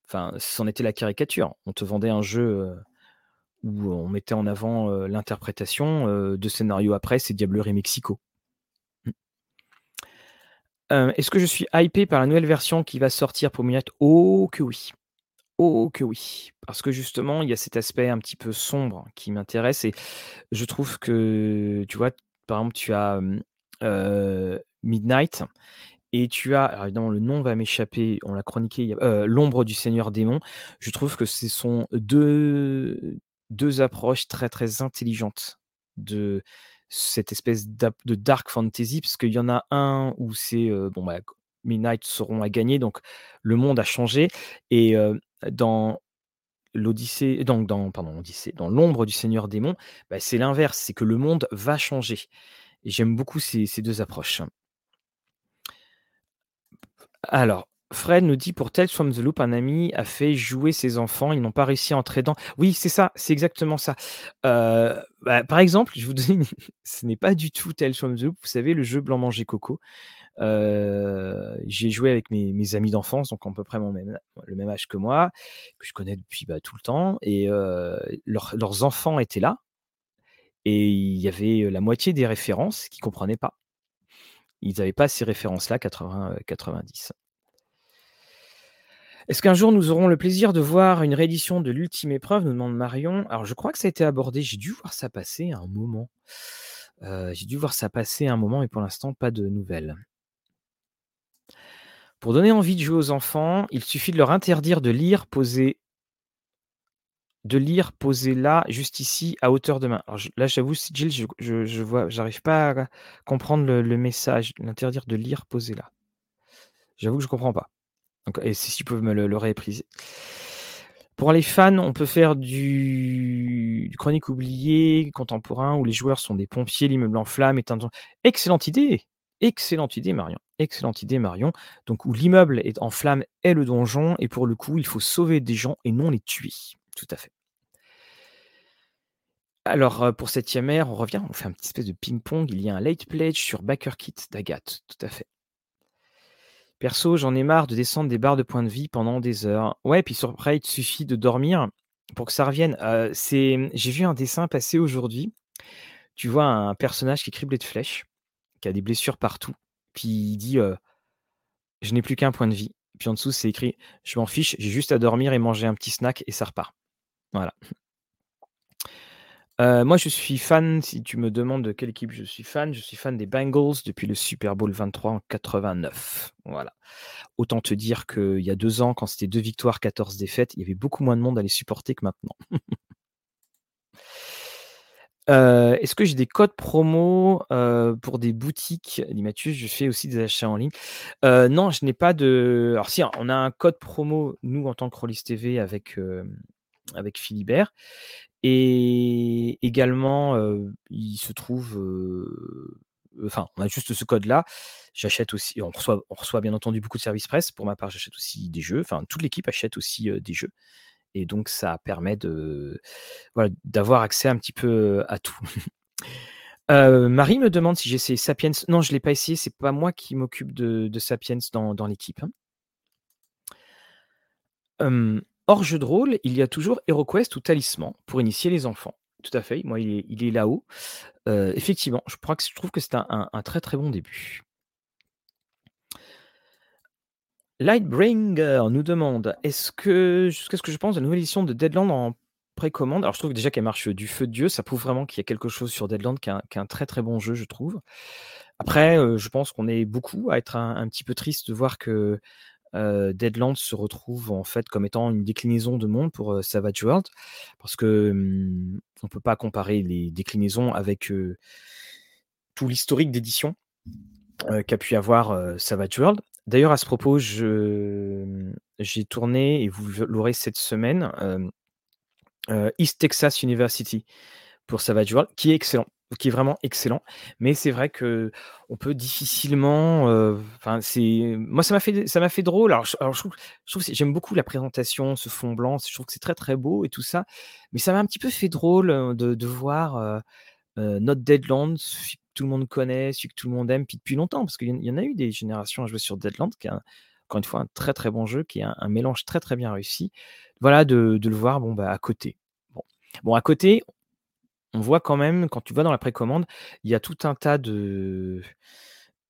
enfin, c'en était la caricature. On te vendait un jeu, où on mettait en avant, l'interprétation, heu, 2 scénarios après, c'est Diablerie Mexico. Est-ce que je suis hypé par la nouvelle version qui va sortir pour Midnight? Oh que oui! Oh que oui! Parce que justement, il y a cet aspect un petit peu sombre qui m'intéresse et je trouve que, tu vois, par exemple, tu as, Midnight et tu as alors évidemment le nom va m'échapper, on l'a chroniqué L'ombre du Seigneur Démon. Je trouve que ce sont 2- 2 approches très, très intelligentes de cette espèce de dark fantasy, parce qu'il y en a un où c'est, bon, bah, Midnight seront à gagner, donc le monde a changé et dans l'Odyssée donc dans dans L'ombre du Seigneur Démon, bah, c'est l'inverse, c'est que le monde va changer et j'aime beaucoup ces ces 2 approches. Alors, Fred nous dit: «Pour Tales from the Loop, un ami a fait jouer ses enfants, ils n'ont pas réussi à entrer dedans». Oui, c'est ça, c'est exactement ça. Heu, bah, par exemple, je vous donner une ce n'est pas du tout Tales from the Loop, vous savez le jeu Blanc manger coco? Heu, j'y ai joué avec mes amis d'enfance, donc à peu près le même âge que moi, que je connais depuis, bah, tout le temps et heu, leurs enfants étaient là et il y avait, la moitié des références qu'ils comprenaient pas. Ils avaient pas ces références-là, 80, heu, 90. Est-ce qu'un jour nous aurons le plaisir de voir une réédition de L'Ultime Épreuve? nous demande Marion. Alors je crois que ça a été abordé, j'ai dû voir ça passer un moment. Heu, j'ai dû voir ça passer un moment, mais pour l'instant pas de nouvelles. Pour donner envie de jouer aux enfants, il suffit de leur interdire de lire posé de lire posé là, juste ici, à hauteur de main. Là j'avoue Sigill, je je vois j'arrive pas à comprendre le message. L'interdire de lire posé là. J'avoue que je comprends pas. Et si s'ils peuvent me le le réépriser. Pour les fans, on peut faire du Chroniques oubliées contemporain où les joueurs sont des pompiers, l'immeuble en flammes est un excellente idée! Excellente idée Marion, excellente idée Marion. Donc où l'immeuble est en flammes et le donjon et pour le coup, il faut sauver des gens et non les tuer. Tout à fait. Alors, heu, pour Septième Ère, on revient, on fait un petit espèce de ping-pong. Il y a un late pledge sur Backer Kit d'Agathe, tout à fait. Perso, j'en ai marre de descendre des barres de points de vie pendant des heures. Ouais, puis sur Prey, il suffit de dormir pour que ça revienne. Mmh, j'ai vu un dessin passer aujourd'hui. Tu vois un personnage qui est criblé de flèches, qui a des blessures partout, puis il dit, «Je n'ai plus qu'un point de vie». Puis en dessous, c'est écrit: «Je m'en fiche, j'ai juste à dormir et manger un petit snack et ça repart». Voilà. Moi, je suis fan, si tu me demandes de quelle équipe je suis fan, je suis fan des Bengals depuis le Super Bowl 23 en 89. Voilà. Autant te dire qu'il y a 2 ans, quand c'était 2 victoires, 14 défaites, il y avait beaucoup moins de monde à les supporter que maintenant. Est-ce que j'ai des codes promo, pour des boutiques? dit Mathieu, je fais aussi des achats en ligne. Non, je n'ai pas de alors si, on a un code promo, nous, en tant que Rollis TV avec, avec Philibert et également, il se trouve, enfin, on a juste ce code-là. J'achète aussi on reçoit on reçoit bien entendu beaucoup de services presse. Pour ma part, j'achète aussi des jeux, enfin toute l'équipe achète aussi, des jeux et donc ça permet de d'avoir accès un petit peu, à tout. Heu, Marie me demande si j'ai essayé Sapiens. Non, je l'ai pas essayé, c'est pas moi qui m'occupe de Sapiens dans l'équipe, hein. Hors jeu de rôle, il y a toujours HeroQuest ou Talisman pour initier les enfants. Tout à fait, moi il est là-haut. Heu, effectivement, je trouve que c'est un très, très bon début. Lightbringer nous demande est-ce que qu'est-ce que je pense la nouvelle édition de Deadland en précommande? Alors je trouve déjà qu'elle marche du feu de Dieu, ça prouve vraiment qu'il y a quelque chose sur Deadland qui est un, très très bon jeu, je trouve. Après, euh, je pense qu'on est beaucoup à être un, petit peu triste de voir que euh, Deadland se retrouve en fait comme étant une déclinaison de monde pour euh, Savage World, parce que hum, on peut pas comparer les déclinaisons avec tout l'historique d'édition qu'a pu avoir Savage World. D'ailleurs, à ce propos, j'ai tourné, et vous l'aurez cette semaine, East Texas University pour Savage World, qui est excellent, qui est vraiment excellent. Mais c'est vrai que on peut difficilement, c'est moi ça m'a fait ça m'a fait drôle. Alors je trouve j'aime beaucoup la présentation, ce fond blanc, je trouve que c'est très, très beau et tout ça, mais ça m'a un petit peu fait drôle, de de voir, notre Deadlands tout le monde connaît, celui que tout le monde aime, puis depuis longtemps, parce qu'il y, en a eu des générations à jouer sur Deadland, qui est encore une fois un très très bon jeu, qui est un, mélange très très bien réussi. Voilà, de, le voir bon, bah, à côté. Bon. à côté, on voit quand même, quand tu vas dans la précommande, il y a tout un tas de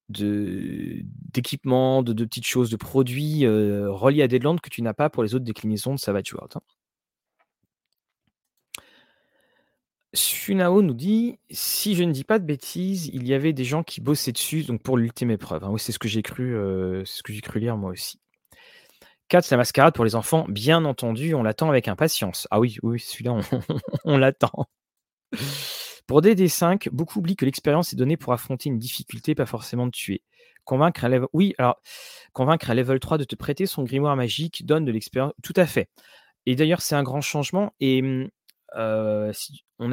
d'équipements, de, de, petites choses, de produits euh, reliés à Deadland que tu n'as pas pour les autres déclinaisons de Savage World. Hein. Sunao nous dit si je ne dis pas de bêtises, il y avait des gens qui bossaient dessus donc pour l'ultime épreuve. Hein. C'est ce que j'ai cru, euh, ce que j'ai cru lire moi aussi. 4, la mascarade pour les enfants, bien entendu, on l'attend avec impatience. Ah oui, oui, celui-là, on, l'attend. Pour DD5, beaucoup oublient que l'expérience est donnée pour affronter une difficulté, pas forcément de tuer. Convaincre un level... Oui, alors, convaincre level 3 de te prêter son grimoire magique donne de l'expérience. Tout à fait. Et d'ailleurs, c'est un grand changement. Et hum, on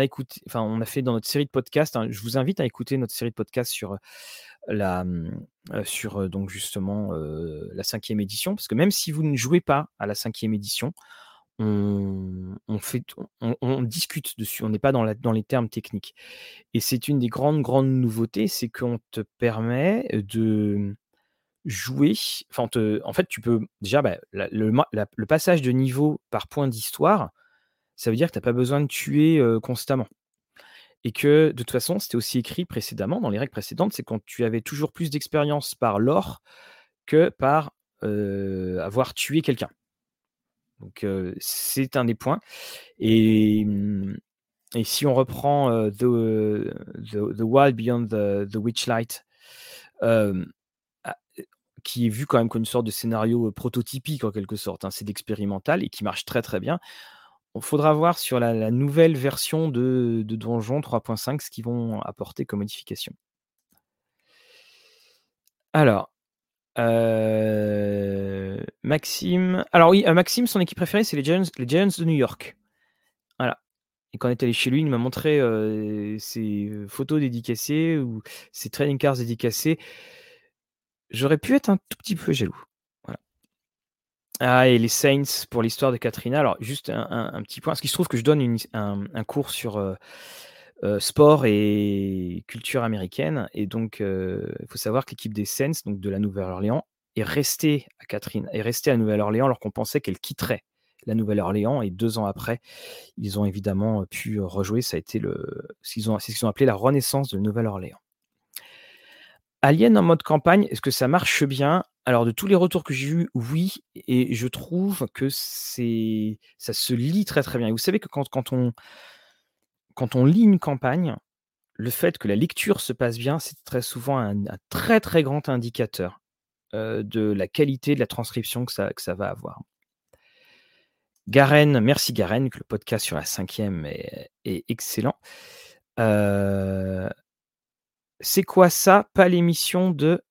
a fait dans notre série de podcasts. Hein, je vous invite à écouter notre série de podcasts sur la, mmh, sur donc justement la cinquième édition, parce que même si vous ne jouez pas à la cinquième édition, on, fait, on, discute dessus. On n'est pas dans, les termes techniques. Et c'est une des grandes grandes nouveautés, c'est qu'on te permet de jouer. En fait, tu peux déjà bah, le passage de niveau par point d'histoire ça veut dire que tu n'as pas besoin de tuer constamment. Et que de toute façon, c'était aussi écrit précédemment, dans les règles précédentes, c'est quand tu avais toujours plus d'expérience par l'or que par avoir tué quelqu'un. Donc c'est un des points. Et, mmh, et si on reprend the, the, Wild Beyond the, Witchlight, ah, qui est vu quand même comme une sorte de scénario prototypique en quelque sorte, hein, c'est d'expérimental et qui marche très très bien. Il faudra voir sur la, nouvelle version de, Donjon 3.5 ce qu'ils vont apporter comme modification. Alors, euh, Maxime. Alors oui, euh, Maxime, son équipe préférée, c'est les Giants, les Giants de New York. Voilà. Et quand on est allé chez lui, il m'a montré euh, ses photos dédicacées ou ses trading cards dédicacés. J'aurais pu être un tout petit peu jaloux. Ah, et les Saints pour l'histoire de Katrina. Alors, juste un, petit point, parce qu'il se trouve que je donne un, cours sur euh, euh, sport et culture américaine. Et donc, euh, il faut savoir que l'équipe des Saints, donc de la Nouvelle-Orléans, est restée à Catherine, est restée à Nouvelle-Orléans alors qu'on pensait qu'elle quitterait la Nouvelle-Orléans. Et deux ans après, ils ont évidemment pu rejouer. Ça a été le, ont, ce qu'ils ont appelé la renaissance de Nouvelle-Orléans. Alien en mode campagne, est-ce que ça marche bien? Alors, de tous les retours que j'ai eus, oui, et je trouve que c'est ça se lit très, très bien. vous savez que quand quand on quand on lit une campagne, le fait que la lecture se passe bien, c'est très souvent un très, très grand indicateur, de la qualité de la transcription que ça que ça va avoir. Garen, merci Garen, que le podcast sur la cinquième est est excellent. C'est quoi ça? Pas l'émission de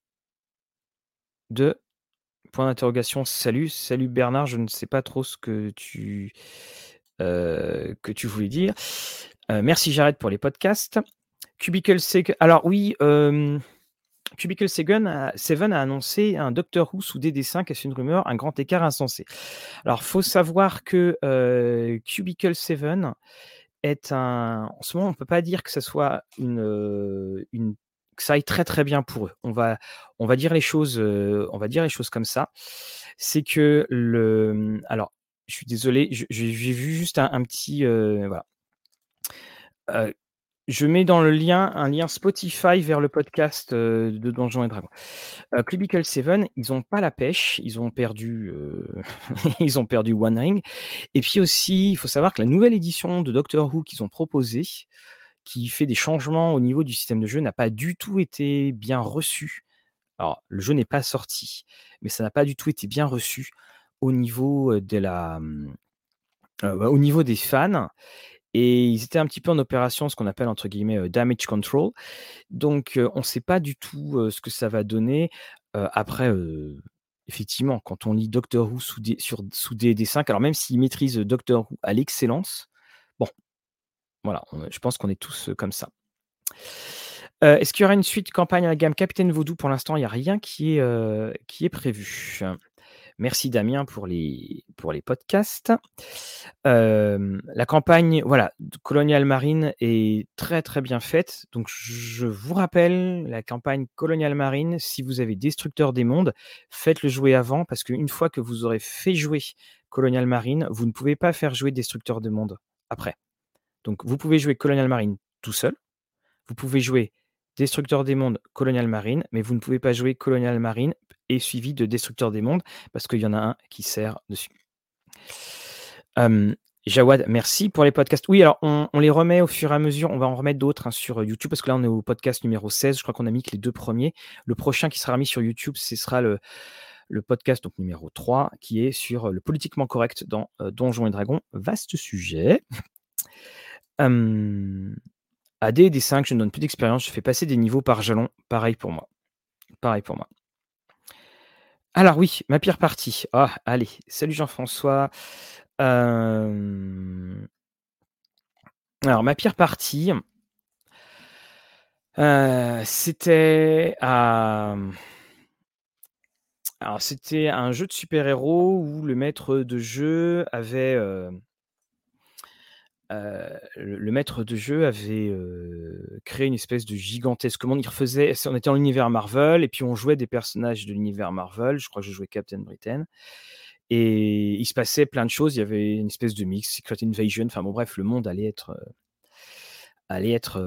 de point d'interrogation, salut, salut Bernard, je ne sais pas trop ce que tu, euh, que tu voulais dire. Euh, merci Jared pour les podcasts. Cubicle 7, alors oui, euh, Cubicle 7 a, a, annoncé un Doctor Who sous DD5, c'est une rumeur, un grand écart insensé. Alors, faut savoir que Cubicle 7 est un. En ce moment, on ne peut pas dire que ce soit une, une ça aille très très bien pour eux. On va, on va dire les choses, on va dire les choses comme ça. C'est que le, alors, je suis désolé, j'ai vu juste un, petit, voilà. Je mets dans le lien un lien Spotify vers le podcast, heu, de Donjons et Dragons. Cubicle 7, ils ont pas la pêche, ils ont perdu, heu, ils ont perdu One Ring et puis aussi, il faut savoir que la nouvelle édition de Doctor Who qu'ils ont proposée, qui fait des changements au niveau du système de jeu, n'a pas du tout été bien reçue. Alors, le jeu n'est pas sorti, mais ça n'a pas du tout été bien reçu au niveau, niveau des fans et ils étaient un petit peu en opération, ce qu'on appelle entre guillemets, heu, «damage control». Donc, on sait pas du tout, ce que ça va donner. Après, effectivement, quand on lit Doctor Who sous des sur sous DD5, alors même s'ils maîtrisent Doctor Who à l'excellence, bon, voilà, je pense qu'on est tous, comme ça. Est-ce qu'il y aura une suite campagne à la gamme Capitaine Vaudou? Pour l'instant, il y a rien qui est, qui est prévu. Merci Damien pour les podcasts. La campagne, voilà, Colonial Marine est très, très bien faite. Donc je vous rappelle la campagne Colonial Marine, si vous avez Destructeur des mondes, faites-le jouer avant parce qu'une fois que vous aurez fait jouer Colonial Marine, vous ne pouvez pas faire jouer Destructeur des mondes après. Donc vous pouvez jouer Colonial Marine tout seul. Vous pouvez jouer Destructeur des mondes, Colonial Marine, mais vous ne pouvez pas jouer Colonial Marine et suivi de Destructeur des mondes parce qu'il y en a un qui sert dessus. Jawad, merci pour les podcasts. Oui, alors on les remet au fur et à mesure. On va en remettre d'autres, hein, sur, heu, YouTube parce que là, on est au podcast numéro 16. Je crois qu'on a mis que les 2 premiers. Le prochain qui sera mis sur YouTube, ce sera le le podcast donc numéro 3 qui est sur, heu, le politiquement correct dans, heu, Donjons et Dragons. Vaste sujet. Hem, à DD5, je ne donne plus d'expérience, je fais passer des niveaux par jalon. Pareil pour moi. Pareil pour moi. Alors oui, ma pire partie. Ah, allez, salut Jean-François. Alors ma pire partie c'était c'était un jeu de super-héros où le maître de jeu avait, heu, le maître de jeu avait, heu, créé une espèce de gigantesque monde. Il refaisait on était dans l'univers Marvel et puis on jouait des personnages de l'univers Marvel. Je crois que je jouais Captain Britain et il se passait plein de choses. Il y avait une espèce de mix, Secret Invasion, enfin bon bref, le monde allait être, heu allait être,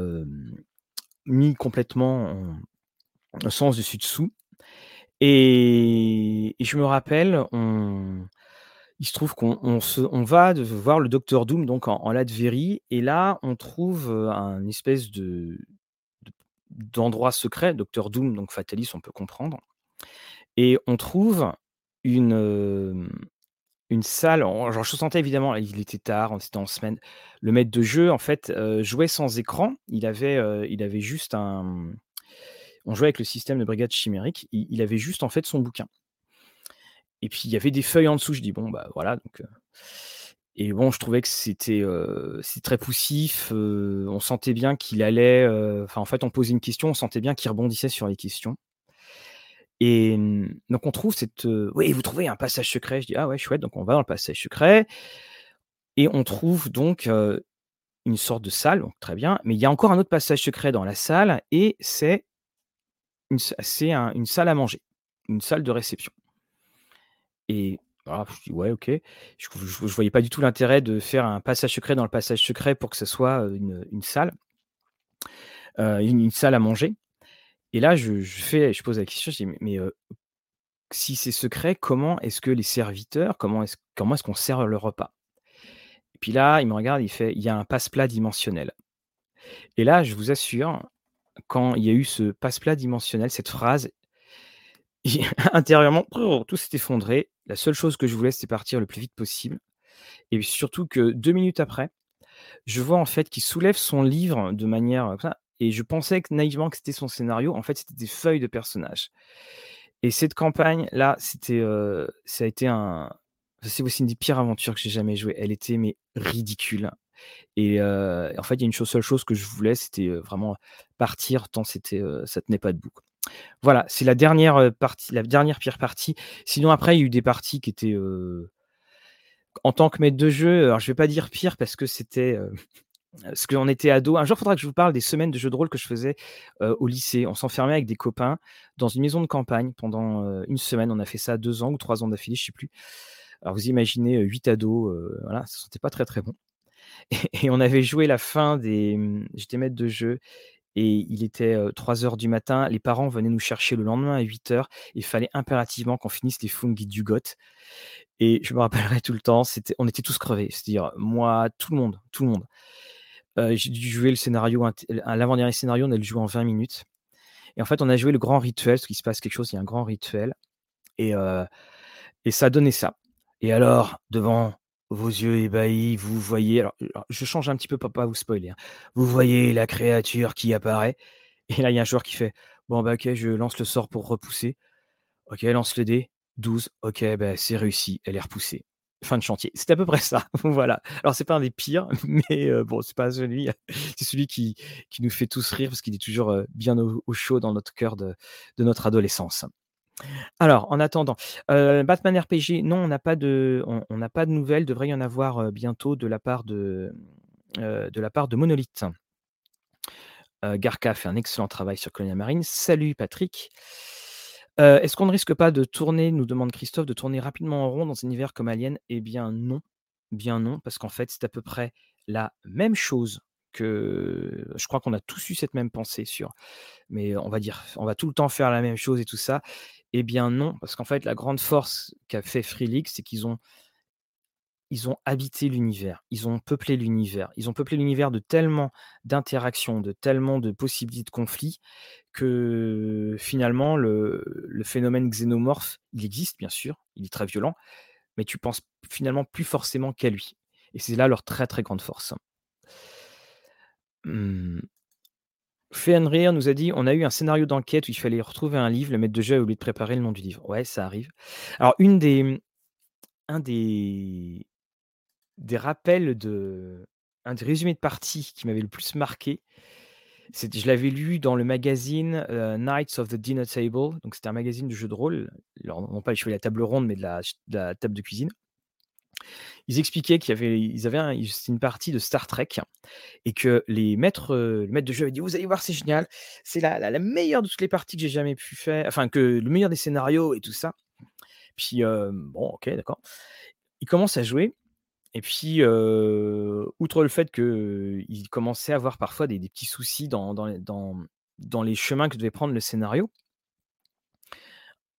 mis complètement en sens dessus dessous et et je me rappelle, on il se trouve qu'on on on va voir le Docteur Doom donc en en et là, on trouve, heu, un espèce de de d'endroit secret, Docteur Doom, donc Fatalis, on peut comprendre et on trouve une, une salle en genre je sentais évidemment, il était tard, c'était en semaine. Le maître de jeu, en fait, heu, jouait sans écran. Il avait, juste un, on jouait avec le système de brigade chimérique. Il il avait juste, en fait, son bouquin et puis il y avait des feuilles en dessous. Je dis: «Bon, bah, voilà», donc heu et bon, je trouvais que c'était, c'était très poussif, heu, on sentait bien qu'il allait, enfin, en fait, on posait une question, on sentait bien qu'il rebondissait sur les questions et mmh, donc on trouve cette, «Oui, vous trouvez un passage secret?» je dis: «Ah ouais, chouette», donc on va dans le passage secret et on trouve donc, une sorte de salle, donc très bien, mais il y a encore un autre passage secret dans la salle et c'est une une salle à manger, une salle de réception et voilà, je dis: «Ouais, OK». Je je je voyais pas du tout l'intérêt de faire un passage secret dans le passage secret pour que ce soit, une, salle une salle à manger et là, je fais je pose la question, je dis: «Mais si c'est secret, comment est-ce que les serviteurs, comment est-ce comment est-ce qu'on sert le repas?» et puis là, il me regarde, il fait: «Il y a un passe-plat dimensionnel» et là, je vous assure, quand il y a eu ce passe-plat dimensionnel, cette phrase intérieurement, tout s'est effondré. La seule chose que je voulais, c'était partir le plus vite possible et surtout que 2 minutes après, je vois en fait qu'il soulève son livre de manière, ça et je pensais que naïvement que c'était son scénario. En fait, c'était des feuilles de personnages et cette campagne-là, c'était, heu, ça a été un c'est aussi une des pires aventures que j'ai jamais jouées. Elle était mais ridicule et heu, en fait, il y a une chose seule chose que je voulais, c'était, heu, vraiment partir tant c'était, heu, ça tenait pas debout, quoi. Voilà, c'est la dernière, partie la dernière pire partie. Sinon après, il y a eu des parties qui étaient, en tant que maître de jeu, alors je vais pas dire pire parce que c'était, heu, parce qu'on était ados. Un jour, il faudra que je vous parle des semaines de jeux de rôle que je faisais, au lycée. On s'enfermait avec des copains dans une maison de campagne pendant, 1 semaine. On a fait ça 2 ans ou 3 ans d'affilée, je sais plus. Alors vous imaginez, 8 ados, voilà, ça sentait pas très, très bon et et on avait joué la fin des, mmh j'étais maître de jeu et il était, heu, 3:00 du matin. Les parents venaient nous chercher le lendemain à 8:00. Il fallait impérativement qu'on finisse les Fungi du GOT et je me rappellerai tout le temps, c'était on était tous crevés. C'est-à-dire moi, tout le monde, tout le monde. J'ai dû jouer le scénario l'avant-dernier scénario, on a le jouer en 20 minutes et en fait, on a joué le grand rituel, parce qu'il se passe quelque chose, il y a un grand rituel et et ça donnait ça et alors, devant vos yeux ébahis, vous voyez alors je change un petit peu pas vous spoiler, hein. Vous voyez la créature qui apparaît et là, il y a un joueur qui fait: «Bon, bah, OK, je lance le sort pour repousser». OK, lance le dé, 12. OK, bah, c'est réussi, elle est repoussée. Fin de chantier. C'était à peu près ça, voilà. Alors c'est pas un des pires, mais heu, bon, c'est pas celui c'est celui qui nous fait tous rire parce qu'il est toujours, heu, bien au au chaud dans notre cœur de notre adolescence. Alors, en attendant, heu, Batman RPG, non, on n'a pas de nouvelles. Devrait y en avoir, heu, bientôt de la part de, heu, de la part de Monolith. Garca fait un excellent travail sur Colonial Marines. Salut Patrick. Est-ce qu'on ne risque pas de tourner, nous demande Christophe, de tourner rapidement en rond dans un univers comme Alien? Eh bien non, bien non, parce qu'en fait, c'est à peu près la même chose je crois qu'on a tous eu cette même pensée sur mais on va dire, on va tout le temps faire la même chose et tout ça. Eh bien non, parce qu'en fait, la grande force qu'a fait Free c'est qu'ils ont ils ont habité l'univers, ils ont peuplé l'univers. Ils ont peuplé l'univers de tellement d'interactions, de tellement de possibilités de conflits que finalement le le phénomène xénomorphe, il existe bien sûr, il est très violent, mais tu penses finalement plus forcément qu'à lui et c'est là leur très, très grande force. Mmh. Nous a dit: «On a eu un scénario d'enquête où il fallait retrouver un livre, le maître de jeu a oublié de préparer le nom du livre». Ouais, ça arrive. Alors une des, mmh, un des rappels de un des résumés de partie qui m'avait le plus marqué, je l'avais lu dans le magazine, heu, Knights of the Dinner Table, donc c'était un magazine de jeux de rôle, non pas les chevaliers de la table ronde, mais de la table de cuisine. Ils expliquaient qu'il y avait ils avaient une partie de Star Trek et que les maîtres, maître de jeu avait dit: «Vous allez voir, c'est génial, c'est la la meilleure de toutes les parties que j'ai jamais pu faire, enfin que le meilleur des scénarios et tout ça». Puis, hem, bon OK, d'accord. Ils commencent à jouer et puis, heu, outre le fait qu'ils commençaient à avoir parfois des petits soucis dans dans les chemins que devait prendre le scénario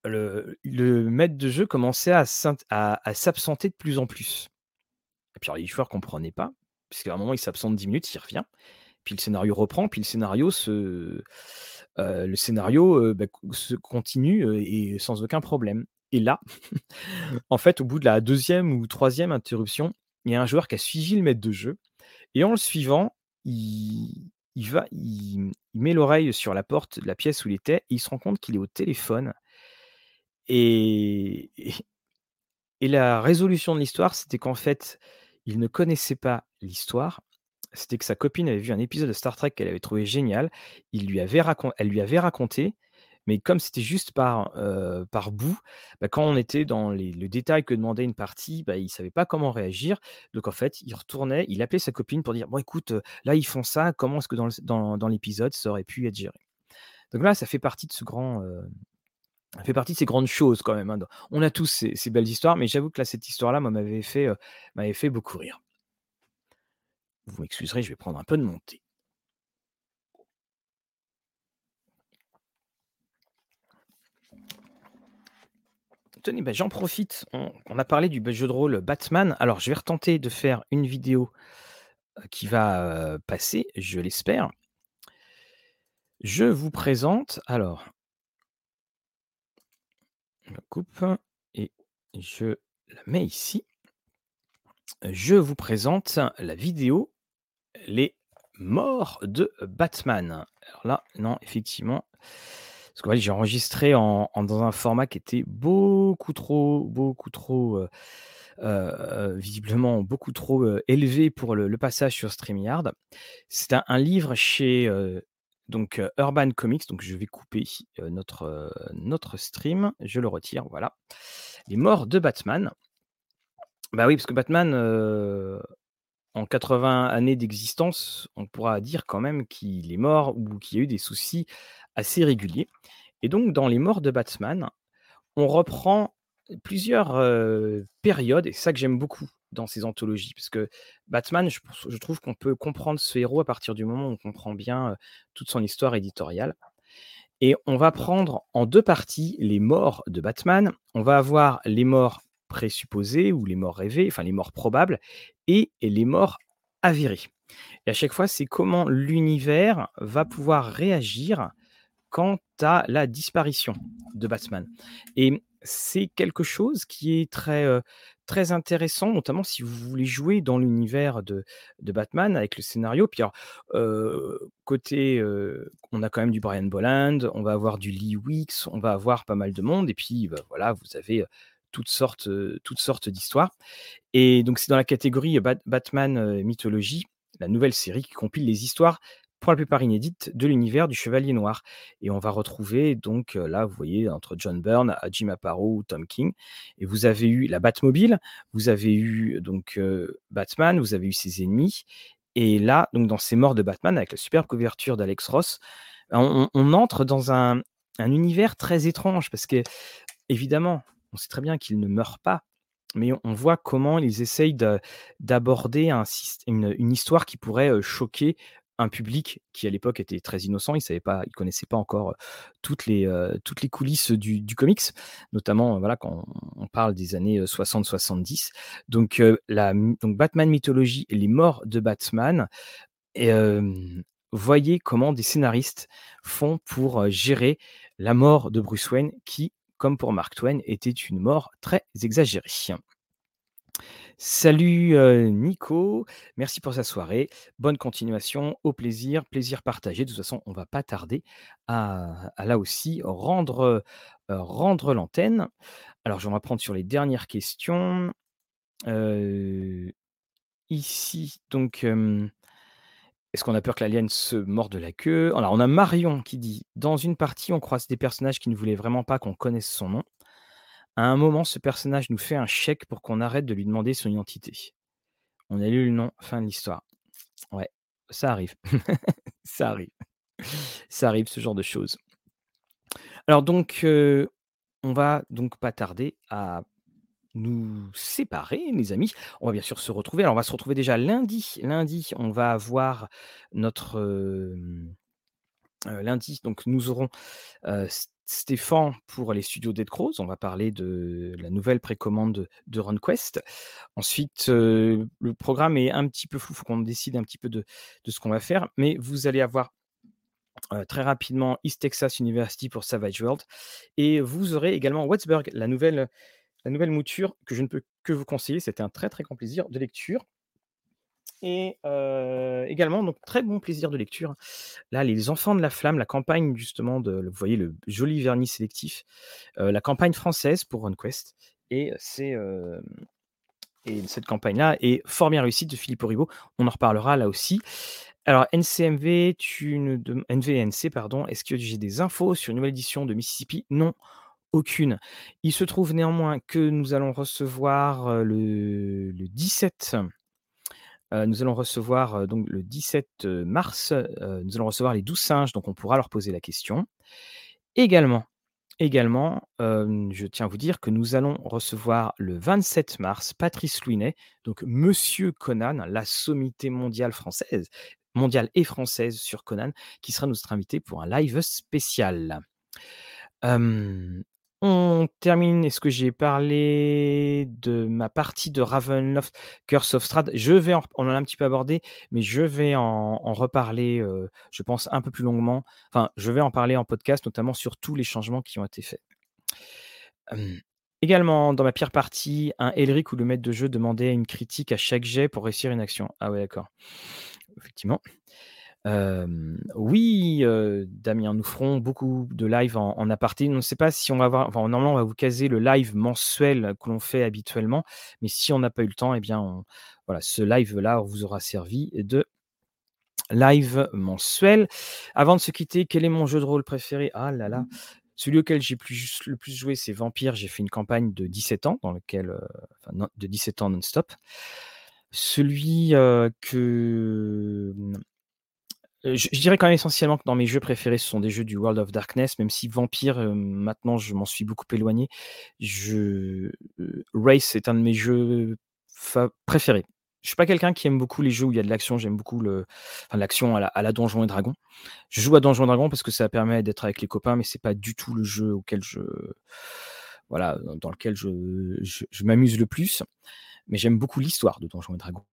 le maître de jeu commençait à s'absenter de plus en plus. Et puis les joueurs comprenaient pas, puisqu'à un moment il s'absente 10 minutes, il revient, puis le scénario reprend, puis le scénario se heu, le scénario, heu, bah, se continue, heu et sans aucun problème. Et là, en fait, au bout de la 2e ou 3e interruption, il y a un joueur qui a suivi le maître de jeu et en le suivant, il va il, il met l'oreille sur la porte de la pièce où il était et il se rend compte qu'il est au téléphone et la résolution de l'histoire, c'était qu'en fait, il ne connaissait pas l'histoire. C'était que sa copine avait vu un épisode de Star Trek qu'elle avait trouvé génial. Il lui avait elle lui avait raconté, mais comme c'était juste par, heu, par bout, bah, quand on était dans les le détail que demandait une partie, bah, il savait pas comment réagir. Donc en fait, il retournait, il appelait sa copine pour dire: «Bon écoute, heu, là ils font ça, comment est-ce que dans le dans dans l'épisode ça aurait pu être géré?» donc là, ça fait partie de ce grand, ça fait partie de ces grandes choses quand même, hein, on a tous ces belles histoires, mais j'avoue que là, cette histoire-là, m'avait fait, beaucoup rire. Vous m'excuserez, je vais prendre un peu de mon thé. Tenez, bah, j'en profite, on a parlé du jeu de rôle Batman. Alors je vais retenter de faire une vidéo, qui va, passer, je l'espère. Je vous présente alors je coupe et je la mets ici. Je vous présente la vidéo «Les morts de Batman». Alors là, non, effectivement, parce fait, j'ai enregistré en en dans un format qui était beaucoup trop beaucoup trop, heu heu, visiblement beaucoup trop, élevé pour le passage sur StreamYard. C'est un livre chez, donc Urban Comics, donc je vais couper, notre, notre stream. Je le retire, voilà. Les morts de Batman. Bah oui, parce que Batman, en 80 années d'existence, on pourra dire quand même qu'il est mort ou qu'il y a eu des soucis assez réguliers et donc dans Les morts de Batman, on reprend plusieurs, périodes et ça que j'aime beaucoup dans ces anthologies. Parce que Batman, je, je trouve qu'on peut comprendre ce héros à partir du moment où on comprend bien toute son histoire éditoriale. Et on va prendre en deux parties les morts de Batman. On va avoir les morts présupposées ou les morts rêvées, enfin les morts probables, et les morts avérées. Et à chaque fois, c'est comment l'univers va pouvoir réagir quant à la disparition de Batman. Et c'est quelque chose qui est très, très intéressant, notamment si vous voulez jouer dans l'univers de, de Batman avec le scénario. Puis côté, on a quand même du Brian Bolland, on va avoir du Lee Weeks, on va avoir pas mal de monde. Et puis bah, voilà, vous avez toutes sortes, toutes sortes d'histoires. Et donc c'est dans la catégorie Batman Mythologie, la nouvelle série qui compile les histoires pour la plupart inédites, de l'univers du Chevalier Noir. Et on va retrouver donc là, vous voyez, entre John Byrne, Jim Aparo, Tom King. Et vous avez eu la Batmobile, vous avez eu donc Batman, vous avez eu ses ennemis. Et là, donc dans ces morts de Batman, avec la superbe couverture d'Alex Ross, on, entre dans un, un univers très étrange parce que, évidemment, on sait très bien qu'il ne meurt pas, mais on voit comment ils essayent d'aborder une, une, histoire qui pourrait choquer un public qui à l'époque était très innocent, il savait connaissait pas encore toutes les, coulisses du, comics, notamment voilà quand on parle des années 60-70. Donc, donc Batman mythologie et les morts de Batman. Voyez comment des scénaristes font pour gérer la mort de Bruce Wayne, qui, comme pour Mark Twain, était une mort très exagérée. Salut Nico, merci pour sa soirée. Bonne continuation, au plaisir, plaisir partagé. De toute façon, on va pas tarder à, là aussi rendre, rendre l'antenne. Alors, je vais reprendre sur les dernières questions. ici, donc, est-ce qu'on a peur que l'alien se morde la queue? Alors, on a Marion qui dit Dans une partie, on croise des personnages qui ne voulaient vraiment pas qu'on connaisse son nom. À un moment, ce personnage nous fait un chèque pour qu'on arrête de lui demander son identité. On a lu le nom, fin de l'histoire. Ouais, ça arrive. ça arrive. Ça arrive, ce genre de choses. Alors donc, on va donc pas tarder à nous séparer, mes amis. On va bien sûr se retrouver. Alors, on va se retrouver déjà lundi. Lundi, on va avoir notre lundi. Donc, nous aurons Stéphane pour les studios Dead Crows. On va parler de la nouvelle précommande de RunQuest. Ensuite, le programme est un petit peu fou. Il faut qu'on décide un petit peu de, ce qu'on va faire. Mais vous allez avoir très rapidement East Texas University pour Savage World. Et vous aurez également Wattsburg, la nouvelle, la nouvelle mouture que je ne peux que vous conseiller. C'était un très très grand plaisir de lecture. Et également, donc très bon plaisir de lecture. Là, Les Enfants de la Flamme, la campagne justement de, vous voyez le joli vernis sélectif, la campagne française pour RunQuest. Et c'est et cette campagne-là est fort bien réussie de Philippe Oribo. On en reparlera là aussi. Alors, NCMV, tu NVNC, pardon, est-ce que j'ai des infos sur une nouvelle édition de Mississippi? Non, aucune. Il se trouve néanmoins que nous allons recevoir le, le 17 nous allons recevoir donc le 17 mars, nous allons recevoir les 12 singes, donc on pourra leur poser la question. Également, également je tiens à vous dire que nous allons recevoir le 27 mars Patrice Louinet, donc Monsieur Conan, la sommité mondiale française, mondiale et française sur Conan, qui sera notre invité pour un live spécial. On termine. Est-ce que j'ai parlé de ma partie de Ravenloft Curse of Strahd? Je vais en, on en a un petit peu abordé, mais je vais en, reparler, je pense, un peu plus longuement. Enfin, je vais en parler en podcast, notamment sur tous les changements qui ont été faits. également, dans ma pire partie, un Elric où le maître de jeu demandait une critique à chaque jet pour réussir une action. Ah ouais, d'accord. Effectivement oui, Damien, nous ferons beaucoup de live en aparté. On ne sait pas si on va avoir enfin, normalement, on va vous caser le live mensuel que l'on fait habituellement, mais si on n'a pas eu le temps, eh bien, voilà, ce live-là vous aura servi de live mensuel. Avant de se quitter, quel est mon jeu de rôle préféré? Ah là là, celui auquel j'ai plus le plus joué, c'est Vampire. J'ai fait une campagne de 17 ans dans lequel, de 17 ans non-stop. Celui, que, je, dirais quand même essentiellement que dans mes jeux préférés, ce sont des jeux du World of Darkness, même si Vampire, maintenant, je m'en suis beaucoup éloigné. Je, Race est un de mes jeux préférés. Je suis pas quelqu'un qui aime beaucoup les jeux où il y a de l'action, j'aime beaucoup le enfin l'action à la Donjons& et Dragons. Je joue à Donjons& et Dragons parce que ça permet d'être avec les copains, mais c'est pas du tout le jeu auquel je voilà, dans lequel je je m'amuse le plus. Mais j'aime beaucoup l'histoire de Donjons& et Dragons.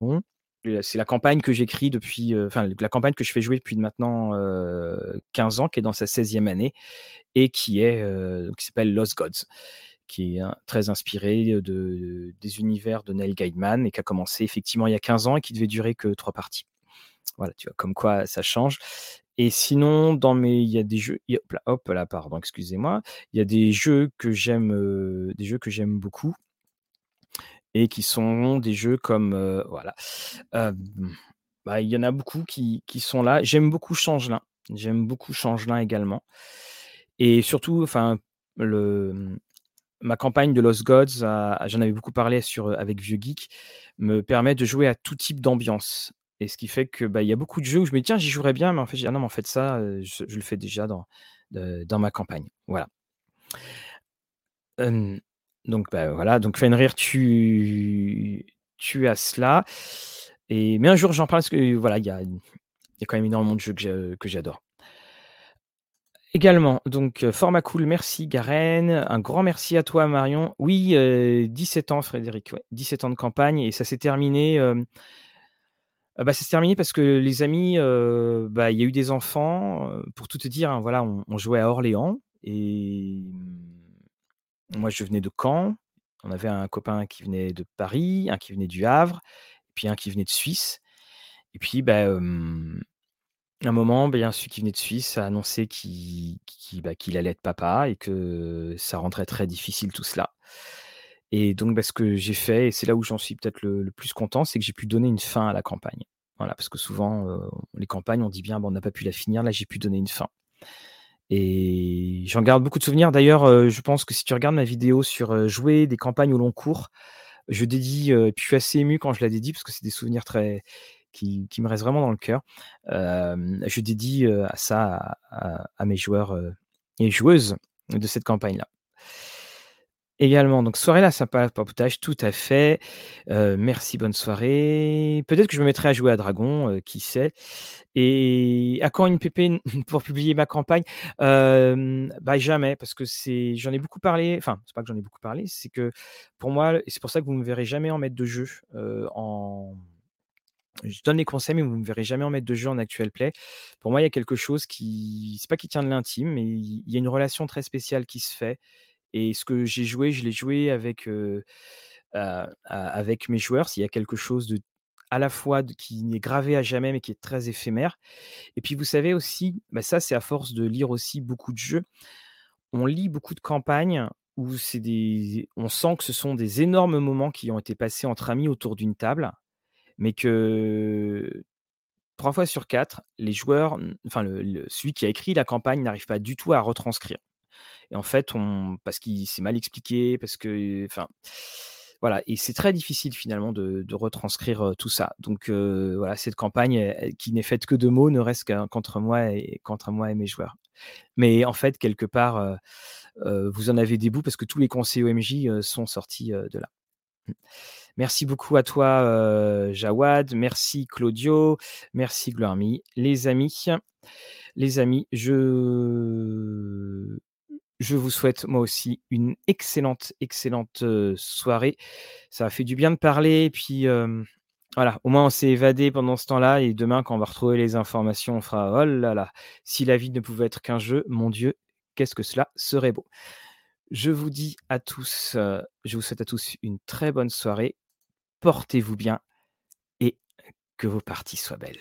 Et c'est la campagne que j'écris depuis, heu, enfin la campagne que je fais jouer depuis maintenant, heu, 15 ans, qui est dans sa 16e année et heu, qui s'appelle Lost Gods, qui est très inspiré de des univers de Neil Gaiman et qui a commencé effectivement il y a 15 ans et qui devait durer que 3 parties. Voilà, tu vois? Comme quoi ça change et sinon dans mes il y a des jeux hop là hop là, pardon, excusez-moi. Il y a des jeux que j'aime, des jeux que j'aime beaucoup et qui sont des jeux comme, voilà, bah, il y en a beaucoup qui qui sont là. J'aime beaucoup Changelin, j'aime beaucoup Changelin également et surtout, enfin, le, mmh, ma campagne de Lost Gods j'en avais beaucoup parlé sur, avec Vieux Geek, me permet de jouer à tout type d'ambiance et ce qui fait que, bah, il y a beaucoup de jeux où je me dis: «Tiens, j'y jouerais bien», mais en fait, je dis: «Ah non, mais en fait ça, je le fais déjà dans dans ma campagne». Voilà. Donc bah, voilà, donc Fenrir, tu tu as cela et mais un jour j'en parle parce que voilà, il y a y a quand même énormément de jeux que que j'adore. Également, donc heu, format cool, merci Garen, un grand merci à toi Marion. Oui, heu, 17 ans Frédéric, ouais, 17 ans de campagne et ça s'est terminé, ah bah, s'est terminé parce que les amis, bah, il y a eu des enfants, pour tout te dire, hein, voilà, on on jouait à Orléans et moi je venais de Caen. On avait un copain qui venait de Paris, un qui venait du Havre, puis un qui venait de Suisse et puis, bah, un moment, y a celui qui venait de Suisse a annoncé bah, qu'il allait être papa et que ça rendrait très difficile tout cela. Et donc, bah, ce que j'ai fait et c'est là où j'en suis peut-être le plus content, c'est que j'ai pu donner une fin à la campagne. Voilà, parce que souvent, les campagnes, on dit bien: «Bah, on n'a pas pu la finir». Là, j'ai pu donner une fin. Et j'en garde beaucoup de souvenirs. D'ailleurs, heu, je pense que si tu regardes ma vidéo sur, heu, jouer des campagnes au long cours, je dédie, et puis je suis assez ému quand je la dédie parce que c'est des souvenirs très qui me restent vraiment dans le cœur. Je dédie, à ça à mes joueurs, et joueuses de cette campagne-là. Également, donc soirée là sympa, papotage, tout à fait. Heu, merci, bonne soirée. Peut-être que je me mettrai à jouer à Dragon, heu, qui sait? Et à quand une PP pour publier ma campagne? Bah, jamais parce que c'est j'en ai beaucoup parlé, enfin, c'est pas que j'en ai beaucoup parlé, c'est que pour moi et c'est pour ça que vous me verrez jamais en maître de jeu, heu, en je donne les conseils, mais vous me verrez jamais en maître de jeu en actual play. Pour moi, il y a quelque chose qui c'est pas qui tient de l'intime, mais il y a une relation très spéciale qui se fait et ce que j'ai joué, je l'ai joué avec, avec mes joueurs. S'il y a quelque chose de à la fois qui n'est gravé à jamais, mais qui est très éphémère et puis vous savez aussi, bah, ça c'est à force de lire aussi beaucoup de jeux. On lit beaucoup de campagnes où c'est des on sent que ce sont des énormes moments qui ont été passés entre amis autour d'une table, mais que 3 fois sur 4, les joueurs, enfin celui qui a écrit la campagne n'arrive pas du tout à retranscrire. Et en fait, parce qu'il s'est mal expliqué, parce que enfin, voilà et c'est très difficile finalement de retranscrire, tout ça. Donc voilà, cette campagne, qui n'est faite que de mots, ne reste qu'entre moi et qu'entre moi et mes joueurs. Mais en fait, quelque part, vous en avez des bouts parce que tous les conseils OMJ, sont sortis, de là. Mmh. Merci beaucoup à toi, Jawad, merci Claudio, merci Gloire-Me. Les amis les amis, je je vous souhaite moi aussi une excellente, excellente, soirée. Ça a fait du bien de parler puis, voilà, au moins on s'est évadé pendant ce temps-là et demain quand on va retrouver les informations, on fera: «Oh là là, si la vie ne pouvait être qu'un jeu, mon Dieu, qu'est-ce que cela serait beau!» Je vous dis à tous, je vous souhaite à tous une très bonne soirée. Portez-vous bien et que vos parties soient belles.